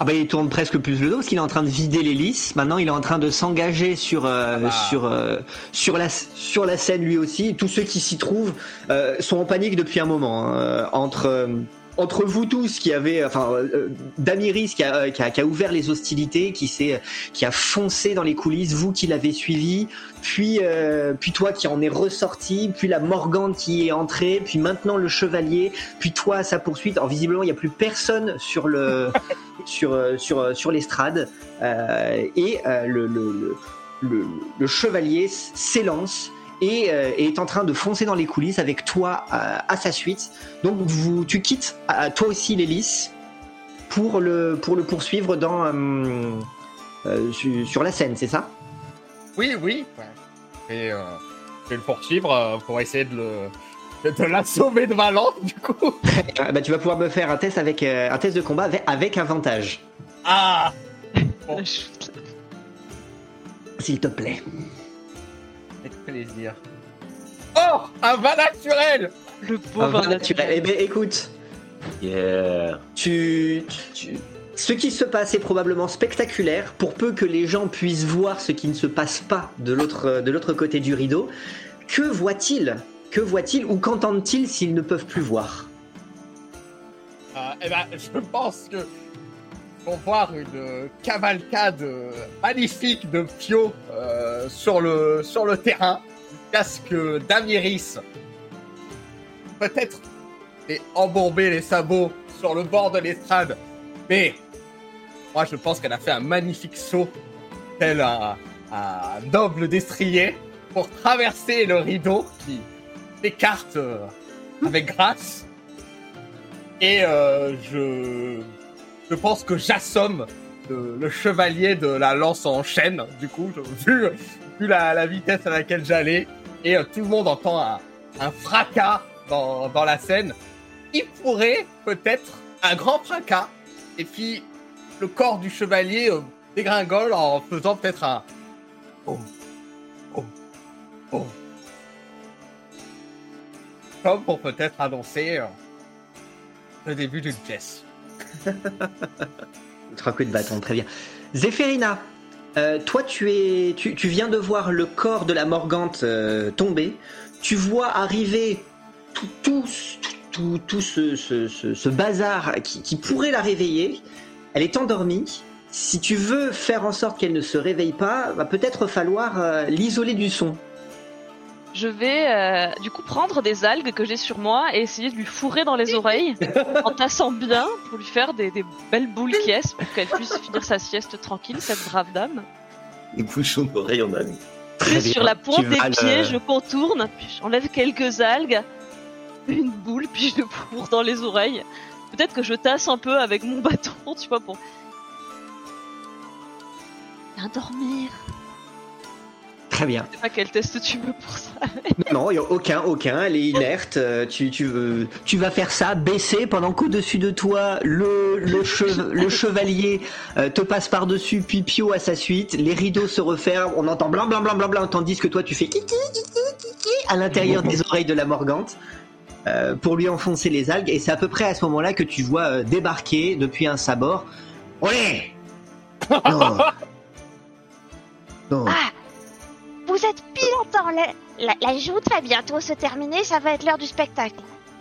Ah bah il tourne presque plus le dos parce qu'il est en train de vider les lisses. Maintenant il est en train de s'engager sur euh, Ah bah. sur euh, sur la sur la scène lui aussi. Tous ceux qui s'y trouvent euh, sont en panique depuis un moment. hein. Entre entre vous tous qui avez, enfin, euh, Damiris qui a, euh, qui, a, qui a ouvert les hostilités, qui s'est, qui a foncé dans les coulisses, vous qui l'avez suivi, puis, euh, puis toi qui en est ressorti, puis la Morgante qui est entrée, puis maintenant le Chevalier, puis toi à sa poursuite. Alors visiblement il n'y a plus personne sur le, sur, euh, sur, euh, sur l'estrade, euh, et euh, le, le, le, le Chevalier s'élance et euh, est en train de foncer dans les coulisses avec toi euh, à sa suite. Donc vous, tu quittes euh, toi aussi l'hélice pour le, pour le poursuivre dans, euh, euh, su- sur la scène, c'est ça? Oui, oui. Et euh, je vais le poursuivre euh, pour essayer de le de l'assommer de ma lance, du coup. Euh, bah, Tu vas pouvoir me faire un test, avec, euh, un test de combat avec, avec avantage, Ah Bon. S'il te plaît. Plaisir. Oh Un vin naturel Le Un pauvre vin naturel. Eh ben, écoute, Yeah. tu, tu- ce qui se passe est probablement spectaculaire pour peu que les gens puissent voir ce qui ne se passe pas de l'autre de l'autre côté du rideau. Que voit-il? Que voit-il ou qu'entendent-ils s'ils ne peuvent plus voir? Euh, Eh ben, je pense que voir une cavalcade euh, magnifique de Pio euh, sur le terrain, casque d'Amiris, peut-être et embourber les sabots sur le bord de l'estrade, mais moi je pense qu'elle a fait un magnifique saut, tel un, un noble destrier, pour traverser le rideau qui s'écarte euh, avec grâce. Et euh, je, je pense que j'assomme le, chevalier de la lance en chaîne, du coup, vu, vu la, vitesse à laquelle j'allais. Et euh, tout le monde entend un, fracas dans, dans la scène. Il pourrait peut-être un grand fracas. Et puis le corps du chevalier euh, dégringole en faisant peut-être un... Oh, oh, oh. Comme pour peut-être annoncer... euh, le début d'une pièce. Trois coups de bâton, très bien. Zéphérina, euh, toi tu es, tu, tu viens de voir le corps de la Morgante euh, tomber. Tu vois arriver tout, tout, tout, tout ce, ce, ce- bazar qui, qui pourrait la réveiller. Elle est endormie. Si tu veux faire en sorte qu'elle ne se réveille pas, va peut-être falloir euh, l'isoler du son. Je vais euh, du coup prendre des algues que j'ai sur moi et essayer de lui fourrer dans les oreilles en tassant bien pour lui faire des, des belles boules qui pour qu'elle puisse finir sa sieste tranquille, cette brave dame. Les bouchons d'oreille en ami. Très Puis sur la pointe des le- pieds, je contourne, puis j'enlève quelques algues, une boule, puis je le fourre dans les oreilles. Peut-être que je tasse un peu avec mon bâton, tu vois, pour bien dormir. Très bien. Je sais pas quel test tu veux pour ça. Non, il n'y a aucun, aucun. Elle est inerte. euh, Tu, tu, veux- tu vas faire ça, baisser pendant qu'au-dessus de toi, le, le, le chevalier euh, te passe par-dessus, puis Pio à sa suite. Les rideaux se referment. On entend blanc, blanc, blanc, blanc, blanc, tandis que toi, tu fais kiki, kiki, kiki à l'intérieur des oreilles de la Morgante. euh, pour lui enfoncer les algues. Et c'est à peu près à ce moment-là que tu vois euh, débarquer depuis un sabord. Olé Non. Non. Ah Vous êtes pile en temps. La, la, la joute va bientôt se terminer. Ça va être l'heure du spectacle.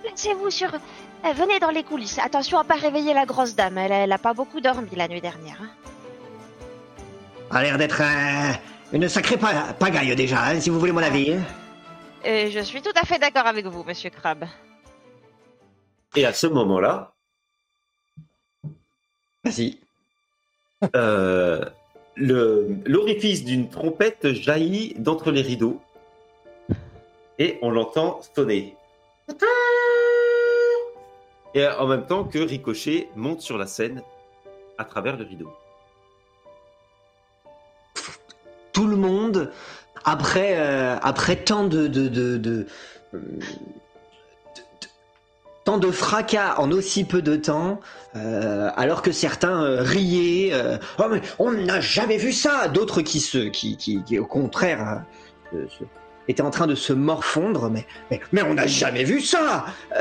Placez-vous sur. euh, venez dans les coulisses. Attention à pas réveiller la grosse dame. Elle, elle a pas beaucoup dormi la nuit dernière. hein. A l'air d'être euh, une sacrée pa- pagaille déjà, hein, si vous voulez mon avis. hein. Et je suis tout à fait d'accord avec vous, monsieur Crabbe. Et à ce moment-là, Vas-y. euh, l'orifice d'une trompette jaillit d'entre les rideaux et on l'entend sonner. Et en même temps que Ricochet monte sur la scène à travers le rideau. Tout le monde, après, euh, tant de- tant de fracas en aussi peu de temps, euh, alors que certains euh, riaient, euh, oh mais on n'a jamais vu ça, d'autres qui se, qui, qui, qui, au contraire, se- étaient en train de se morfondre, mais, mais, mais on n'a jamais vu ça.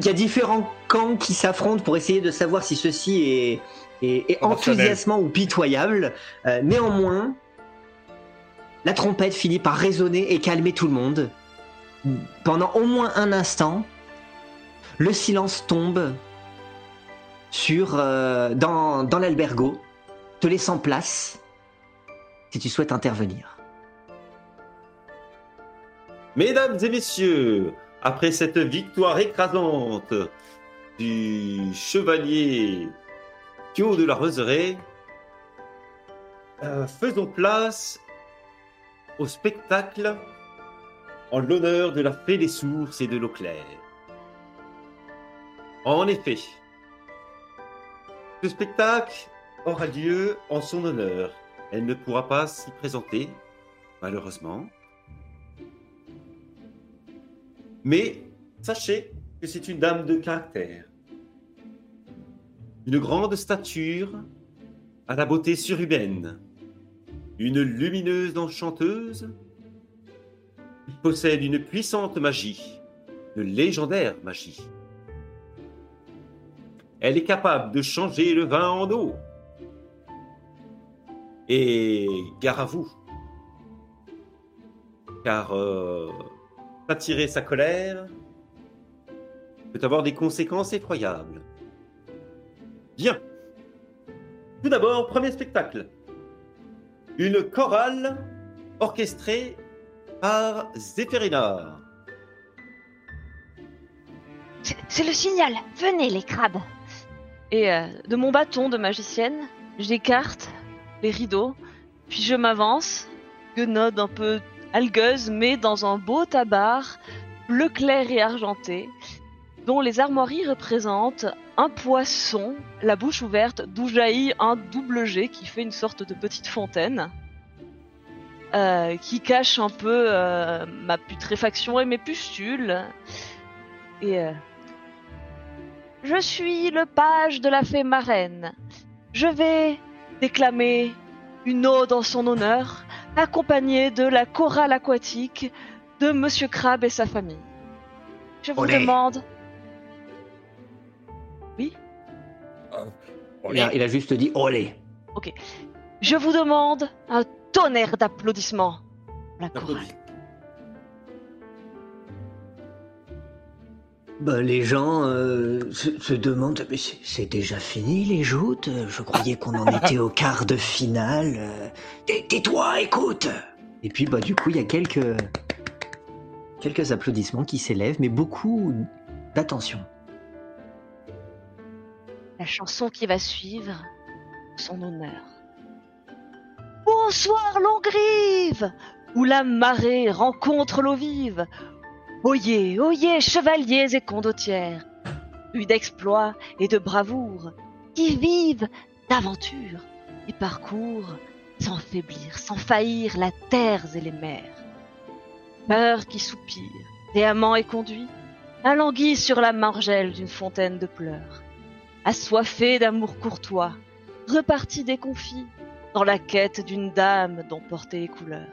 Il y a différents camps qui s'affrontent pour essayer de savoir si ceci est, est, est enthousiasmant ou pitoyable. Néanmoins, la trompette finit par résonner et calmer tout le monde. Pendant au moins un instant, le silence tombe sur euh, dans, dans l'albergo, te laissant place si tu souhaites intervenir. Mesdames et messieurs, après cette victoire écrasante du chevalier Pio de la Roseraie, euh, faisons place au spectacle en l'honneur de la fée des sources et de l'eau claire. En effet, ce spectacle aura lieu en son honneur. Elle ne pourra pas s'y présenter, malheureusement. Mais sachez que c'est une dame de caractère. Une grande stature à la beauté surhumaine. Une lumineuse enchanteuse possède une puissante magie, une légendaire magie. Elle est capable de changer le vin en eau. Et gare à vous, car euh, attirer sa colère peut avoir des conséquences effroyables. Bien. Tout d'abord, premier spectacle. Une chorale orchestrée par Zéphérina. C'est- le signal. Venez, les crabes. Et euh, de mon bâton de magicienne, j'écarte les rideaux, puis je m'avance, guenode un peu algueuse, mais dans un beau tabard, bleu clair et argenté, dont les armoiries représentent un poisson, la bouche ouverte, d'où jaillit un double G qui fait une sorte de petite fontaine. Euh, qui cache un peu euh, ma putréfaction et mes pustules. Et euh, je suis le page de la fée marraine. Je vais déclamer une ode en son honneur, accompagnée de la chorale aquatique de Monsieur Crabbe et sa famille. Je vous Olé. demande. Il a, il a juste dit olé. Je vous demande un tonnerre d'applaudissements. La chorale. Bah, les gens euh, se, se demandent, mais c'est déjà fini les joutes? Je croyais qu'on en était au quart de finale. euh. Tais- Tais-toi, écoute Et puis bah du coup il y a quelques quelques applaudissements qui s'élèvent, mais beaucoup d'attention. La chanson qui va suivre, son honneur. Bonsoir Longrive, où la marée rencontre l'eau vive. Oyez, oyez, chevaliers et condottières, d'exploits et de bravoure, qui vivent d'aventure et parcourent sans faiblir, sans faillir la terre et les mers. Peur qui soupire, véhément et conduit, alanguit sur la margelle d'une fontaine de pleurs assoiffé d'amour courtois, reparti déconfit la quête d'une dame dont portez les couleurs.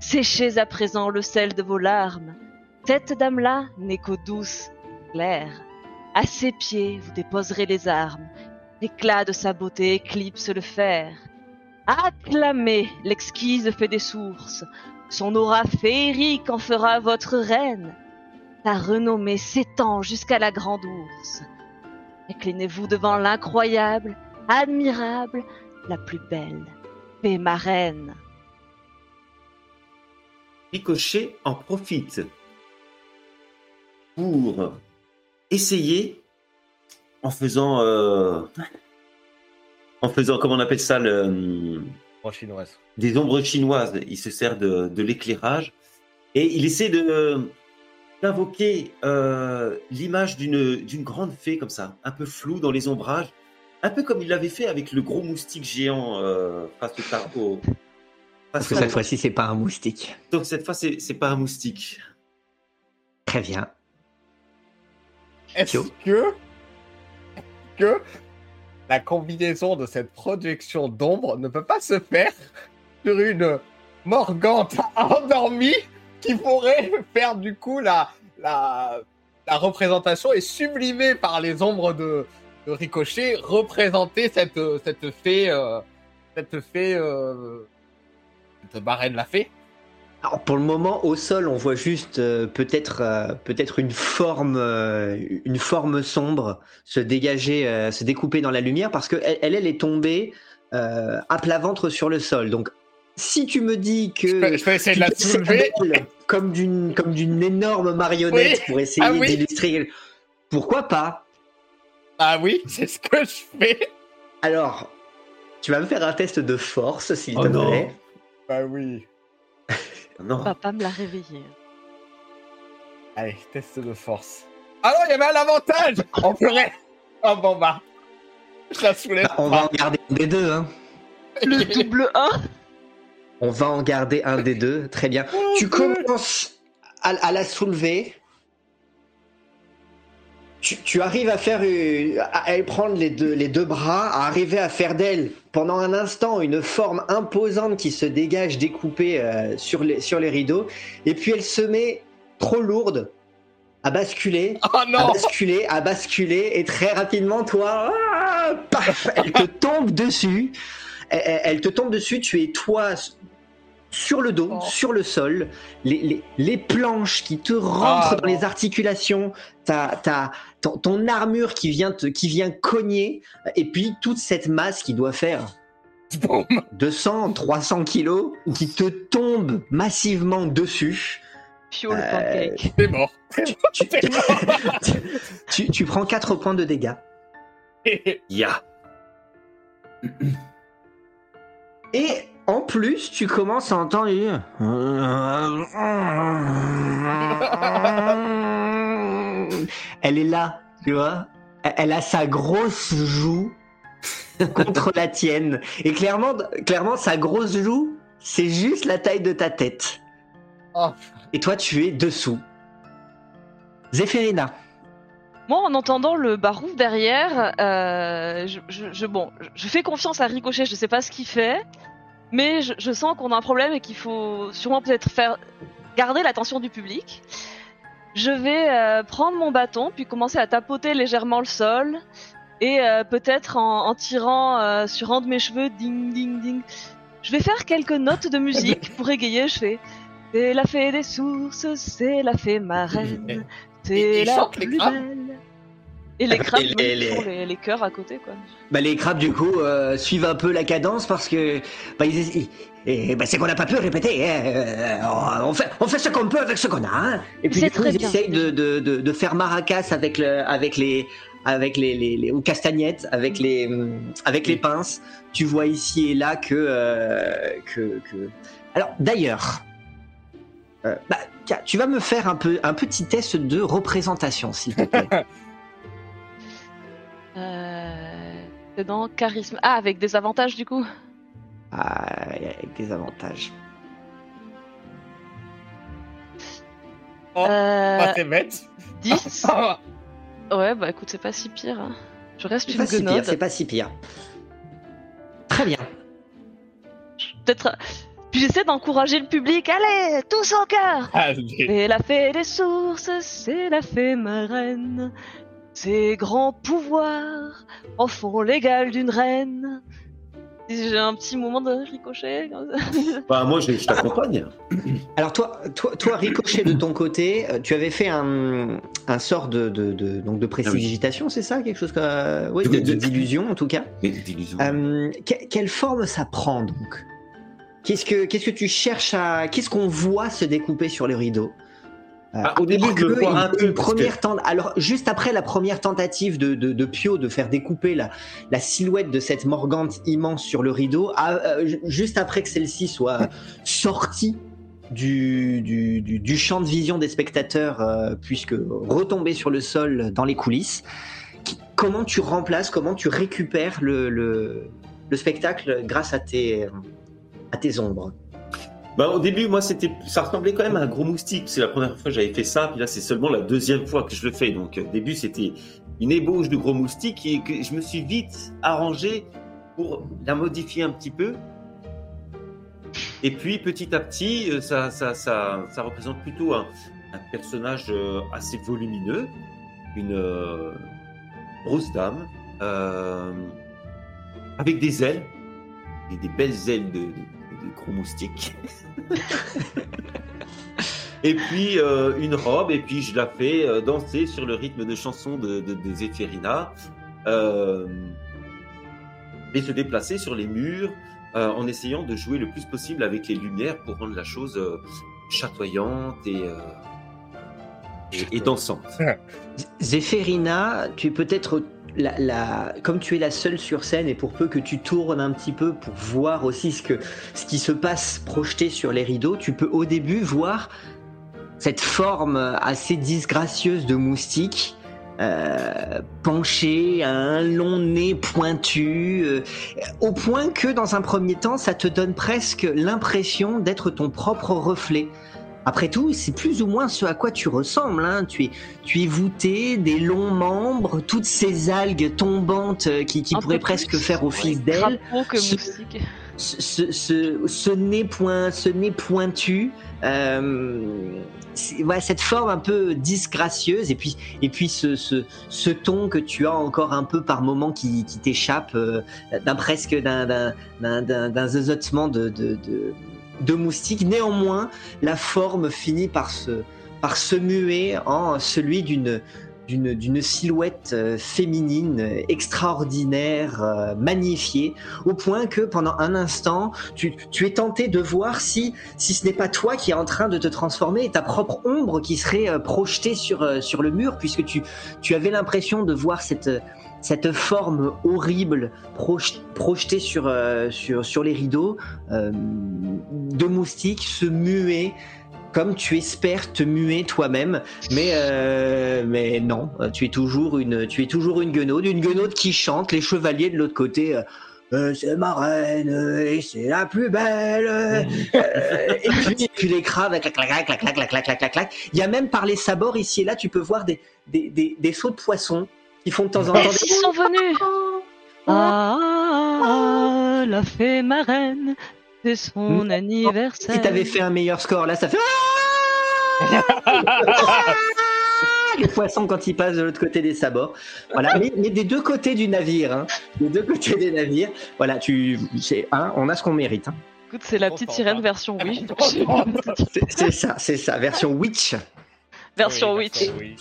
Séchez à présent le sel de vos larmes, Cette dame-là n'est qu'eau douce, claire. À ses pieds, vous déposerez les armes. L'éclat de sa beauté éclipse le fer. Acclamez l'exquise fée des sources. Son aura féerique en fera votre reine. Sa renommée s'étend jusqu'à la grande ours. Inclinez-vous devant l'incroyable, admirable, la plus belle, fée marraine. Ricochet en profite pour essayer en faisant euh, en faisant comment on appelle ça le En chinoise. des ombres chinoises. Il se sert de, de l'éclairage et il essaie de d'invoquer euh, l'image d'une d'une grande fée comme ça, un peu floue dans les ombrages, un peu comme il l'avait fait avec le gros moustique géant euh, face au tarot. Parce que cette fois-ci, c'est pas un moustique. Donc cette fois, c'est pas un moustique. Très bien. Est-ce que, que la combinaison de cette projection d'ombre ne peut pas se faire sur une Morgante endormie qui pourrait faire du coup la, la, la représentation et sublimée par les ombres de, de Ricochet, représenter cette, cette fée, euh, cette fée, euh, cette marraine la fée. Alors pour le moment, au sol, on voit juste euh, peut-être euh, peut-être une forme euh, une forme sombre se dégager, euh, se découper dans la lumière parce que elle, elle est tombée euh, à plat ventre sur le sol. Donc si tu me dis que Je peux, je peux essayer de la soulever. comme d'une comme d'une énorme marionnette Oui. pour essayer Ah oui. d'illustrer, pourquoi pas? Ah oui, c'est ce que je fais. Alors, tu vas me faire un test de force, s'il Oh te non. plaît. Bah oui. Non. Papa me l'a réveillé. Allez, test de force. Ah non, il y avait un avantage On pourrait... Oh bon bah... Je la soulève Bah, on va en garder un des deux. Hein. Le double 1 On va en garder un des deux. Très bien. Oh, tu commences à, à la soulever. Tu, tu arrives à faire à elle prendre les deux, les deux bras, à arriver à faire d'elle pendant un instant une forme imposante qui se dégage découpée euh, sur, les, sur les rideaux. Et puis elle se met trop lourde à basculer Oh à basculer, à basculer, et très rapidement, toi, ah, paf, elle te tombe dessus. Elle, te tombe dessus, tu es toi sur le dos, Oh. sur le sol, les, les, les planches qui te rentrent Ah, dans non. les articulations, ta, ta, ton, ton armure qui vient, te, qui vient cogner, et puis toute cette masse qui doit faire Boum 200, 300 kilos, qui te tombe massivement dessus. Pio le Euh, pancake. Mort. Tu, mort. tu, tu prends 4 points de dégâts. Ya. Et en plus, tu commences à entendre. Elle est là, tu vois. Elle a sa grosse joue contre la tienne. Et clairement, clairement, sa grosse joue, c'est juste la taille de ta tête. Oh. Et toi, tu es dessous. Zéphérina. Moi, en entendant le barouf derrière, euh, je, je- je- bon, je fais confiance à Ricochet, je sais pas ce qu'il fait, mais je, je sens qu'on a un problème et qu'il faut sûrement peut-être faire garder l'attention du public. Je vais euh, prendre mon bâton, puis commencer à tapoter légèrement le sol, et euh, peut-être en, en tirant euh, sur un de mes cheveux, ding ding ding. Je vais faire quelques notes de musique pour égayer. Je fais. C'est la fée des sources, c'est la fée marraine, Et c'est il la plus belle. Et les crabes Et les- font les, les chœurs à côté, quoi. Bah, les crabes, du coup, euh, suivent un peu la cadence parce que bah, ils- ils- et, bah, c'est qu'on n'a pas pu répéter. hein, euh, on, fait, on fait ce qu'on peut avec ce qu'on a. hein. Et puis, du coup, ils bien. essayent de, de, de, de faire maracas avec, le, avec les. Avec les, les, les- ou castagnettes, avec les, avec les pinces. Tu vois ici et là que. euh, que, que... Alors, d'ailleurs. euh, bah, tu vas me faire un, peu, un petit test de représentation, s'il te plaît. Euh, c'est dans charisme. Ah, avec des avantages du coup. Ah, avec des avantages. Oh, Euh, Ah, c'est bête. 10. Ah, Ouais, bah écoute, c'est pas si pire. hein. Je reste C'est une pas si c'est pas si pire. Très bien. Peut-être Puis j'essaie d'encourager le public. Allez, tous en cœur. Allez. Et la fée des sources, c'est la fée marraine. Ses grands pouvoirs en font l'égal d'une reine. J'ai un petit moment de ricochet. comme ça. Bah, moi, je, je t'accompagne. Alors toi, toi, toi, Ricochet, de ton côté, euh, tu avais fait un, un sort de, de, de- donc de précipitation, c'est ça Quelque chose comme... euh, Oui, de- de- d'illusion en tout cas. Mais d'illusion. Euh, que- quelle forme ça prend donc? Qu'est-ce que qu'est-ce que tu cherches à qu'est-ce qu'on voit se découper sur le rideau? Euh, Ah, au début, je le vois un peu, que- première Alors juste après la première tentative de, de, de Pio de faire découper la, la silhouette de cette Morgante immense sur le rideau, ah, euh, ju- juste après que celle-ci soit sortie du, du, du, du champ de vision des spectateurs, euh, puisque retombée sur le sol dans les coulisses, qui- comment tu remplaces, comment tu récupères le, le, le spectacle grâce à tes, à tes ombres? Bah, au début, moi, c'était, ça ressemblait quand même à un gros moustique. C'est la première fois que j'avais fait ça, puis là, c'est seulement la deuxième fois que je le fais. Donc, au début, c'était une ébauche de gros moustique et que je me suis vite arrangé pour la modifier un petit peu. Et puis, petit à petit, euh, ça, ça, ça, ça représente plutôt un, personnage euh, assez volumineux, une euh, grosse dame, euh, avec des ailes, et des belles ailes de, de gros moustiques. et puis euh, une robe, et puis je la fais euh, danser sur le rythme de chansons de, de, euh, et se déplacer sur les murs euh, en essayant de jouer le plus possible avec les lumières pour rendre la chose euh, chatoyante et, euh, et, et dansante. Zéphérina, tu es peut-être comme tu es la seule sur scène et pour peu que tu tournes un petit peu pour voir aussi ce qui se passe projeté sur les rideaux, tu peux au début voir cette forme assez disgracieuse de moustique. euh, penché, un long nez pointu, euh, au point que dans un premier temps, ça te donne presque l'impression d'être ton propre reflet. Après tout, c'est plus ou moins ce à quoi tu ressembles. Hein. Tu es, tu es voûté, des longs membres, toutes ces algues tombantes euh, qui, qui pourraient presque plus, faire office d'ailes. Ce-. Ce, ce, ce, nez point, ce nez pointu, euh, ouais, cette forme un peu disgracieuse, et puis, et puis ce, ce, ce ton que tu as encore un peu par moment qui, qui t'échappe, euh, d'un presque d'un, d'un, d'un, d'un, d'un zozotement de, de, de, de moustique. Néanmoins, la forme finit par se, par se muer en celui d'une, d'une, silhouette euh, féminine extraordinaire, euh, magnifiée, au point que pendant un instant, tu, tu es tenté de voir si, si ce n'est pas toi qui est en train de te transformer et ta propre ombre qui serait euh, projetée sur, sur le mur, puisque tu, tu avais l'impression de voir cette, cette forme horrible proj- projetée sur, euh, sur, sur les rideaux euh, de moustiques se muer comme tu espères te muer toi-même, mais euh, mais non, tu es toujours une tu es toujours une guenaude, une guenaude qui chante, les chevaliers de l'autre côté. c'est ma reine et c'est la plus belle. et puis tu clac clac clac clac clac clac clac clac clac clac. Il y a même par les sabords ici et là, tu peux voir des des, des, des sauts de poissons qui font de temps en temps. Des- sont venues Ah, la fée marraine, c'est son anniversaire. Si t'avais fait un meilleur score, là, ça fait. Ah Les poissons quand ils passent de l'autre côté des sabords. Voilà, mais, mais des deux côtés du navire, hein. Des deux côtés des navires. Voilà, tu, c'est, hein, on a ce qu'on mérite. hein. Écoute, c'est la petite sirène hein. version Wish. C'est, c'est ça, c'est ça, version witch. version Oui, Witch. version oui.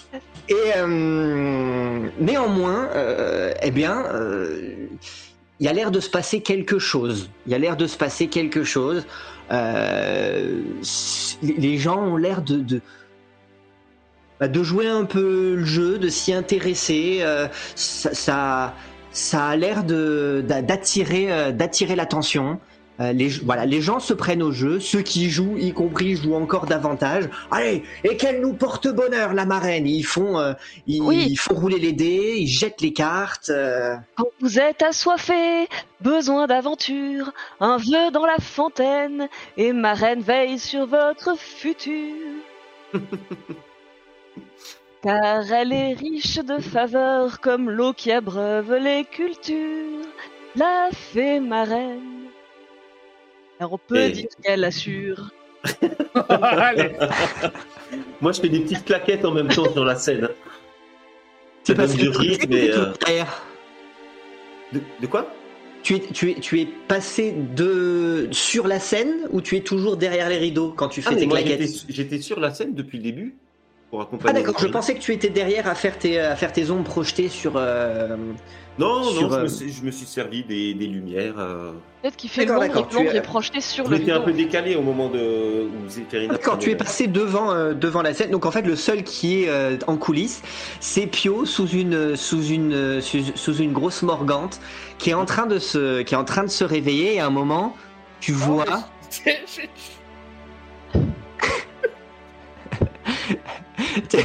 Et euh, néanmoins, euh, eh bien, euh, il y a l'air de se passer quelque chose. Il y a l'air de se passer quelque chose. Les gens ont l'air de, bah, de jouer un peu le jeu, de s'y intéresser. ça, ça, a l'air d'attirer d'attirer l'attention. Euh, les, voilà, les gens se prennent au jeu, ceux qui jouent, y compris, jouent encore davantage. Allez, et qu'elle nous porte bonheur, la marraine. Ils font, euh, ils, Oui. ils font rouler les dés, ils jettent les cartes. euh, Quand vous êtes assoiffé, besoin d'aventure, un vœu dans la fontaine, et ma reine veille sur votre futur. Car elle est riche de faveurs comme l'eau qui abreuve les cultures, la fée marraine. Alors on peut Et- dire qu'elle assure. Moi, je fais des petites claquettes en même temps sur la scène. C'est que du tu rythme, es mais, euh. De, de quoi? Tu es, tu, es, tu es passé de sur la scène ou tu es toujours derrière les rideaux quand tu fais Ah, tes claquettes? j'étais sur la scène depuis le début pour accompagner. Ah d'accord, je pensais que tu étais derrière à faire tes, à faire tes ombres projetées sur... euh, Non, sur, non, je, euh, me suis, je me suis servi des, des lumières. euh. Peut-être qu'il fait l'ombre et tu es- est projetée sur Je le m'étais un peu décalé au moment de où Zéphérina. D'accord, tu es passé devant, euh, devant la scène. Donc en fait, le seul qui est euh, en coulisses, c'est Pio sous une, sous une, sous, sous une grosse morgante qui est en train de se, qui est en train de se réveiller. Et à un moment, tu vois, tu,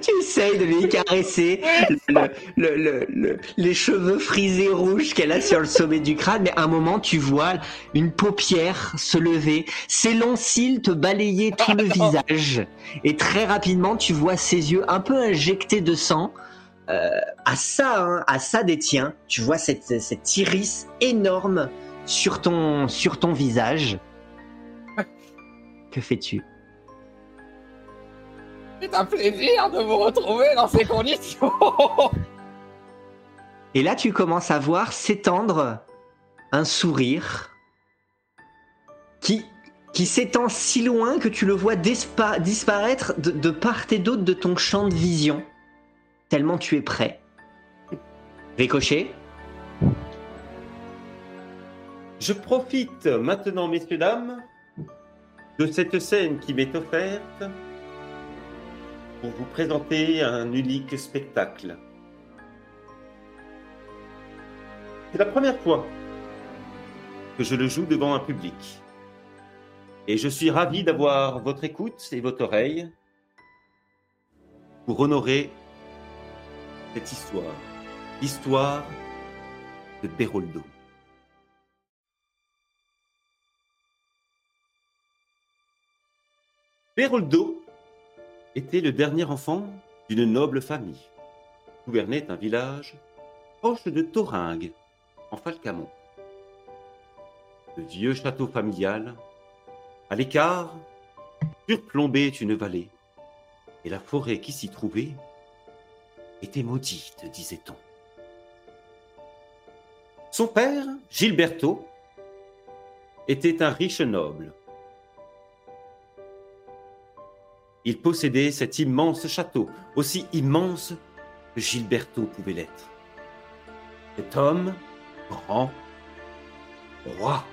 tu essayes de lui caresser le- le- le- le- les cheveux frisés rouges qu'elle a sur le sommet du crâne. Mais à un moment, tu vois une paupière se lever, ses longs cils te balayer tout le visage. Et très rapidement, tu vois ses yeux un peu injectés de sang. Euh, à ça, hein, à ça des tiens, tu vois cette, cette iris énorme sur ton, sur ton visage. Que fais-tu? C'est un plaisir de vous retrouver dans ces conditions. Et là, tu commences à voir s'étendre un sourire qui, qui s'étend si loin que tu le vois dispa- disparaître de, de part et d'autre de ton champ de vision, tellement tu es prêt. Ricochet, Je profite maintenant, messieurs, dames, de cette scène qui m'est offerte pour vous présenter un unique spectacle. C'est la première fois que je le joue devant un public. Et je suis ravi d'avoir votre écoute et votre oreille pour honorer cette histoire. L'histoire de Beroldo. Beroldo était le dernier enfant d'une noble famille. Gouvernait un village proche de Thoringue, en Falcamont. Le vieux château familial, à l'écart, surplombait une vallée, et la forêt qui s'y trouvait était maudite, disait-on. Son père, Gilberto, était un riche noble. Il possédait cet immense château, aussi immense que Gilberto pouvait l'être. Cet homme, grand, roi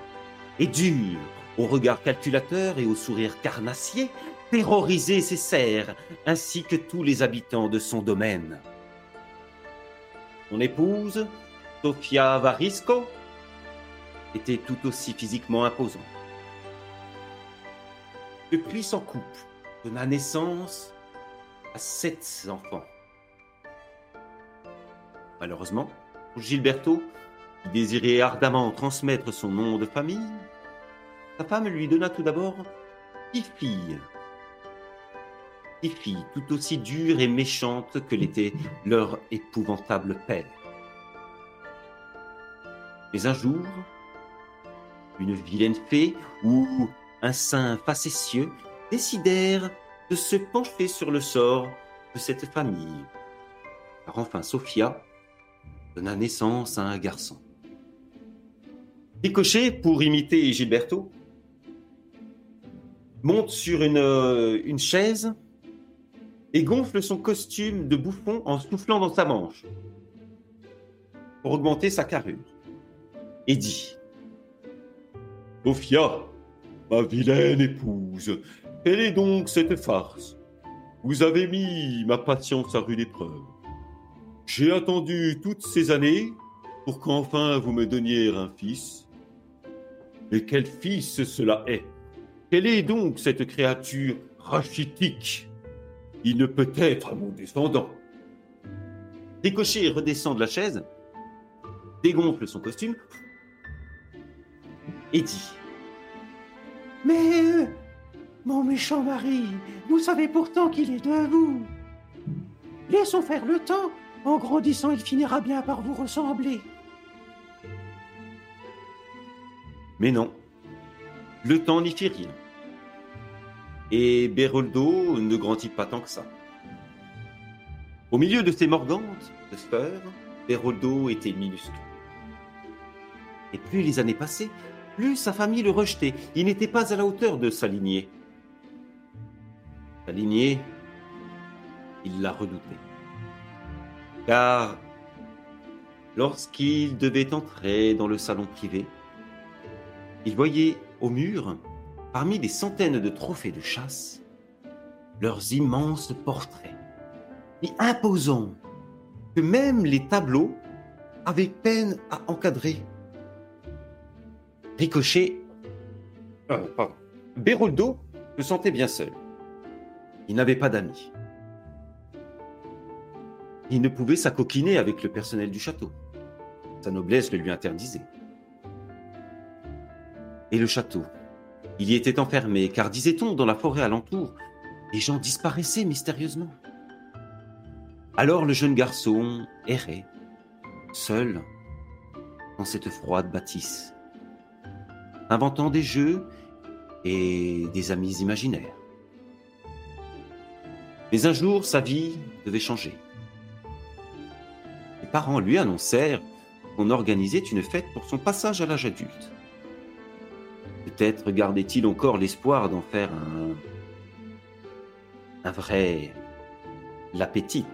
et dur, au regard calculateur et au sourire carnassier, terrorisait ses serfs ainsi que tous les habitants de son domaine. Son épouse, Sofia Varisco, était tout aussi physiquement imposante. Le puissant couple donna naissance à sept enfants. Malheureusement, pour Gilberto, qui désirait ardemment transmettre son nom de famille, sa femme lui donna tout d'abord six filles. Six filles tout aussi dures et méchantes que l'était leur épouvantable père. Mais un jour, une vilaine fée ou un saint facétieux décidèrent de se pencher sur le sort de cette famille. Car enfin Sophia donna naissance à un garçon. Ricochet, pour imiter Gilberto, monte sur une, euh, une chaise et gonfle son costume de bouffon en soufflant dans sa manche pour augmenter sa carrure. Et dit Sophia, ma vilaine épouse, quelle est donc cette farce Vous avez mis ma patience à rude épreuve. J'ai attendu toutes ces années pour qu'enfin vous me donniez un fils. Mais quel fils cela est? Quelle est donc cette créature rachitique? Il ne peut être mon descendant. Ricochet redescend de la chaise, dégonfle son costume et dit Mais euh, mon méchant mari, vous savez pourtant qu'il est de vous. Laissons faire le temps. En grandissant, il finira bien par vous ressembler. Mais non. Le temps n'y fit rien. Et Beroldo ne grandit pas tant que ça. Au milieu de ces morgantes de sphères, Beroldo était minuscule. Et plus les années passaient, plus sa famille le rejetait. Il n'était pas à la hauteur de sa lignée. Sa il la redoutait. Car lorsqu'il devait entrer dans le salon privé, il voyait au mur, parmi des centaines de trophées de chasse, leurs immenses portraits, si imposants que même les tableaux avaient peine à encadrer. Ricochet, euh, pardon, se sentait bien seul. Il n'avait pas d'amis. Il ne pouvait s'acoquiner avec le personnel du château. Sa noblesse le lui interdisait. Et le château Il y était enfermé, car disait-on, dans la forêt alentour, les gens disparaissaient mystérieusement. Alors le jeune garçon errait, seul, dans cette froide bâtisse, inventant des jeux et des amis imaginaires. Mais un jour, sa vie devait changer. Les parents lui annoncèrent qu'on organisait une fête pour son passage à l'âge adulte. Peut-être gardait-il encore l'espoir d'en faire un, un vrai l'appétit.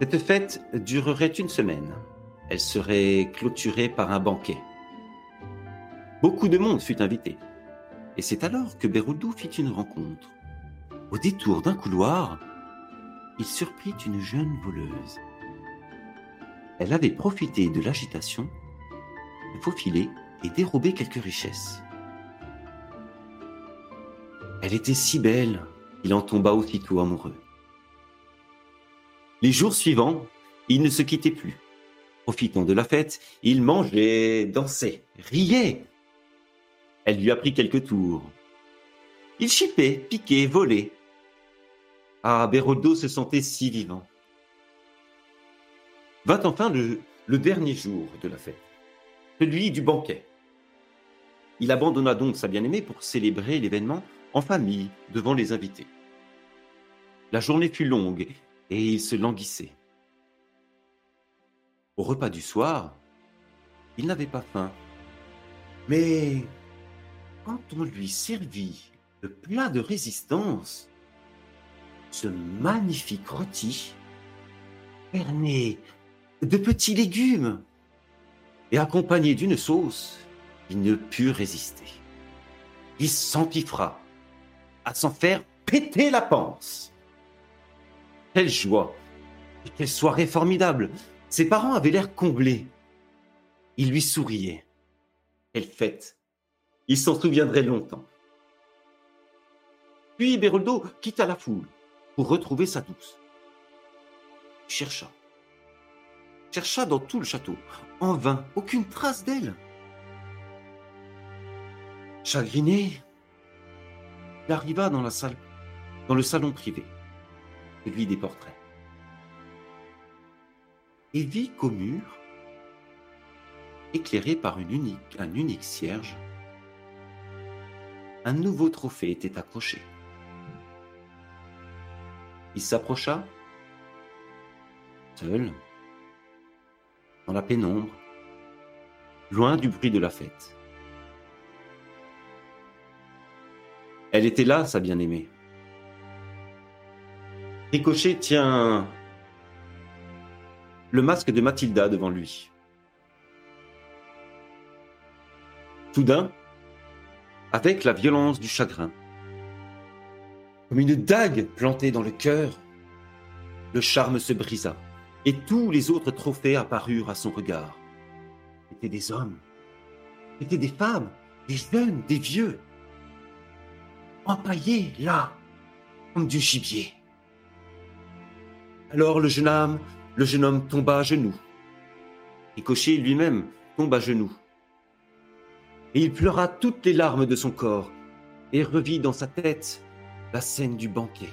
Cette fête durerait une semaine. Elle serait clôturée par un banquet. Beaucoup de monde fut invité. Et c'est alors que Beroudou fit une rencontre. Au détour d'un couloir, il surprit une jeune voleuse. Elle avait profité de l'agitation pour faufiler et dérober quelques richesses. Elle était si belle qu'il en tomba aussitôt amoureux. Les jours suivants, ils ne se quittaient plus. Profitant de la fête, ils mangeaient, dansaient, riaient. Elle lui a pris quelques tours. Ils chippaient, piquaient, volaient. Ah, Beroldo se sentait si vivant. Vint enfin le dernier jour de la fête, celui du banquet. Il abandonna donc sa bien-aimée pour célébrer l'événement en famille devant les invités. La journée fut longue et il se languissait. Au repas du soir, il n'avait pas faim. Mais quand on lui servit le plat de résistance, ce magnifique rôti, berné de petits légumes et accompagné d'une sauce, il ne put résister. Il s'empiffra à s'en faire péter la panse. Quelle joie quelle soirée formidable Ses parents avaient l'air comblés. Ils lui souriaient. Quelle fête Il s'en souviendrait longtemps. Puis Beroldo quitta la foule pour retrouver sa douce. Il chercha. Chercha dans tout le château. En vain, aucune trace d'elle. Chagriné, il arriva dans la salle, dans le salon privé, celui des portraits, et vit qu'au mur, éclairé par une un unique cierge, un nouveau trophée était accroché. Il s'approcha, seul, dans la pénombre, loin du bruit de la fête. Elle était là, sa bien-aimée. Ricochet tient le masque de Mathilda devant lui. Soudain, avec la violence du chagrin, comme une dague plantée dans le cœur, le charme se brisa et tous les autres trophées apparurent à son regard. C'étaient des hommes, c'étaient des femmes, des jeunes, des vieux, empaillés là, comme du gibier. Alors le jeune homme, le jeune homme tomba à genoux. Ricochet lui-même tomba à genoux. Et il pleura toutes les larmes de son corps et revit dans sa tête la scène du banquet,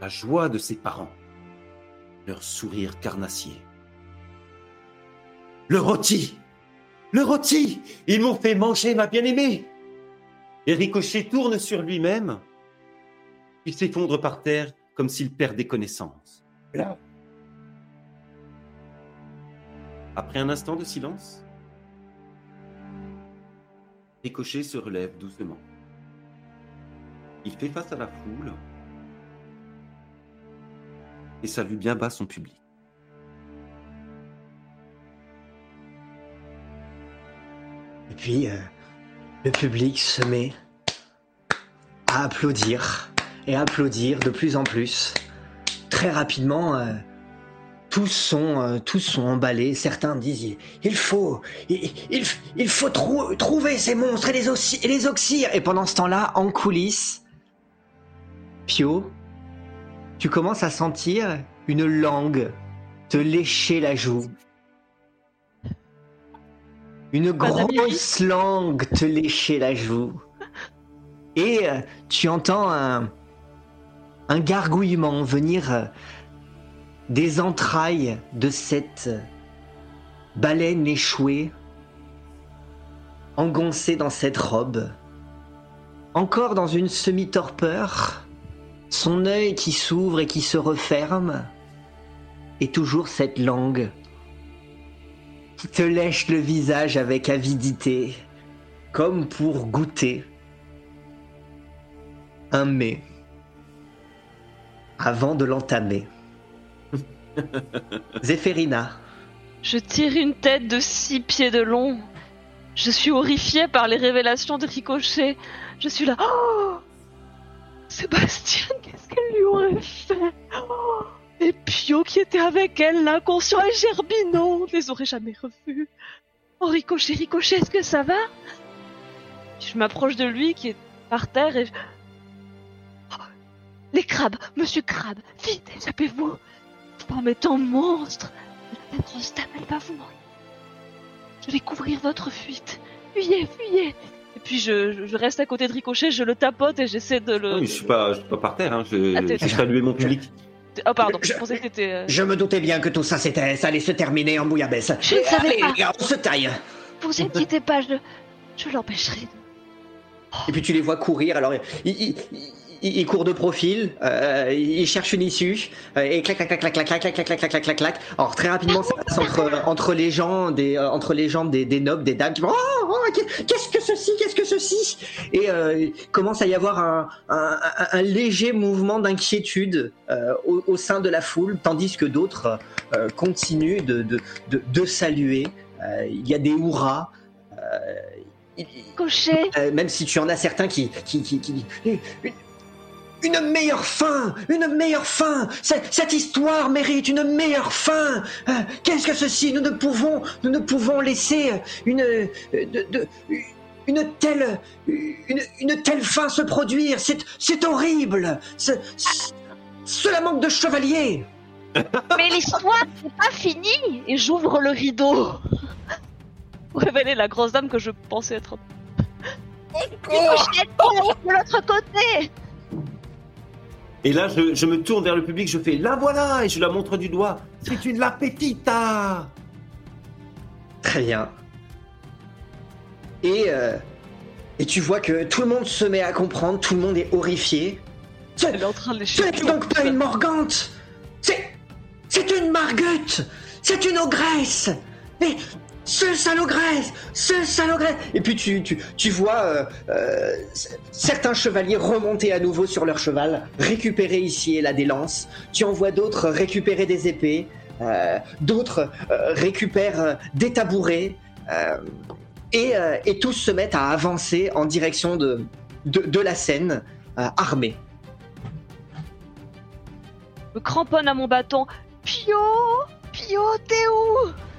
la joie de ses parents, leur sourire carnassier. Le rôti Le rôti Ils m'ont fait manger ma bien-aimée Et Ricochet tourne sur lui-même. Il s'effondre par terre comme s'il perdait connaissance. Là. Après un instant de silence, Ricochet se relève doucement. Il fait face à la foule et salue bien bas son public. Et puis, euh, le public se met à applaudir et applaudir de plus en plus. Très rapidement, euh, tous sont, euh, tous sont emballés. Certains disent il faut, il, il- il faut trou- trouver ces monstres et les, et les oxyre. Et pendant ce temps-là, en coulisses, Pio, tu commences à sentir une langue te lécher la joue. Une grosse langue te lécher la joue. Et euh, tu entends un, un gargouillement venir euh, des entrailles de cette baleine échouée, engoncée dans cette robe, encore dans une semi-torpeur, son œil qui s'ouvre et qui se referme, et toujours cette langue qui te lèche le visage avec avidité, comme pour goûter un mets avant de l'entamer. Zéphérina, Je tire une tête de six pieds de long. Je suis horrifiée par les révélations de Ricochet. Je suis là. Oh Sébastien, qu'est-ce qu'elle lui aurait fait? Oh Et Pio qui était avec elle, l'inconscient et Gerbino, on ne les aurait jamais revus. Oh Ricochet, Ricochet, est-ce que ça va? Je m'approche de lui qui est par terre et... Oh, les crabes, monsieur crabe, vite, échappez-vous Promettant monstre La grosse dame, elle va vous manquer. Je vais couvrir votre fuite. Fuyez, fuyez Et puis je, reste à côté de Ricochet, je le tapote et j'essaie de le... Non, mais je suis pas, je suis pas par terre. Hein. Je, Ah, je saluais mon public. Oh pardon, je, Je- pensais que t'étais... euh, je me doutais bien que tout ça, c'était, ça allait se terminer en bouillabaisse. Je ne savais Allez, pas. les gars, on se taille. Vous inquiétez pas, je, je l'empêcherai. Et puis tu les vois courir, alors ils, ils, ils courent de profil, euh, ils cherchent une issue, euh, et clac clac clac clac clac clac clac clac clac clac clac clac clac. Alors très rapidement ça passe entre, entre les gens, des, euh, entre les jambes des, des nobles, des dames qui vont oh, oh, qu'est- qu'est-ce que ceci, qu'est-ce que ceci Et euh, il commence à y avoir un, un, un- un léger mouvement d'inquiétude euh, au, au sein de la foule, tandis que d'autres euh, continuent de, de, de, de saluer. Euh, il y a des hurrahs. Euh, il- euh, même si tu en as certains qui qui qui, qui une, meilleure fin, une meilleure fin. Cette, cette histoire mérite une meilleure fin. Euh, Qu'est-ce que ceci? Nous ne pouvons, nous ne pouvons laisser une euh, de, de- une telle une, une telle fin se produire. C'est c'est horrible. Ce- ce- cela manque de chevalier. Mais l'histoire n'est pas finie Et j'ouvre le rideau pour révéler la grosse dame que je pensais être... Est de l'autre côté Et là, je, je me tourne vers le public, je fais la voilà et je la montre du doigt. C'est une la petita. Très bien. Et, euh, et tu vois que tout le monde se met à comprendre, tout le monde est horrifié. Ce, Elle est en train de ce lécher. n'est donc pas une morgante C'est. C'est une margutte C'est une ogresse Mais. Ce salogresse Ce salogresse Et puis tu, tu, vois euh, euh, certains chevaliers remonter à nouveau sur leur cheval, récupérer ici et là des lances. Tu en vois d'autres récupérer des épées. euh, d'autres récupèrent des tabourets. et, tous se mettent à avancer en direction de, de, la scène, armés. Je cramponne à mon bâton. Pio Pio, t'es où?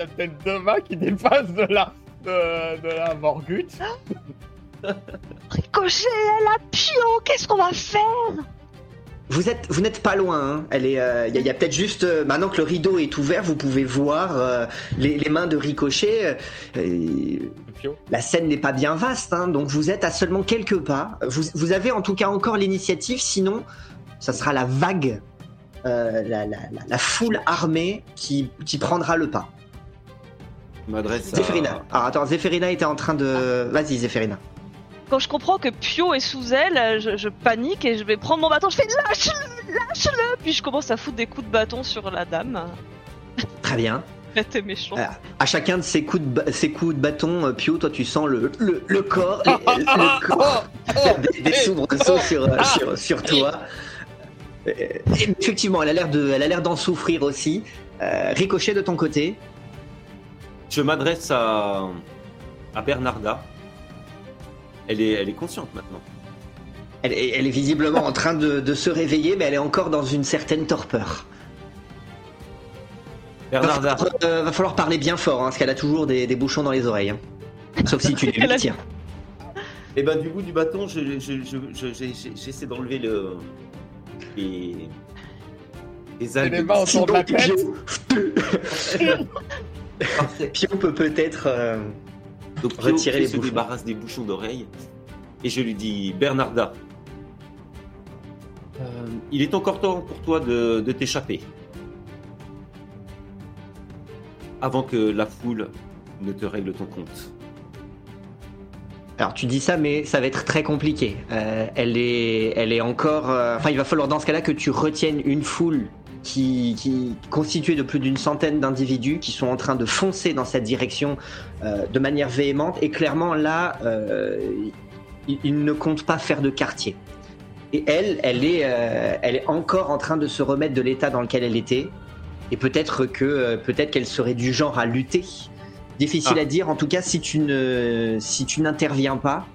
Y a peut-être deux mains qui dépassent de la, de, de la morgute. Ricochet, elle a Pio Qu'est-ce qu'on va faire? Vous êtes, vous n'êtes pas loin. hein. Elle est, euh, il y a, il y a peut-être juste euh, maintenant que le rideau est ouvert, vous pouvez voir euh, les, les mains de Ricochet. euh, la scène n'est pas bien vaste, hein, donc vous êtes à seulement quelques pas. Vous, vous avez en tout cas encore l'initiative. Sinon, ça sera la vague, euh, la, la- la- la foule armée qui, qui prendra le pas. Je m'adresse à. Zéphérina. Alors attends, Zéphérina était en train de. Vas-y, Zéphérina. Quand je comprends que Pio est sous elle, je, je panique et je vais prendre mon bâton. Je fais lâche-le, lâche-le. Puis je commence à foutre des coups de bâton sur la dame. Très bien. T'es méchant. Ah. À chacun de ces coups de, ces coups de bâton, euh, Pio, toi tu sens le, le, le corps, le corps des, des soubresauts sur, euh, sur, sur toi. Euh, et effectivement, elle a l'air de, elle a l'air d'en souffrir aussi. Euh, ricochet de ton côté. Je m'adresse à, à Bernarda. Elle est, elle est consciente maintenant. Elle, est- elle est visiblement en train de, de se réveiller, mais elle est encore dans une certaine torpeur. Va Bernarda, falloir, euh, va falloir parler bien fort, hein, parce qu'elle a toujours des, des bouchons dans les oreilles. hein. Sauf si tu les lui tires. et ben du bout du bâton, je- je- je- je- j'essaie d'enlever le les les algues. les mains autour de la tête. Pio peut peut-être. euh, Donc Pio, Retirer Pio les se bouchons. débarrasse des bouchons d'oreilles et je lui dis Bernarda, euh, il est encore temps pour toi de, de t'échapper avant que la foule ne te règle ton compte. Alors tu dis ça, mais ça va être très compliqué. Euh, elle est, elle est encore. euh, Enfin, il va falloir dans ce cas-là que tu retiennes une foule qui, qui constituée de plus d'une centaine d'individus qui sont en train de foncer dans cette direction euh, de manière véhémente. Et clairement là, euh, il, il ne compte pas faire de quartier. Et elle, elle est, euh, elle est encore en train de se remettre de l'état dans lequel elle était. Et peut-être que, euh, peut-être qu'elle serait du genre à lutter. Difficile Ah. à dire. En tout cas, si tu ne, si tu n'interviens pas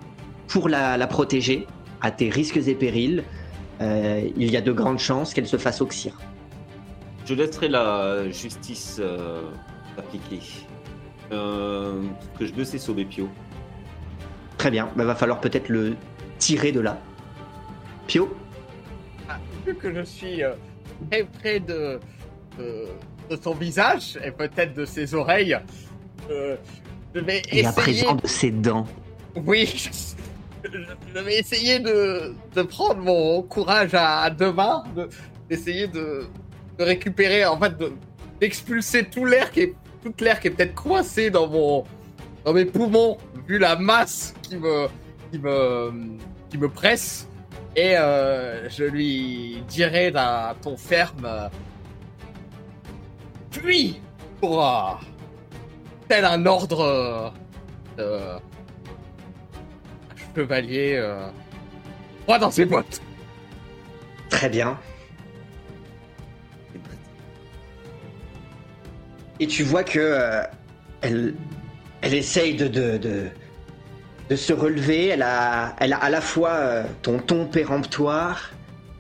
pour la, la protéger à tes risques et périls, euh, il y a de grandes chances qu'elle se fasse oxyre. Je laisserai la justice euh, appliquer. Euh, que je ne sais sauver Pio. Très bien. Il va falloir peut-être le tirer de là. Pio, Vu que je suis euh, très près de, de, de son visage et peut-être de ses oreilles, euh, je vais et à essayer. présent de ses dents. Oui, je, je vais essayer de, de prendre mon courage à, à deux mains, de- d'essayer de, de récupérer, en fait, de- d'expulser tout l'air qui est toute l'air qui est peut-être coincé dans mon dans mes poumons vu la masse qui me qui me qui me presse et euh, je lui dirai d'un ton ferme puis pour tel un ordre de chevalier euh, droit dans ses bottes? Très bien. Et tu vois que euh, elle, elle essaye de, de, de, de se relever. Elle a, elle a à la fois euh, ton ton péremptoire,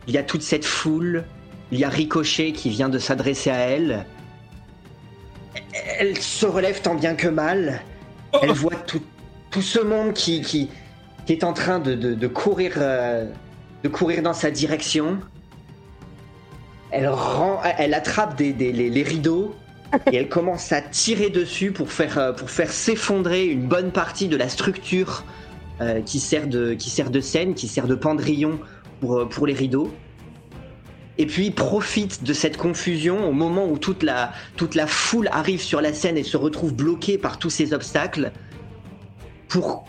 il y a toute cette foule, il y a Ricochet qui vient de s'adresser à elle. Elle se relève tant bien que mal. Elle voit tout, tout ce monde qui, qui, qui est en train de, de, courir, euh, de courir dans sa direction. Elle, rend, elle attrape des, des- les, les rideaux et elle commence à tirer dessus pour faire, euh, pour faire s'effondrer une bonne partie de la structure euh, qui, sert de, scène, qui sert de pendrillon pour, euh, les rideaux. Et puis profite de cette confusion au moment où toute la, toute la foule arrive sur la scène et se retrouve bloquée par tous ces obstacles pour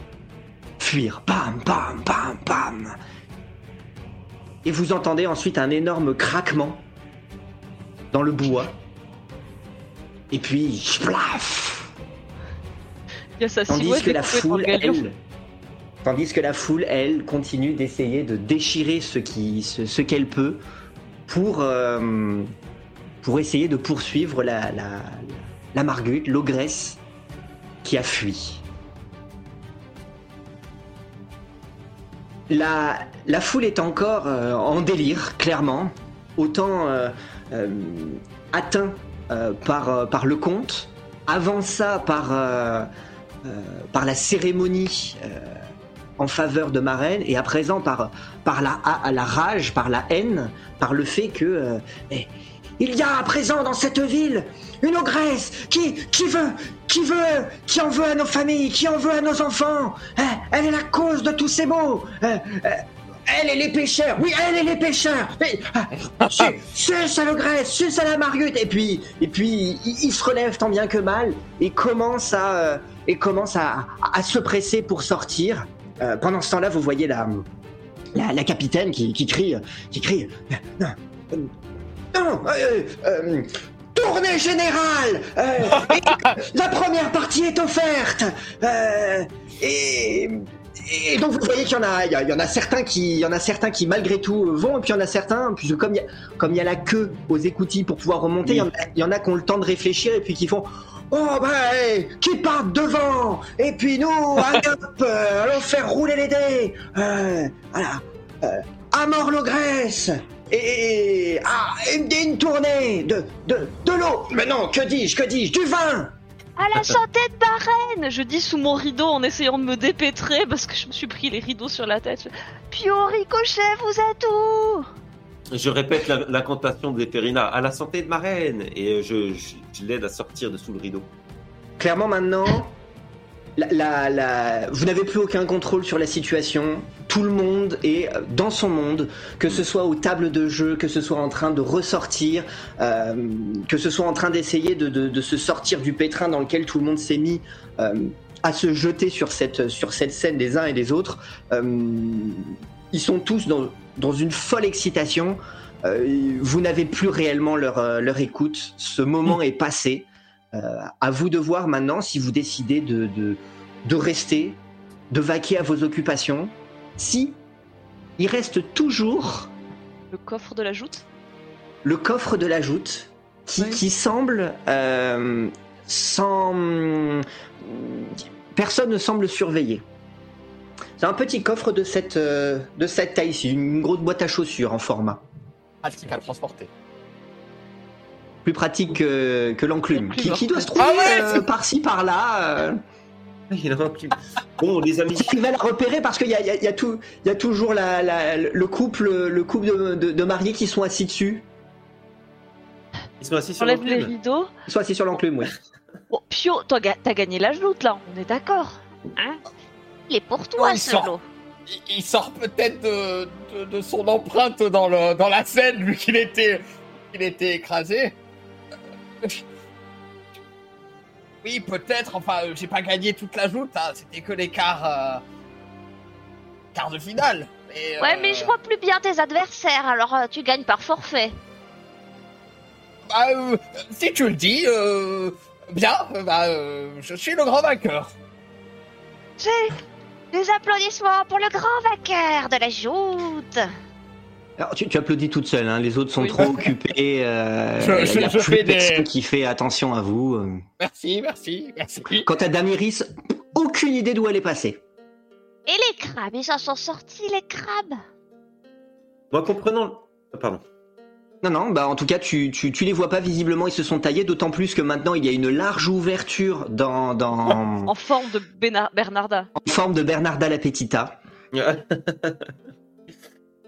fuir. Bam, bam, bam, bam. Et vous entendez ensuite un énorme craquement dans le bois. Et puis, splaf Il y a sa Tandis que la foule, elle, tandis que la foule, elle, continue d'essayer de déchirer ce qui, ce, ce qu'elle peut pour, euh, pour essayer de poursuivre la, la, la Marguerite, l'ogresse, qui a fui. La, la foule est encore euh, en délire, clairement, autant euh, atteint par, euh, par le conte, avant ça par, euh, euh, par la cérémonie euh, en faveur de ma reine, et à présent par, par la, la rage, par la haine, par le fait que euh, eh, il y a à présent dans cette ville une ogresse qui, qui veut, qui veut, qui en veut à nos familles, qui en veut à nos enfants. Eh, elle est la cause de tous ces maux. Elle et les pêcheurs. Oui, elle et les pêcheurs. Et, ah, Suce à l'ogresse, suce à la margutte. Et puis, et puis, il, il se relève tant bien que mal et commence à, euh, et commence à, à se presser pour sortir. Euh, pendant ce temps-là, vous voyez la, la, la capitaine qui, qui crie, qui crie. Non, non, euh, tournée générale. et la première partie est offerte. Et, et donc vous voyez qu'il y en a, il y, en a certains qui, il y en a certains qui malgré tout vont, et puis il y en a certains, puisque comme il y a, comme il y a la queue aux écoutilles pour pouvoir remonter, il y en a- il y, en a qui ont le temps de réfléchir et puis qui font. Oh eh, qui partent devant? Et puis nous, allez euh, allons faire rouler les dés Euh, Voilà. Euh, à mort l'ogresse et, ah, une, une tournée de, de, de l'eau Mais non, que dis-je, que dis-je Du vin À la santé de Barène Je dis sous mon rideau en essayant de me dépêtrer parce que je me suis pris les rideaux sur la tête. Pio Ricochet, vous êtes où? Je répète la- l'incantation de Zéphérina à la santé de ma reine et euh, je, je, je l'aide à sortir de sous le rideau. Clairement maintenant, la, la- la- vous n'avez plus aucun contrôle sur la situation. Tout le monde est euh, dans son monde, que ce soit aux tables de jeu, que ce soit en train de ressortir, euh, que ce soit en train d'essayer de, de- de se sortir du pétrin dans lequel tout le monde s'est mis euh, à se jeter sur cette, sur cette scène des uns et des autres. Euh, ils sont tous dans, dans une folle excitation. Euh, vous n'avez plus réellement leur, euh, leur écoute. Ce moment est passé. Euh, à vous de voir maintenant si vous décidez de, de, de rester, de vaquer à vos occupations. Si il reste toujours Le coffre de la joute le coffre de la joute qui, Oui. qui semble euh, sans. Personne ne semble surveiller. C'est un petit coffre de cette, euh, de cette taille-ci, une grosse boîte à chaussures en format. Pratique à transporter. Plus pratique que, que l'enclume, qui, qui doit se trouver Ah ouais, euh, par-ci, par-là. euh. Bon, les amis, Il va la repérer parce qu'il y a, il y a- il y a tout, il y a toujours la, la- le couple, le couple de, de- de mariés qui sont assis dessus. ils sont assis sur J'enlève les l'enclume. rideaux. Ils sont assis sur l'enclume, oui. Bon, Pio, t'as ga- t'as gagné la joute là, on est d'accord. Hein? Il est pour toi, il ce sort. lot. Il, il sort peut-être de, de, de son empreinte dans, le, dans la scène, vu qu'il était, qu'il était écrasé. Oui, peut-être. Enfin, euh, j'ai pas gagné toute la joute. hein, C'était que les quarts, euh, quarts de finale. Mais, Ouais, euh, mais je vois plus bien tes adversaires, alors tu gagnes par forfait. bah, euh, si tu le dis, euh, bien. Bah, je suis le grand vainqueur. J'ai des applaudissements pour le grand vainqueur de la joute. Alors, tu, tu applaudis toute seule, hein, les autres sont Oui. trop occupés. euh, Je- y a je- plus fais des- personne qui fait attention à vous. euh. Merci, merci, merci. Quant à Damiris, aucune idée d'où elle est passée. Et les crabes, ils s'en sont sortis, les crabes. Moi, comprenant. Ah, Pardon. Non, non, bah en tout cas, tu, tu, tu les vois pas visiblement, ils se sont taillés, d'autant plus que maintenant il y a une large ouverture dans, dans, En forme de Bernarda. en forme de Bernarda la Petita.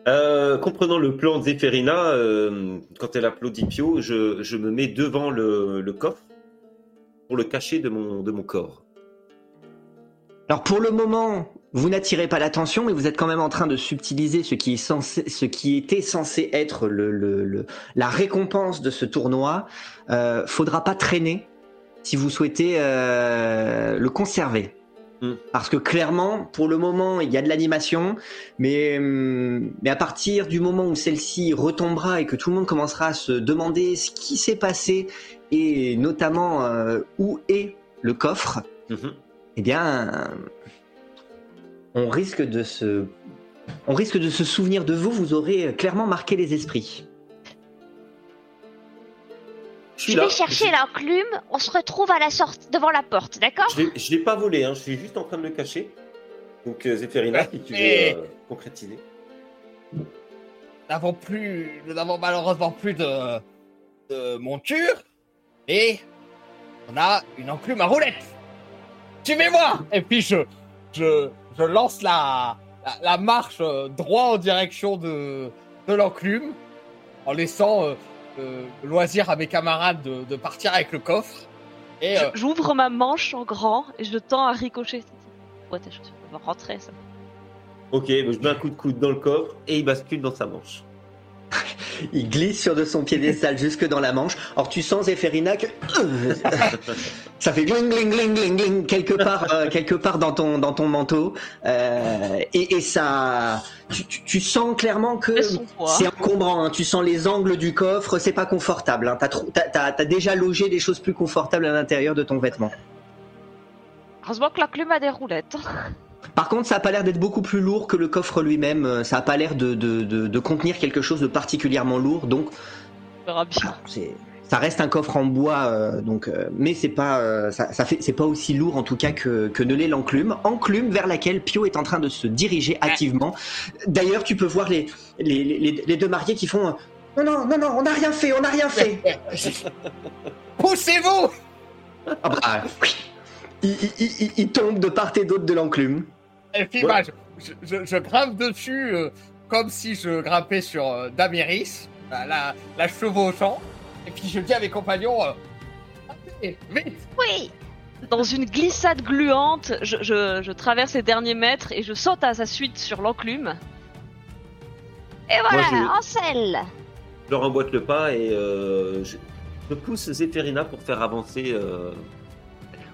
Euh, comprenant le plan de euh, quand elle applaudit Pio, je, me mets devant le, coffre pour le cacher de mon, corps. Alors pour le moment, vous n'attirez pas l'attention, mais vous êtes quand même en train de subtiliser ce qui, était censé être la récompense de ce tournoi. Euh, faudra pas traîner si vous souhaitez euh, le conserver. Hmm. Parce que clairement, pour le moment, il y a de l'animation, mais, hum, mais à partir du moment où celle-ci retombera et que tout le monde commencera à se demander ce qui s'est passé et notamment euh, où est le coffre, Mhm. eh bien, on risque de se, on risque de se souvenir de vous. Vous aurez clairement marqué les esprits. Je là. vais chercher l'enclume, on se retrouve à la sortie devant la porte, d'accord Je l'ai- pas volé, hein, je suis juste en train de le cacher. Donc, euh, Zéphérina, si tu veux Mais- euh, concrétiser. Nous n'avons plus, nous n'avons malheureusement plus de, de monture et on a une enclume à roulette. Suivez-moi Et puis je, je, je lance la, la, la marche euh, droit en direction de, de l'enclume en laissant euh, euh, le loisir à mes camarades de, de partir avec le coffre. Et euh, J'ouvre ma manche en grand et je tends à ricocher. Ouais, tes chaussures vont rentrer, ça. Ok, je mets un coup de coude dans le coffre et il bascule dans sa manche. Il glisse sur de son piédestal jusque dans la manche. Or, tu sens, Zéphérina, que ça fait gling, gling, gling, gling, gling quelque part, euh, quelque part dans ton, dans ton manteau. Euh, et, et ça, tu, tu- tu sens clairement que c'est encombrant. hein. Tu sens les angles du coffre, c'est pas confortable. Hein. T'as, t'as déjà logé des choses plus confortables à l'intérieur de ton vêtement. Heureusement que la plume a des roulettes. Par contre, ça a pas l'air d'être beaucoup plus lourd que le coffre lui-même. Euh, Ça a pas l'air de, de, de, de contenir quelque chose de particulièrement lourd. Donc, c'est ça reste un coffre en bois euh, donc euh, mais c'est pas euh, ça, ça fait c'est pas aussi lourd en tout cas que que ne l'est l'enclume enclume vers laquelle Pio est en train de se diriger activement d'ailleurs tu peux voir les les, les, les deux mariés qui font euh, non non non non on n'a rien fait on n'a rien fait Poussez-vous ah bah, oui. il, il, il, il tombe de part et d'autre de l'enclume Et puis, Ouais. bah, je, je, je- je grimpe dessus euh, comme si je grimpais sur euh, Damiris, la, la, la chevauchant. Et puis je dis à mes compagnons euh, Allez, vite Oui Dans une glissade gluante, je, je- je traverse les derniers mètres et je saute à sa suite sur l'enclume. Et voilà, je- en selle Je leur emboîte le pas et euh, je, je pousse Zéphérina pour faire avancer.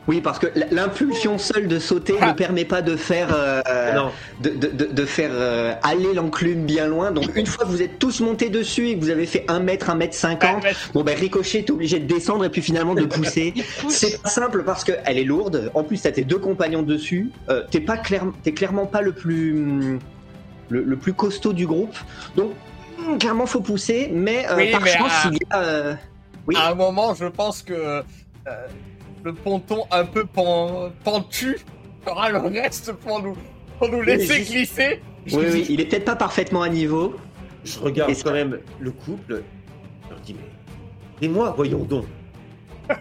Oui parce que l'impulsion seule de sauter ne permet pas de faire euh, Non, de, de, de, faire euh, aller l'enclume bien loin donc une fois que vous êtes tous montés dessus et que vous avez fait 1 mètre 1 mètre 50 Bon ben Ricochet t'es obligé de descendre et puis finalement de pousser. C'est pas simple parce qu'elle est lourde. En plus t'as tes deux compagnons dessus. Euh, t'es pas clair... t'es clairement pas le plus hum, le, le plus costaud du groupe. Donc hum, clairement faut pousser, mais euh, Oui, par mais, chance ah. il y a. Oui. À un moment, je pense que le ponton un peu pen- pentu fera le reste pour nous, pour nous laisser juste- glisser. Je Oui il est peut-être pas parfaitement à niveau. je regarde Et ça- quand même le couple. Je leur dis mais, et moi, voyons donc.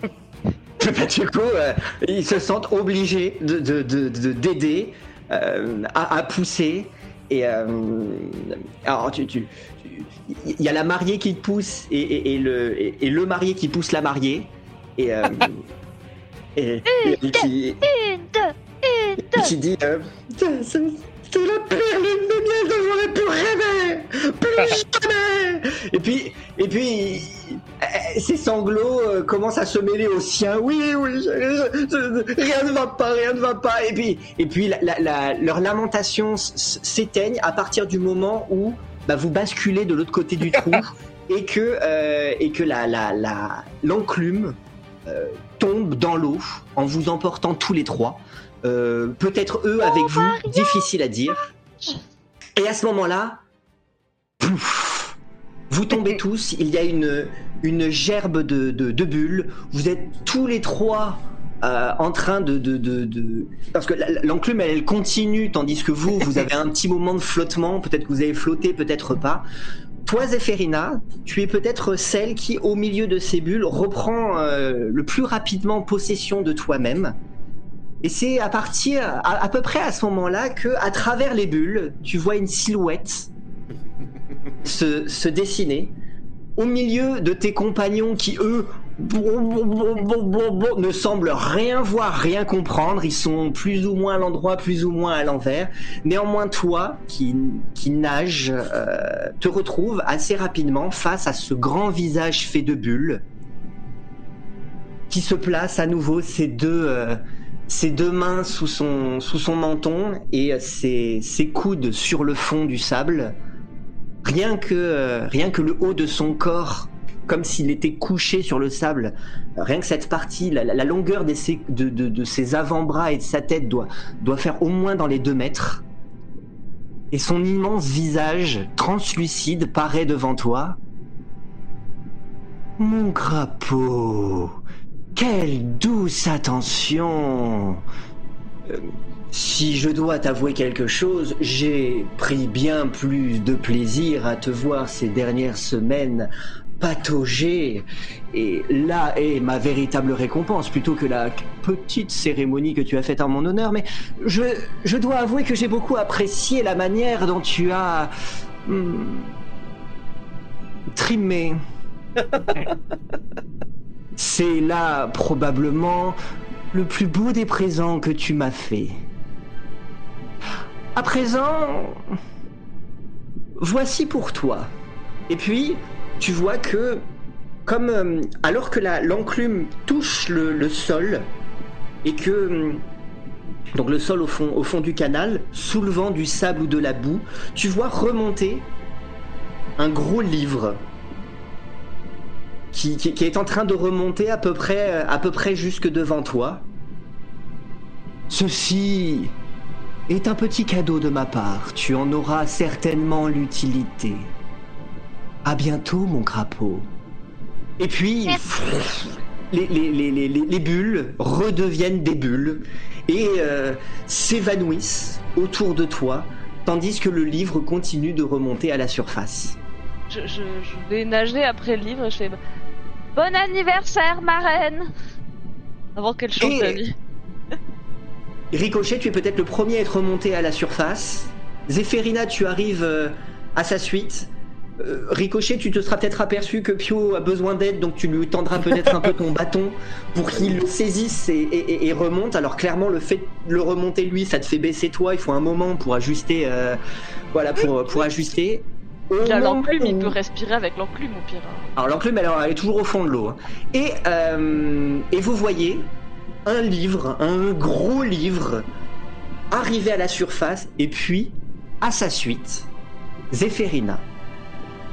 Bah, du coup, euh, ils se sentent obligés de de- de- de- d'aider euh, à, à pousser. Et euh, alors, tu, tu- tu- il y a la mariée qui te pousse et, et- et le, et, et le marié qui pousse la mariée. Et, euh, et, et qui, Une, deux, une, et deux qui dit euh, C'est la pire lune de miel dont j'aurais pu rêver Plus jamais Et puis, et puis euh, ses sanglots euh, commencent à se mêler aux siens. Oui, oui, je- je- je- rien ne va pas, rien ne va pas. Et puis, et puis la, la- la- leurs lamentations s'éteignent à partir du moment où bah, vous basculez de l'autre côté du trou et que, euh, et que la, la, la- l'enclume euh, tombe dans l'eau en vous emportant tous les trois. Euh, peut-être eux avec vous, difficile à dire. Et à ce moment-là, pouf, vous tombez tous, il y a une, une gerbe de, de, de bulles, vous êtes tous les trois euh, en train de... de, de, de- Parce que l'enclume, elle, elle continue, tandis que vous, vous avez un petit moment de flottement, peut-être que vous avez flotté, peut-être pas. Toi, Zéphérina, tu es peut-être celle qui, au milieu de ces bulles, reprend euh, le plus rapidement possession de toi-même. Et c'est à partir, à, peu près à ce moment-là, que, à travers les bulles, tu vois une silhouette se, se dessiner au milieu de tes compagnons qui, eux, ne semblent rien voir, rien comprendre. Ils sont plus ou moins à l'endroit, plus ou moins à l'envers. Néanmoins, toi, qui, qui nage, euh, te retrouves assez rapidement face à ce grand visage fait de bulles qui se place à nouveau ses deux, euh, ses deux mains sous son, sous son menton et euh, ses, ses coudes sur le fond du sable. Rien que, rien que le haut de son corps, comme s'il était couché sur le sable, rien que cette partie, la, longueur de ses, avant-bras et de sa tête doit, doit faire au moins dans les deux mètres. Et son immense visage translucide paraît devant toi. Mon crapaud, quelle douce attention. Euh, si je dois t'avouer quelque chose, j'ai pris bien plus de plaisir à te voir ces dernières semaines patauger. Et là est ma véritable récompense, plutôt que la petite cérémonie que tu as faite en mon honneur. Mais je, je dois avouer que j'ai beaucoup apprécié la manière dont tu as... hmm, trimé. C'est là probablement le plus beau des présents que tu m'as fait. À présent, voici pour toi. Et puis, tu vois que, comme euh, alors que l'enclume touche le, sol et que hum, donc le sol au fond, du canal, soulevant du sable ou de la boue, tu vois remonter un gros livre qui, qui- qui est en train de remonter à peu près, à peu près jusque devant toi. Ceci est un petit cadeau de ma part. Tu en auras certainement l'utilité. À bientôt, mon crapaud. Et puis, les, les- les- les- les- les bulles redeviennent des bulles et euh, s'évanouissent autour de toi, tandis que le livre continue de remonter à la surface. Je, je- je vais nager après le livre et je fais Bon anniversaire, marraine Avant qu'elle chante Et- la vie. Ricochet, tu es peut-être le premier à être remonté à la surface. Zéphérina, tu arrives euh, à sa suite. Euh, Ricochet, tu te seras peut-être aperçu que Pio a besoin d'aide, donc tu lui tendras peut-être un peu ton bâton pour qu'il le saisisse et, et- et- et remonte. Alors clairement, le fait de le remonter lui, ça te fait baisser toi. Il faut un moment pour ajuster, euh, voilà, pour, pour ajuster. Il a l'enclume, il peut respirer avec l'enclume au pire. alors l'enclume, elle, elle est toujours au fond de l'eau. hein. Et, euh, et vous voyez un livre, un gros livre, arriver à la surface, et puis, à sa suite, Zéphérina.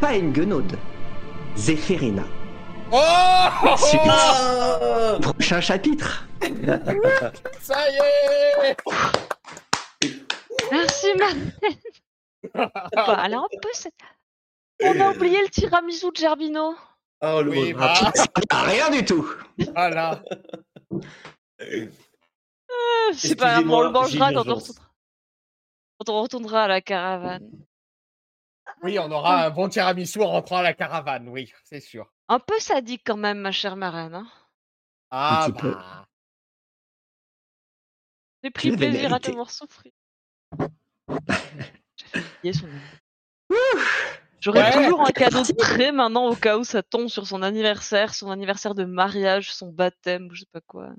Pas une guenaude. Zéphérina. Oh Super. Prochain chapitre. Ça y est Merci, marraine Bah, Elle a un peu cette... On a oublié le tiramisu de Gerbino Oh, le Oui, bah. Ah, rien du tout. Voilà. Euh, C'est pas on le mangera quand on, retournera... quand on retournera à la caravane. Oui, on aura un bon tiramisu en rentrant à la caravane, oui, c'est sûr. Un peu sadique quand même, ma chère marraine. Hein. Ah, petit peu. bah. J'ai pris plaisir à te mérité. voir souffrir. J'ai fait oublier son. J'aurais Ouais, toujours un cadeau parti. de prêt maintenant au cas où ça tombe sur son anniversaire, son anniversaire de mariage, son baptême, ou je sais pas quoi.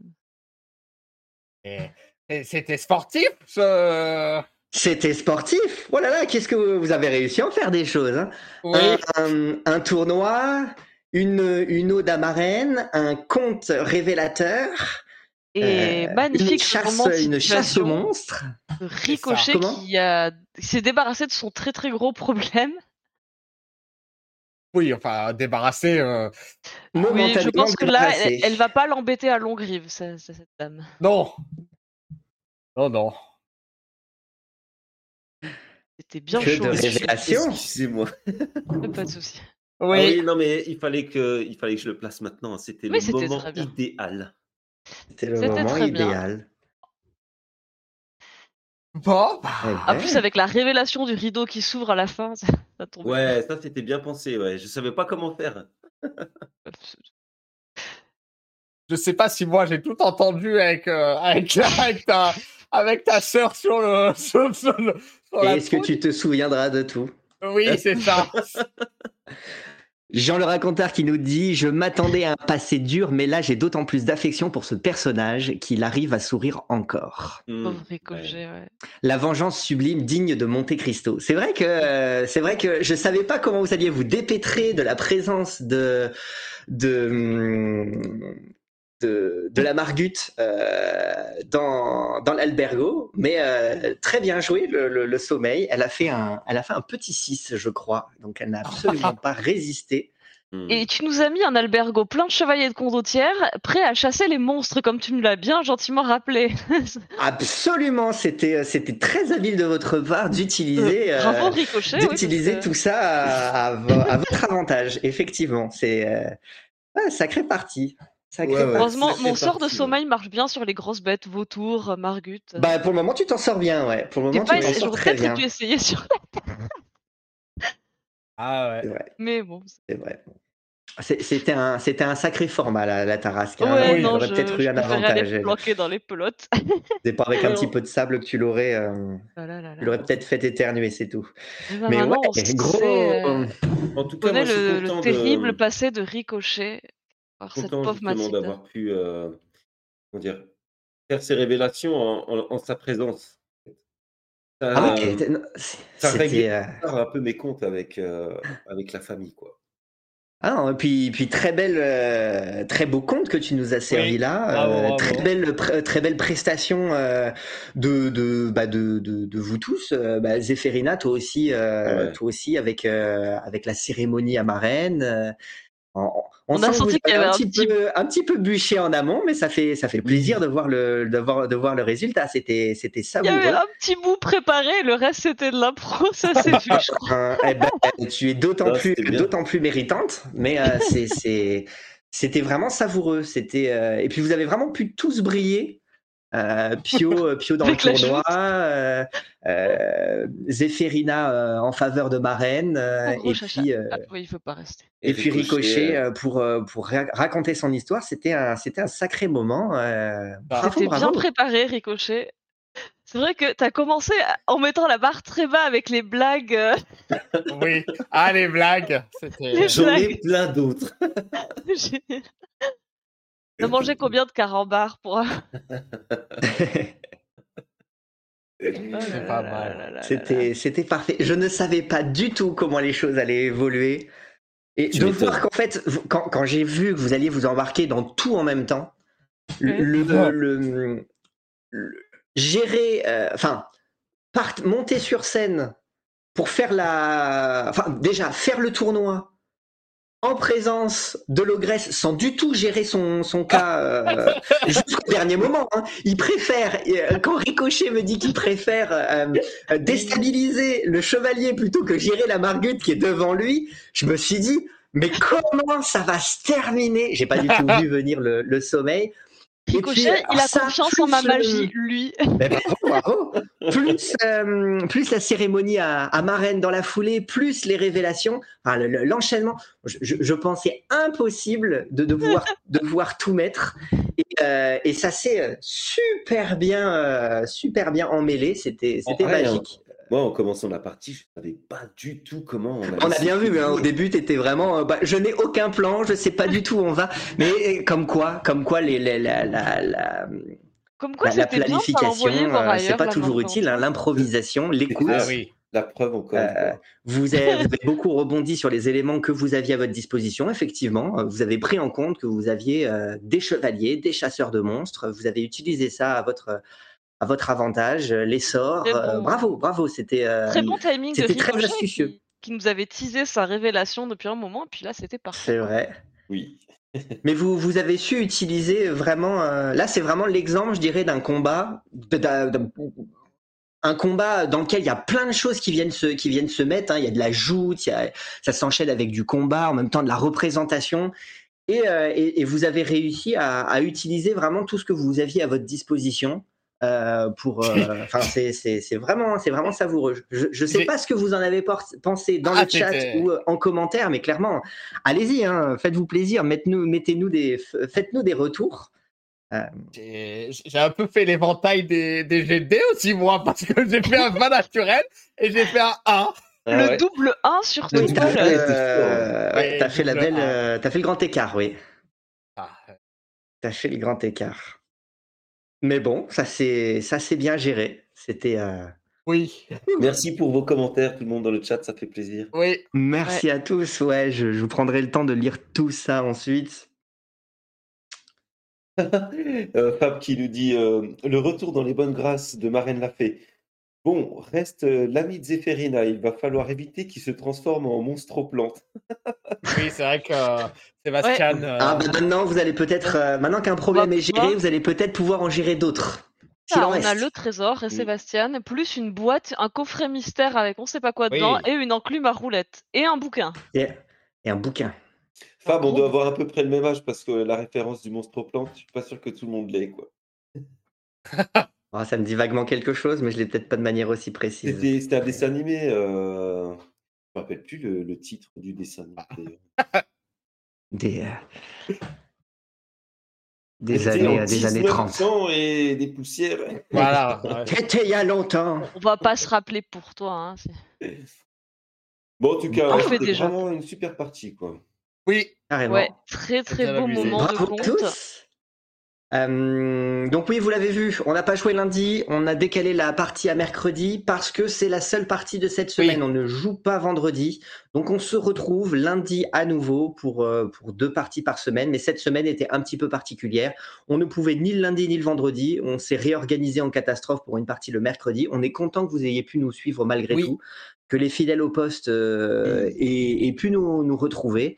Et- et C'était sportif, ce... C'était sportif. Oh là là, qu'est-ce que vous- vous avez réussi à en faire des choses. hein. Oui. un, un tournoi, une, une ode à marraine, un conte révélateur, Et euh, magnifique une chasse, une chasse aux monstres. Ricochet qui a... qui s'est débarrassé de son très très gros problème. Oui, enfin, débarrassé. euh, Oui, je pense que là, elle, elle va pas l'embêter à Longrive, ce- ce- cette dame. Non. Non, non. C'était bien Que chaud. de révélation. Excusez-moi. Pas de souci. Ah Oui. oui, non, mais il fallait que, il fallait que je le place maintenant. C'était Oui, le c'était moment idéal. C'était le moment bien. idéal. Bon, bah, Eh En ben, plus, avec la révélation du rideau qui s'ouvre à la fin, ça, ça tombe. Ouais, ça c'était bien pensé. Ouais, je savais pas comment faire. je sais pas si moi j'ai tout entendu avec, euh, avec, avec ta, avec ta sœur sur le, sur, sur Est-ce que tu te souviendras de tout Oui, c'est ça. Jean le raconteur qui nous dit Je m'attendais à un passé dur, mais là j'ai d'autant plus d'affection pour ce personnage qu'il arrive à sourire encore. Hmm, ouais. La vengeance sublime digne de Monte Cristo. C'est vrai que euh, c'est vrai que je savais pas comment vous alliez vous dépêtrer de la présence de de hum, de, de la Margute euh, dans dans l'albergo, mais euh, très bien joué le, le- le sommeil. Elle a fait un elle a fait un petit 6 je crois, donc elle n'a absolument pas résisté. Et tu nous as mis un albergo plein de chevaliers de condottières, prêts à chasser les monstres, comme tu nous l'as bien gentiment rappelé. Absolument, c'était c'était très habile de votre part d'utiliser euh, oui, d'utiliser que- tout ça à, à vo- à votre avantage. Effectivement, c'est euh, ouais, sacré parti. Ouais, ouais. Heureusement, c'est mon sort de ouais. sommeil marche bien sur les grosses bêtes, vautours, margutes. Bah pour le moment tu t'en sors bien, ouais. Pour le moment tu t'en sors J'aurais très peut-être bien. dû essayer sur Ah C'est ouais. vrai, Mais bon. c'est vrai. C'était un c'était un sacré format la, la Tarasque. hein. Ouais, Il non, aurait je, peut-être eu un avantage. planquer dans les pelotes. C'est pas avec un petit peu de sable que tu l'aurais, euh, Ah là là tu là. l'aurais peut-être fait éternuer, c'est tout. Mais ouais, gros. euh, En tout cas, moi, connaît je suis le, le content terrible de, passé de Ricochet par cette content pauvre justement Mathilde. d'avoir pu, euh, comment dire, faire ces révélations en, en- en sa présence. Ça, Ah euh, oui, t'es- non, c'est- ça c'était. réglait euh, un peu mes comptes avec, euh, avec la famille, quoi. Ah non, et puis, puis très belle, euh, très beau conte que tu nous as servi Oui, là. bravo, euh, bravo. Très belle, pr- très belle prestation euh, de, de, bah de, de, de vous tous. Euh, bah, Zéphérina, toi aussi, euh, Ouais. toi aussi avec euh, avec la cérémonie à Marraine. On, on a senti qu'il y avait un petit, petit- peu, un petit peu bûché en amont, mais ça fait ça fait plaisir de voir le de voir, de voir le résultat. C'était c'était Il y savoureux. avait un petit bout préparé, le reste c'était de l'impro, ça s'est vu, je crois. Euh, eh ben, tu es d'autant plus, d'autant plus méritante, mais euh, c'est, c'est, c'était vraiment savoureux. C'était, euh, et puis vous avez vraiment pu tous briller. Euh, Pio, euh, Pio dans le tournoi, euh, euh, Zéphérina euh, en faveur de Marraine, et puis, euh, Ah, oui, il faut pas rester. et puis Ricochet pour, pour ra- raconter son histoire. C'était un, c'était un sacré moment. euh, bravo, C'était bien préparé, Ricochet. C'est vrai que t'as commencé à- en mettant la barre très bas avec les blagues. Oui. Ah, les blagues. C'était. J'en ai plein d'autres. T'as mangé combien de carambars pour un-. C'était, c'était parfait. Je ne savais pas du tout comment les choses allaient évoluer. Et Tu de voir qu'en fait, quand, quand j'ai vu que vous alliez vous embarquer dans tout en même temps, le, Ouais. le- le- le- gérer, euh, enfin, part- monter sur scène pour faire la, enfin, déjà faire le tournoi en présence de l'ogresse sans du tout gérer son, son cas euh, jusqu'au dernier moment. hein. Il préfère, euh, quand Ricochet me dit qu'il préfère euh, déstabiliser le chevalier plutôt que gérer la margutte qui est devant lui, je me suis dit, mais comment ça va se terminer? J'ai pas du tout vu venir le sommeil. Puis, il a ça, confiance en ma plus le- magie, lui. ben, bravo, bravo. Plus, euh, plus la cérémonie à, à Marraine dans la foulée, plus les révélations, enfin, le- le- l'enchaînement. Je, je- je pensais impossible de devoir, de devoir tout mettre. Et, euh, et ça s'est euh, super bien, euh, super bien emmêlé. C'était, magique. Moi, en commençant la partie, je savais pas du tout comment on allait On a bien vu, hein, au début, t'étais vraiment. euh, bah, je n'ai aucun plan, je sais pas du tout où on va. Mais euh, comme quoi, comme quoi, les, les- la, la, la, Comme quoi, la, la c'était bien de planification, euh, c'est pas toujours utile. hein, L'improvisation, l'écoute. Ah oui. La preuve encore. Euh. Vous avez, vous avez beaucoup rebondi sur les éléments que vous aviez à votre disposition, effectivement. Vous avez pris en compte que vous aviez euh, des chevaliers, des chasseurs de monstres. Vous avez utilisé ça à votre, à votre avantage, euh, les sorts. Très euh, bon. bravo, bravo. C'était euh, Très bon timing c'était très astucieux. qui, qui nous avait teasé sa révélation depuis un moment, et puis là, c'était parfait. C'est vrai. Oui. Mais vous, vous avez su utiliser vraiment. euh, là, c'est vraiment l'exemple, je dirais, d'un combat, un combat dans lequel il y a plein de choses qui viennent se, qui viennent se mettre. hein. Il y a de la joute, il y a, ça s'enchaîne avec du combat, en même temps de la représentation. Et, euh, et, et vous avez réussi à, à utiliser vraiment tout ce que vous aviez à votre disposition. Euh, pour, euh, enfin, c'est c'est- c'est vraiment, c'est vraiment savoureux. Je, je sais pas ce que vous en avez pensé dans Ah, le chat ou euh, en commentaire, mais clairement, allez-y, hein, faites-vous plaisir, mettez-nous, mettez-nous des, faites-nous des retours. J'ai j'ai un peu fait l'éventail des, des GD aussi, moi, parce que j'ai fait un 20 naturel et j'ai fait un 1. Ah le ouais. double 1 sur tout t'as le fait, euh, ouais, fait la belle, euh, t'as fait le grand écart, oui. Ah, T'as fait le grand écart. Mais bon, ça c'est, ça c'est bien géré. C'était. euh, oui, Merci pour vos commentaires, tout le monde dans le chat, ça fait plaisir. oui. Merci à tous. Ouais, je, je vous prendrai le temps de lire tout ça ensuite. Euh, Fab qui nous dit euh, le retour dans les bonnes grâces de Marraine l'a fait. Bon, reste euh, l'ami de Zéphérina. Il va falloir éviter qu'il se transforme en monstre plante. Oui, c'est vrai que euh, Sébastien. euh, Ah bah maintenant vous allez peut-être, euh, maintenant qu'un problème est géré, vous allez peut-être pouvoir en gérer d'autres. S'il Ah, on a reste. le trésor et Mm. Sébastien, plus une boîte, un coffret mystère avec on sait pas quoi Oui. dedans, et une enclume à roulettes. Et un bouquin. Et, et un bouquin. Fab, on doit avoir à peu près le même âge parce que la référence du monstre plante, je suis pas sûr que tout le monde l'ait. quoi. Ah, ça me dit vaguement quelque chose, mais je l'ai peut-être pas de manière aussi précise. C'était c'était un dessin animé. Euh... Je me rappelle plus le, le titre du dessin animé. d'ailleurs. Des, euh, des C'était années, en euh, des années 30. 1900 et des poussières. Voilà. ouais. C'était il y a longtemps. On va pas se rappeler pour toi. Hein, c'est- Bon, en tout cas, On fait c'était déjà. vraiment une super partie. quoi. Oui, Carrément. ouais, très très bien beau moment de Bravo à conte. tous. Euh, donc oui, vous l'avez vu, on n'a pas joué lundi, on a décalé la partie à mercredi parce que c'est la seule partie de cette Oui. semaine. On ne joue pas vendredi, donc on se retrouve lundi à nouveau pour euh, pour deux parties par semaine. Mais cette semaine était un petit peu particulière. On ne pouvait ni le lundi ni le vendredi. On s'est réorganisé en catastrophe pour une partie le mercredi. On est content que vous ayez pu nous suivre malgré Oui. tout, que les fidèles au poste euh, aient, aient pu nous nous retrouver.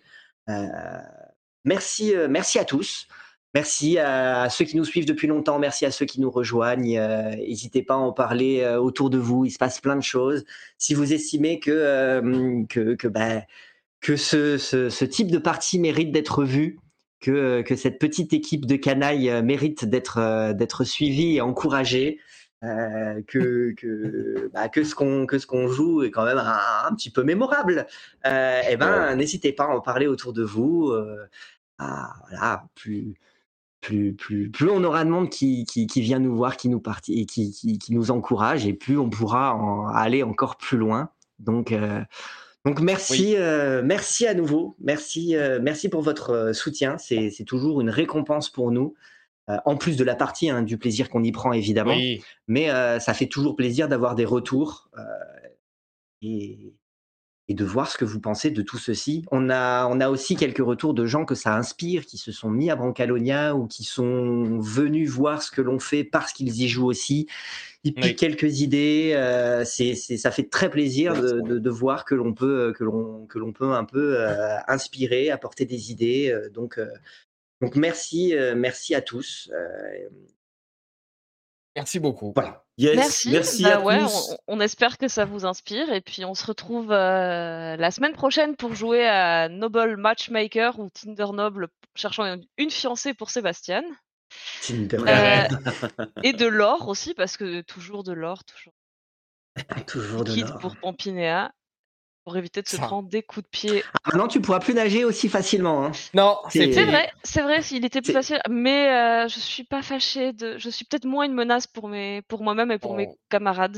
Merci merci à tous. Merci à ceux qui nous suivent depuis longtemps, merci à ceux qui nous rejoignent. Euh, N'hésitez pas à en parler euh, autour de vous, il se passe plein de choses. Si vous estimez que, euh, que, que, bah, que ce, ce, ce type de partie mérite d'être vu, que, que cette petite équipe de canailles mérite d'être d'être suivie et encouragée, euh, que, que, bah, que ce qu'on que ce qu'on joue est quand même un, un petit peu mémorable, euh, eh ben, n'hésitez pas à en parler autour de vous. Euh, à, voilà, plus plus, plus, plus on aura de monde qui, qui, qui vient nous voir, qui nous parti, et qui, qui, qui nous encourage, et plus on pourra en aller encore plus loin. Donc, euh, donc merci, euh, merci à nouveau, merci, euh, merci pour votre soutien. C'est c'est toujours une récompense pour nous, en plus de la partie, hein, du plaisir qu'on y prend évidemment. Oui. Mais ça fait toujours plaisir d'avoir des retours et, et de voir ce que vous pensez de tout ceci. On a, on a aussi quelques retours de gens que ça inspire, qui se sont mis à Brancalonia ou qui sont venus voir ce que l'on fait parce qu'ils y jouent aussi. Ils piquent Oui. quelques idées. euh, c'est, c'est, ça fait très plaisir de, de, de voir que l'on peut, que l'on, que l'on peut un peu euh, inspirer, apporter des idées. euh, donc, euh, donc merci, euh, merci à tous. Merci beaucoup. voilà. Yes, Merci. merci Bah à ouais, tous. On, on espère que ça vous inspire et puis on se retrouve euh, la semaine prochaine pour jouer à Noble Matchmaker ou Tinder Noble cherchant une, une fiancée pour Sébastien Tinder. Euh, et de l'or aussi parce que toujours de l'or, toujours Toujours de l'or. pour Pampinéa pour éviter de se Ça. prendre des coups de pied. Maintenant, tu pourras plus nager aussi facilement. hein. Non, C'est- vrai, c'est vrai, il était plus facile, mais euh, je suis pas fâchée de, je suis peut-être moins une menace pour mes, pour moi-même et pour mes camarades.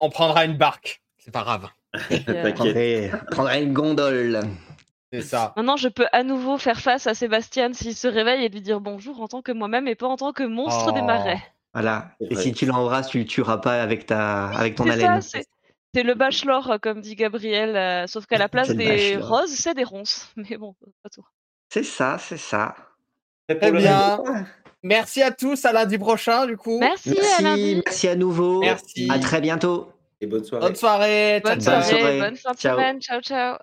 On prendra une barque. C'est pas grave. Euh, T'inquiète. Prendrai, prendrai une gondole. C'est ça. Maintenant, je peux à nouveau faire face à Sébastien s'il se réveille et lui dire bonjour en tant que moi-même et pas en tant que monstre des Oh. marais. Voilà. Et si tu l'embrasses, tu le tueras pas avec ta, avec ton ça, haleine. C'est le bachelor, euh, comme dit Gabriel, euh, sauf qu'à la place des bachelor. roses, c'est des ronces. Mais bon, pas tout. C'est ça, c'est ça. Très le bien. Merci à tous. À lundi prochain, du coup. Merci, à Merci, lundi. merci à nouveau. Merci. À très bientôt. Et bonne soirée. Bonne soirée. Bonne soirée, soirée. bonne fin de Ciao. semaine. Ciao, ciao.